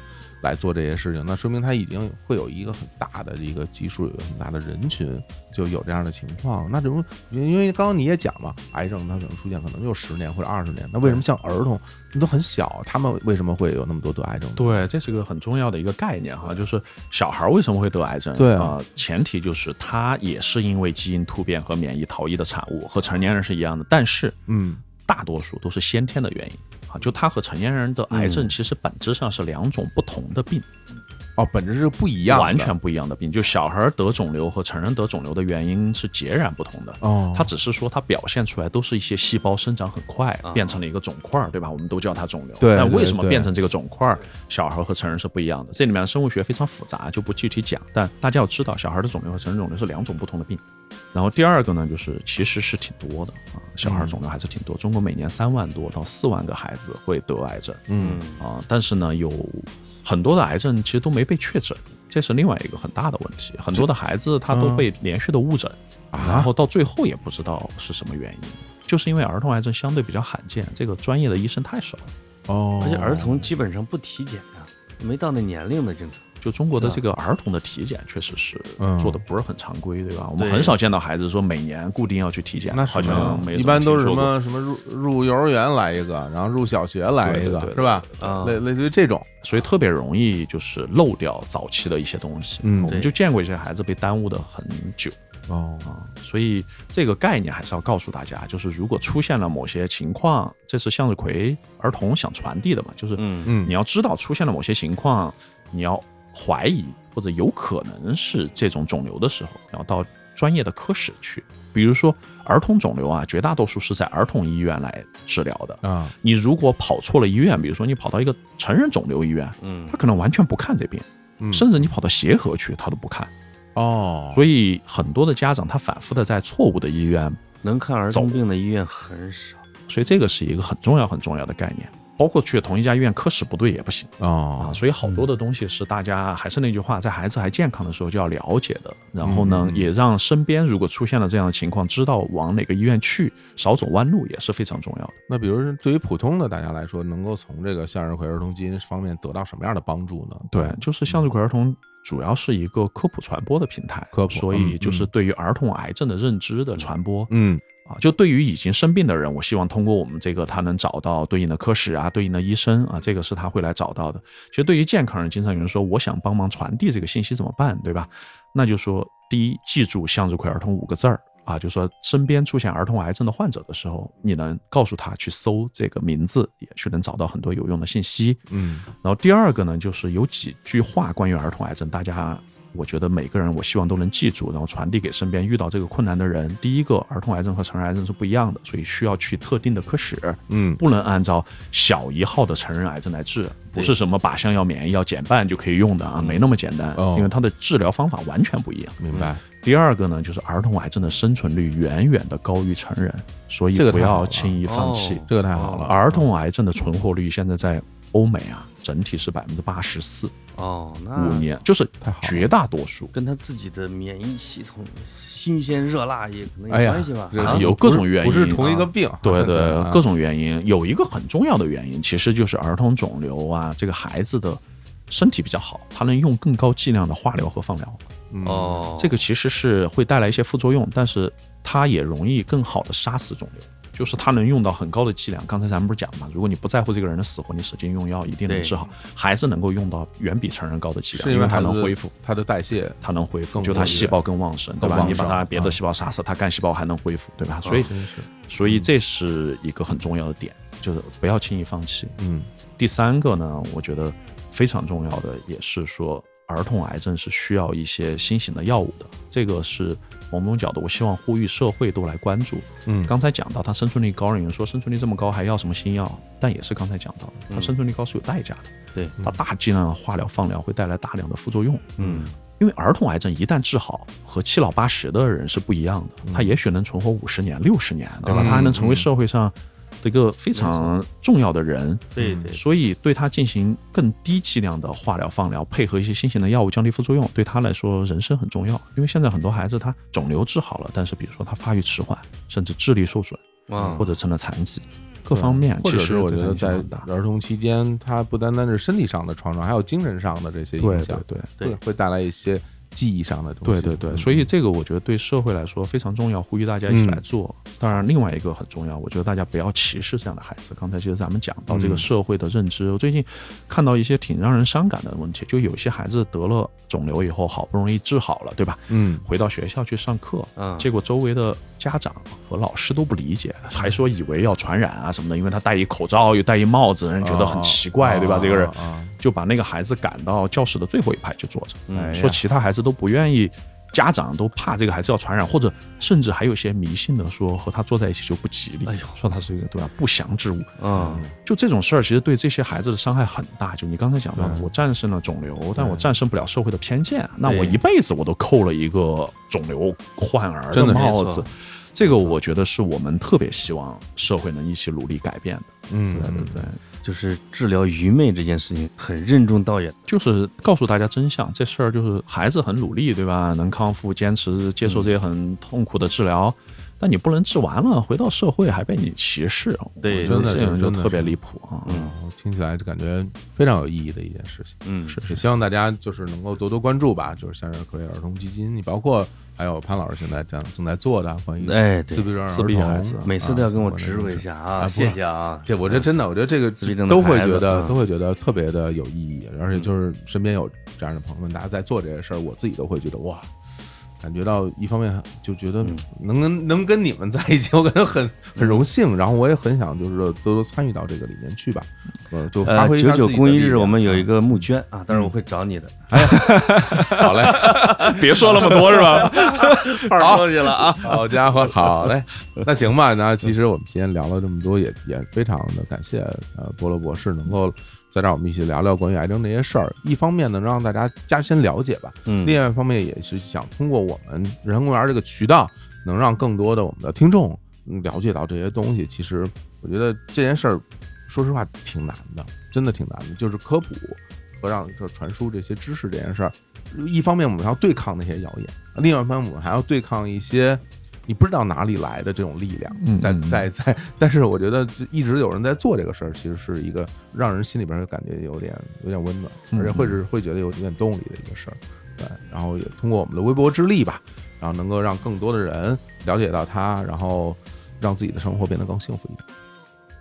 [SPEAKER 2] 来做这些事情，那说明他已经会有一个很大的一个基数，有很大的人群就有这样的情况。那这种，因为刚刚你也讲嘛，癌症它可能出现可能就十年或者二十年。那为什么像儿童你都很小，他们为什么会有那么多得癌症？
[SPEAKER 3] 对，这是个很重要的一个概念哈，就是小孩为什么会得癌症？
[SPEAKER 2] 对
[SPEAKER 3] 啊，前提就是他也是因为基因突变和免疫逃逸的产物，和成年人是一样的。但是，嗯，大多数都是先天的原因。就他和成年人的癌症其实本质上是两种不同的病，
[SPEAKER 2] 哦，本质是不一样，
[SPEAKER 3] 完全不一样的病。就小孩得肿瘤和成人得肿瘤的原因是截然不同的。哦，它只是说它表现出来都是一些细胞生长很快，变成了一个肿块，对吧？我们都叫它肿瘤。
[SPEAKER 2] 对。
[SPEAKER 3] 但为什么变成这个肿块，小孩和成人是不一样的？这里面生物学非常复杂，就不具体讲。但大家要知道，小孩的肿瘤和成人肿瘤是两种不同的病。然后第二个呢，就是其实是挺多的啊，小孩肿瘤还是挺多。中国每年三万多到四万个孩子会得癌症，嗯啊，但是呢，有很多的癌症其实都没被确诊，这是另外一个很大的问题。很多的孩子他都被连续的误诊，然后到最后也不知道是什么原因，就是因为儿童癌症相对比较罕见，这个专业的医生太少
[SPEAKER 4] 哦，而且儿童基本上不体检啊，没到那年龄的经常。
[SPEAKER 3] 就中国的这个儿童的体检确实是做的不是很常规，对吧？我们很少见到孩子说每年固定要去体检，
[SPEAKER 2] 那
[SPEAKER 3] 好像没
[SPEAKER 2] 一般都是什么什么入入幼儿园来一个，然后入小学来一个，是吧？类类似于这种，
[SPEAKER 3] 所以特别容易就是漏掉早期的一些东西。嗯，我们就见过一些孩子被耽误的很久。哦，所以这个概念还是要告诉大家，就是如果出现了某些情况，这是向日葵儿童想传递的嘛，就是嗯。嗯，你要知道出现了某些情况，你要。怀疑或者有可能是这种肿瘤的时候，要到专业的科室去。比如说儿童肿瘤啊，绝大多数是在儿童医院来治疗的啊。你如果跑错了医院，比如说你跑到一个成人肿瘤医院，嗯，他可能完全不看这边，甚至你跑到协和去，他都不看。哦，所以很多的家长他反复的在错误的医院
[SPEAKER 4] 能看儿童病的医院很少，
[SPEAKER 3] 所以这个是一个很重要很重要的概念。包括去同一家医院，科室不对也不行啊，所以好多的东西是大家还是那句话，在孩子还健康的时候就要了解的。然后呢，也让身边如果出现了这样的情况，知道往哪个医院去，少走弯路也是非常重要的。
[SPEAKER 2] 那比如对于普通的大家来说，能够从这个向日葵儿童基因方面得到什么样的帮助呢？
[SPEAKER 3] 对，就是向日葵儿童主要是一个科普传播的平台，
[SPEAKER 2] 科普，
[SPEAKER 3] 所以就是对于儿童癌症的认知的传播，嗯。啊，就对于已经生病的人，我希望通过我们这个，他能找到对应的科室啊，对应的医生啊，这个是他会来找到的。其实对于健康人，经常有人说，我想帮忙传递这个信息怎么办，对吧？那就说，第一，记住向日葵儿童五个字儿啊，就说身边出现儿童癌症的患者的时候，你能告诉他去搜这个名字，也去能找到很多有用的信息。嗯，然后第二个呢，就是有几句话关于儿童癌症，大家。我觉得每个人，我希望都能记住，然后传递给身边遇到这个困难的人。第一个，儿童癌症和成人癌症是不一样的，所以需要去特定的科室，嗯，不能按照小一号的成人癌症来治，不是什么靶向药、免疫药减半就可以用的啊，没那么简单，因为它的治疗方法完全不一样。
[SPEAKER 2] 明白。
[SPEAKER 3] 第二个呢，就是儿童癌症的生存率远远的高于成人，所以不要轻易放弃。
[SPEAKER 2] 这个太好了。
[SPEAKER 3] 儿童癌症的存活率现在在欧美啊，整体是百分之八十四。
[SPEAKER 4] 哦，
[SPEAKER 3] 五年就是绝大多数
[SPEAKER 4] 跟他自己的免疫系统新鲜热辣也可能有关系吧？
[SPEAKER 3] 有各种原因，
[SPEAKER 2] 不是同一个病。
[SPEAKER 3] 对对，各种原因，有一个很重要的原因，其实就是儿童肿瘤啊，这个孩子的身体比较好，他能用更高剂量的化疗和放疗。哦，这个其实是会带来一些副作用，但是它也容易更好的杀死肿瘤。就是它能用到很高的剂量，刚才咱们不是讲嘛？如果你不在乎这个人的死活，你使劲用药，一定能治好，还是能够用到远比成人高的剂量，
[SPEAKER 2] 因
[SPEAKER 3] 为它能恢复，
[SPEAKER 2] 它的代谢，
[SPEAKER 3] 它能恢复，就它细胞更旺盛，对吧？你把它别的细胞杀死，它干细胞还能恢复，对吧？所以，所以这是一个很重要的点，就是不要轻易放弃。嗯，第三个呢，我觉得非常重要的也是说。儿童癌症是需要一些新型的药物的，这个是某种角度，我希望呼吁社会都来关注。
[SPEAKER 2] 嗯，
[SPEAKER 3] 刚才讲到他生存率高，有人说生存率这么高还要什么新药？但也是刚才讲到的，他生存率高是有代价的。
[SPEAKER 4] 对，
[SPEAKER 3] 他大剂量的化疗、放疗会带来大量的副作用。
[SPEAKER 4] 嗯，
[SPEAKER 3] 因为儿童癌症一旦治好，和七老八十的人是不一样的，他也许能存活五十年、六十年，对吧？他还能成为社会上。一个非常重要的人，
[SPEAKER 4] 对对，
[SPEAKER 3] 所以对他进行更低剂量的化疗、放疗，配合一些新型的药物降低副作用，对他来说人生很重要。因为现在很多孩子他肿瘤治好了，但是比如说他发育迟缓，甚至智力受损，或者成了残疾，各方面
[SPEAKER 2] 或者是我觉得在儿童期间，他不单单是身体上的创伤，还有精神上的这些影响，
[SPEAKER 3] 对
[SPEAKER 4] 对，
[SPEAKER 2] 会会带来一些。记忆上的
[SPEAKER 3] 东西，对对对，所以这个我觉得对社会来说非常重要，呼吁大家一起来做。当然，另外一个很重要，我觉得大家不要歧视这样的孩子。刚才其实咱们讲到这个社会的认知，我最近看到一些挺让人伤感的问题，就有些孩子得了肿瘤以后，好不容易治好了，对吧？
[SPEAKER 2] 嗯，
[SPEAKER 3] 回到学校去上课，嗯，结果周围的家长和老师都不理解，还说以为要传染啊什么的，因为他戴一口罩又戴一帽子，人觉得很奇怪，对吧？这个人就把那个孩子赶到教室的最后一排去坐着，说其他孩子都不愿意。家长都怕这个孩子要传染，或者甚至还有些迷信的说和他坐在一起就不吉利，说他是一个对吧不祥之物。
[SPEAKER 4] 嗯，
[SPEAKER 3] 就这种事儿，其实对这些孩子的伤害很大。就你刚才讲到的，我战胜了肿瘤，但我战胜不了社会的偏见，那我一辈子我都扣了一个肿瘤患儿的帽子。这个我觉得是我们特别希望社会能一起努力改变的。
[SPEAKER 2] 嗯，
[SPEAKER 3] 对对对。
[SPEAKER 4] 就是治疗愚昧这件事情很任重道远，
[SPEAKER 3] 就是告诉大家真相。这事儿就是孩子很努力，对吧？能康复，坚持接受这些很痛苦的治疗，但你不能治完了，回到社会还被你歧视，
[SPEAKER 4] 对，
[SPEAKER 3] 真的就特别离谱啊！
[SPEAKER 2] 嗯，听起来就感觉非常有意义的一件事情。
[SPEAKER 4] 嗯，
[SPEAKER 3] 是是，
[SPEAKER 2] 希望大家就是能够多多关注吧。就是像是可为儿童基金，你包括。还有潘老师现在这样正在做的关于
[SPEAKER 4] 哎
[SPEAKER 2] 自闭症
[SPEAKER 3] 自闭孩子，
[SPEAKER 4] 每次都要跟我植入一下啊，谢谢啊！
[SPEAKER 2] 这我觉得真的，我觉得这个
[SPEAKER 4] 自闭症
[SPEAKER 2] 都会觉得都会觉得特别的有意义，而且就是身边有这样的朋友们，大家在做这些事儿，我自己都会觉得哇。感觉到一方面就觉得能跟能跟你们在一起，我感觉很很荣幸。然后我也很想就是多多参与到这个里面去吧。呃，就发挥
[SPEAKER 4] 九九公益日，我们有一个募捐啊，但是我会找你的。
[SPEAKER 2] 好嘞，
[SPEAKER 3] 别说那么多是吧？
[SPEAKER 4] 好东西了啊，
[SPEAKER 2] 好家伙，好嘞。那行吧，那其实我们今天聊了这么多，也也非常的感谢呃波罗博士能够。在这儿，我们一起聊聊关于癌症这些事儿。一方面呢，让大家加深了解吧；另外一方面，也是想通过我们人工公园这个渠道，能让更多的我们的听众了解到这些东西。其实，我觉得这件事儿，说实话挺难的，真的挺难的。就是科普和让就传输这些知识这件事儿，一方面我们要对抗那些谣言，另外一方面我们还要对抗一些。你不知道哪里来的这种力量，在在在，但是我觉得一直有人在做这个事儿，其实是一个让人心里边感觉有点有点温暖，而且会是会觉得有点动力的一个事儿。对，然后也通过我们的微薄之力吧，然后能够让更多的人了解到它，然后让自己的生活变得更幸福一点。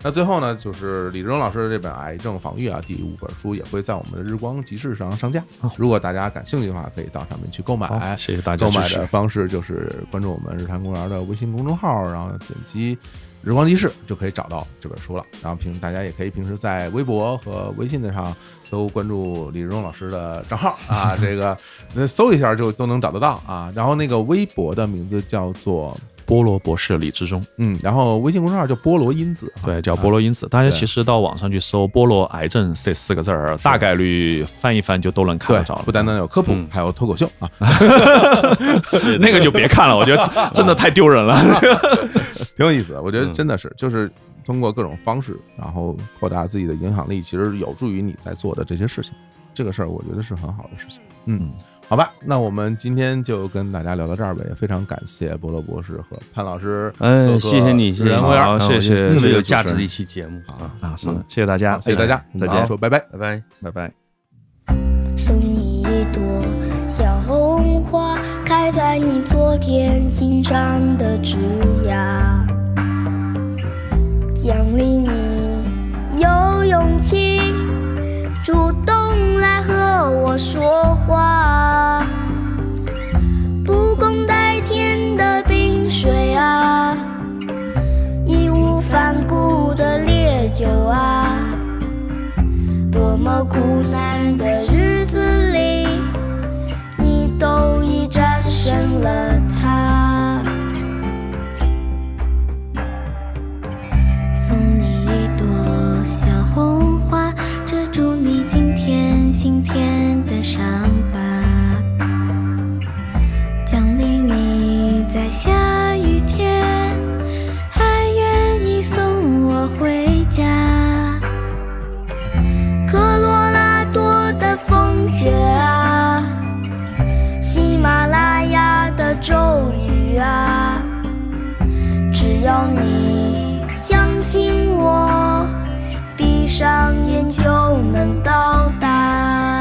[SPEAKER 2] 那最后呢，就是李志忠老师的这本《癌症防御》啊，第五本书也会在我们的日光集市上上架。如果大家感兴趣的话，可以到上面去购买。
[SPEAKER 3] 谢谢大家。
[SPEAKER 2] 购买的方式就是关注我们日坛公园的微信公众号，然后点击“日光集市”就可以找到这本书了。然后平大家也可以平时在微博和微信的上都关注李志忠老师的账号啊，这个搜一下就都能找得到啊。然后那个微博的名字叫做。
[SPEAKER 3] 菠萝博士李志忠，
[SPEAKER 2] 嗯，然后微信公众号叫菠萝因子，
[SPEAKER 3] 对，叫菠萝因子。大家其实到网上去搜“菠萝癌症”这四个字儿，大概率翻一翻就都能看得着。
[SPEAKER 2] 不单单有科普，还有脱口秀啊，
[SPEAKER 3] 那个就别看了，我觉得真的太丢人了。
[SPEAKER 2] 挺有意思的，我觉得真的是，就是通过各种方式，然后扩大自己的影响力，其实有助于你在做的这些事情。这个事儿，我觉得是很好的事情。嗯。好吧，那我们今天就跟大家聊到这儿呗。也非常感谢波罗博士和潘老师，
[SPEAKER 4] 嗯，谢谢你，谢谢
[SPEAKER 3] 好，谢谢，
[SPEAKER 4] 特别有价值的一期节目。
[SPEAKER 3] 啊啊，是，谢谢大家，
[SPEAKER 2] 谢谢大家，
[SPEAKER 3] 再见，
[SPEAKER 2] 说拜拜，
[SPEAKER 4] 拜拜，
[SPEAKER 3] 拜拜。
[SPEAKER 5] 送你一朵小红花，开在你昨天心上的枝桠，奖励你有勇气主动来和我说话。不共戴天的冰水啊义无反顾的烈酒啊多么苦难的日子里你都已战胜了要你相信我，闭上眼就能到达。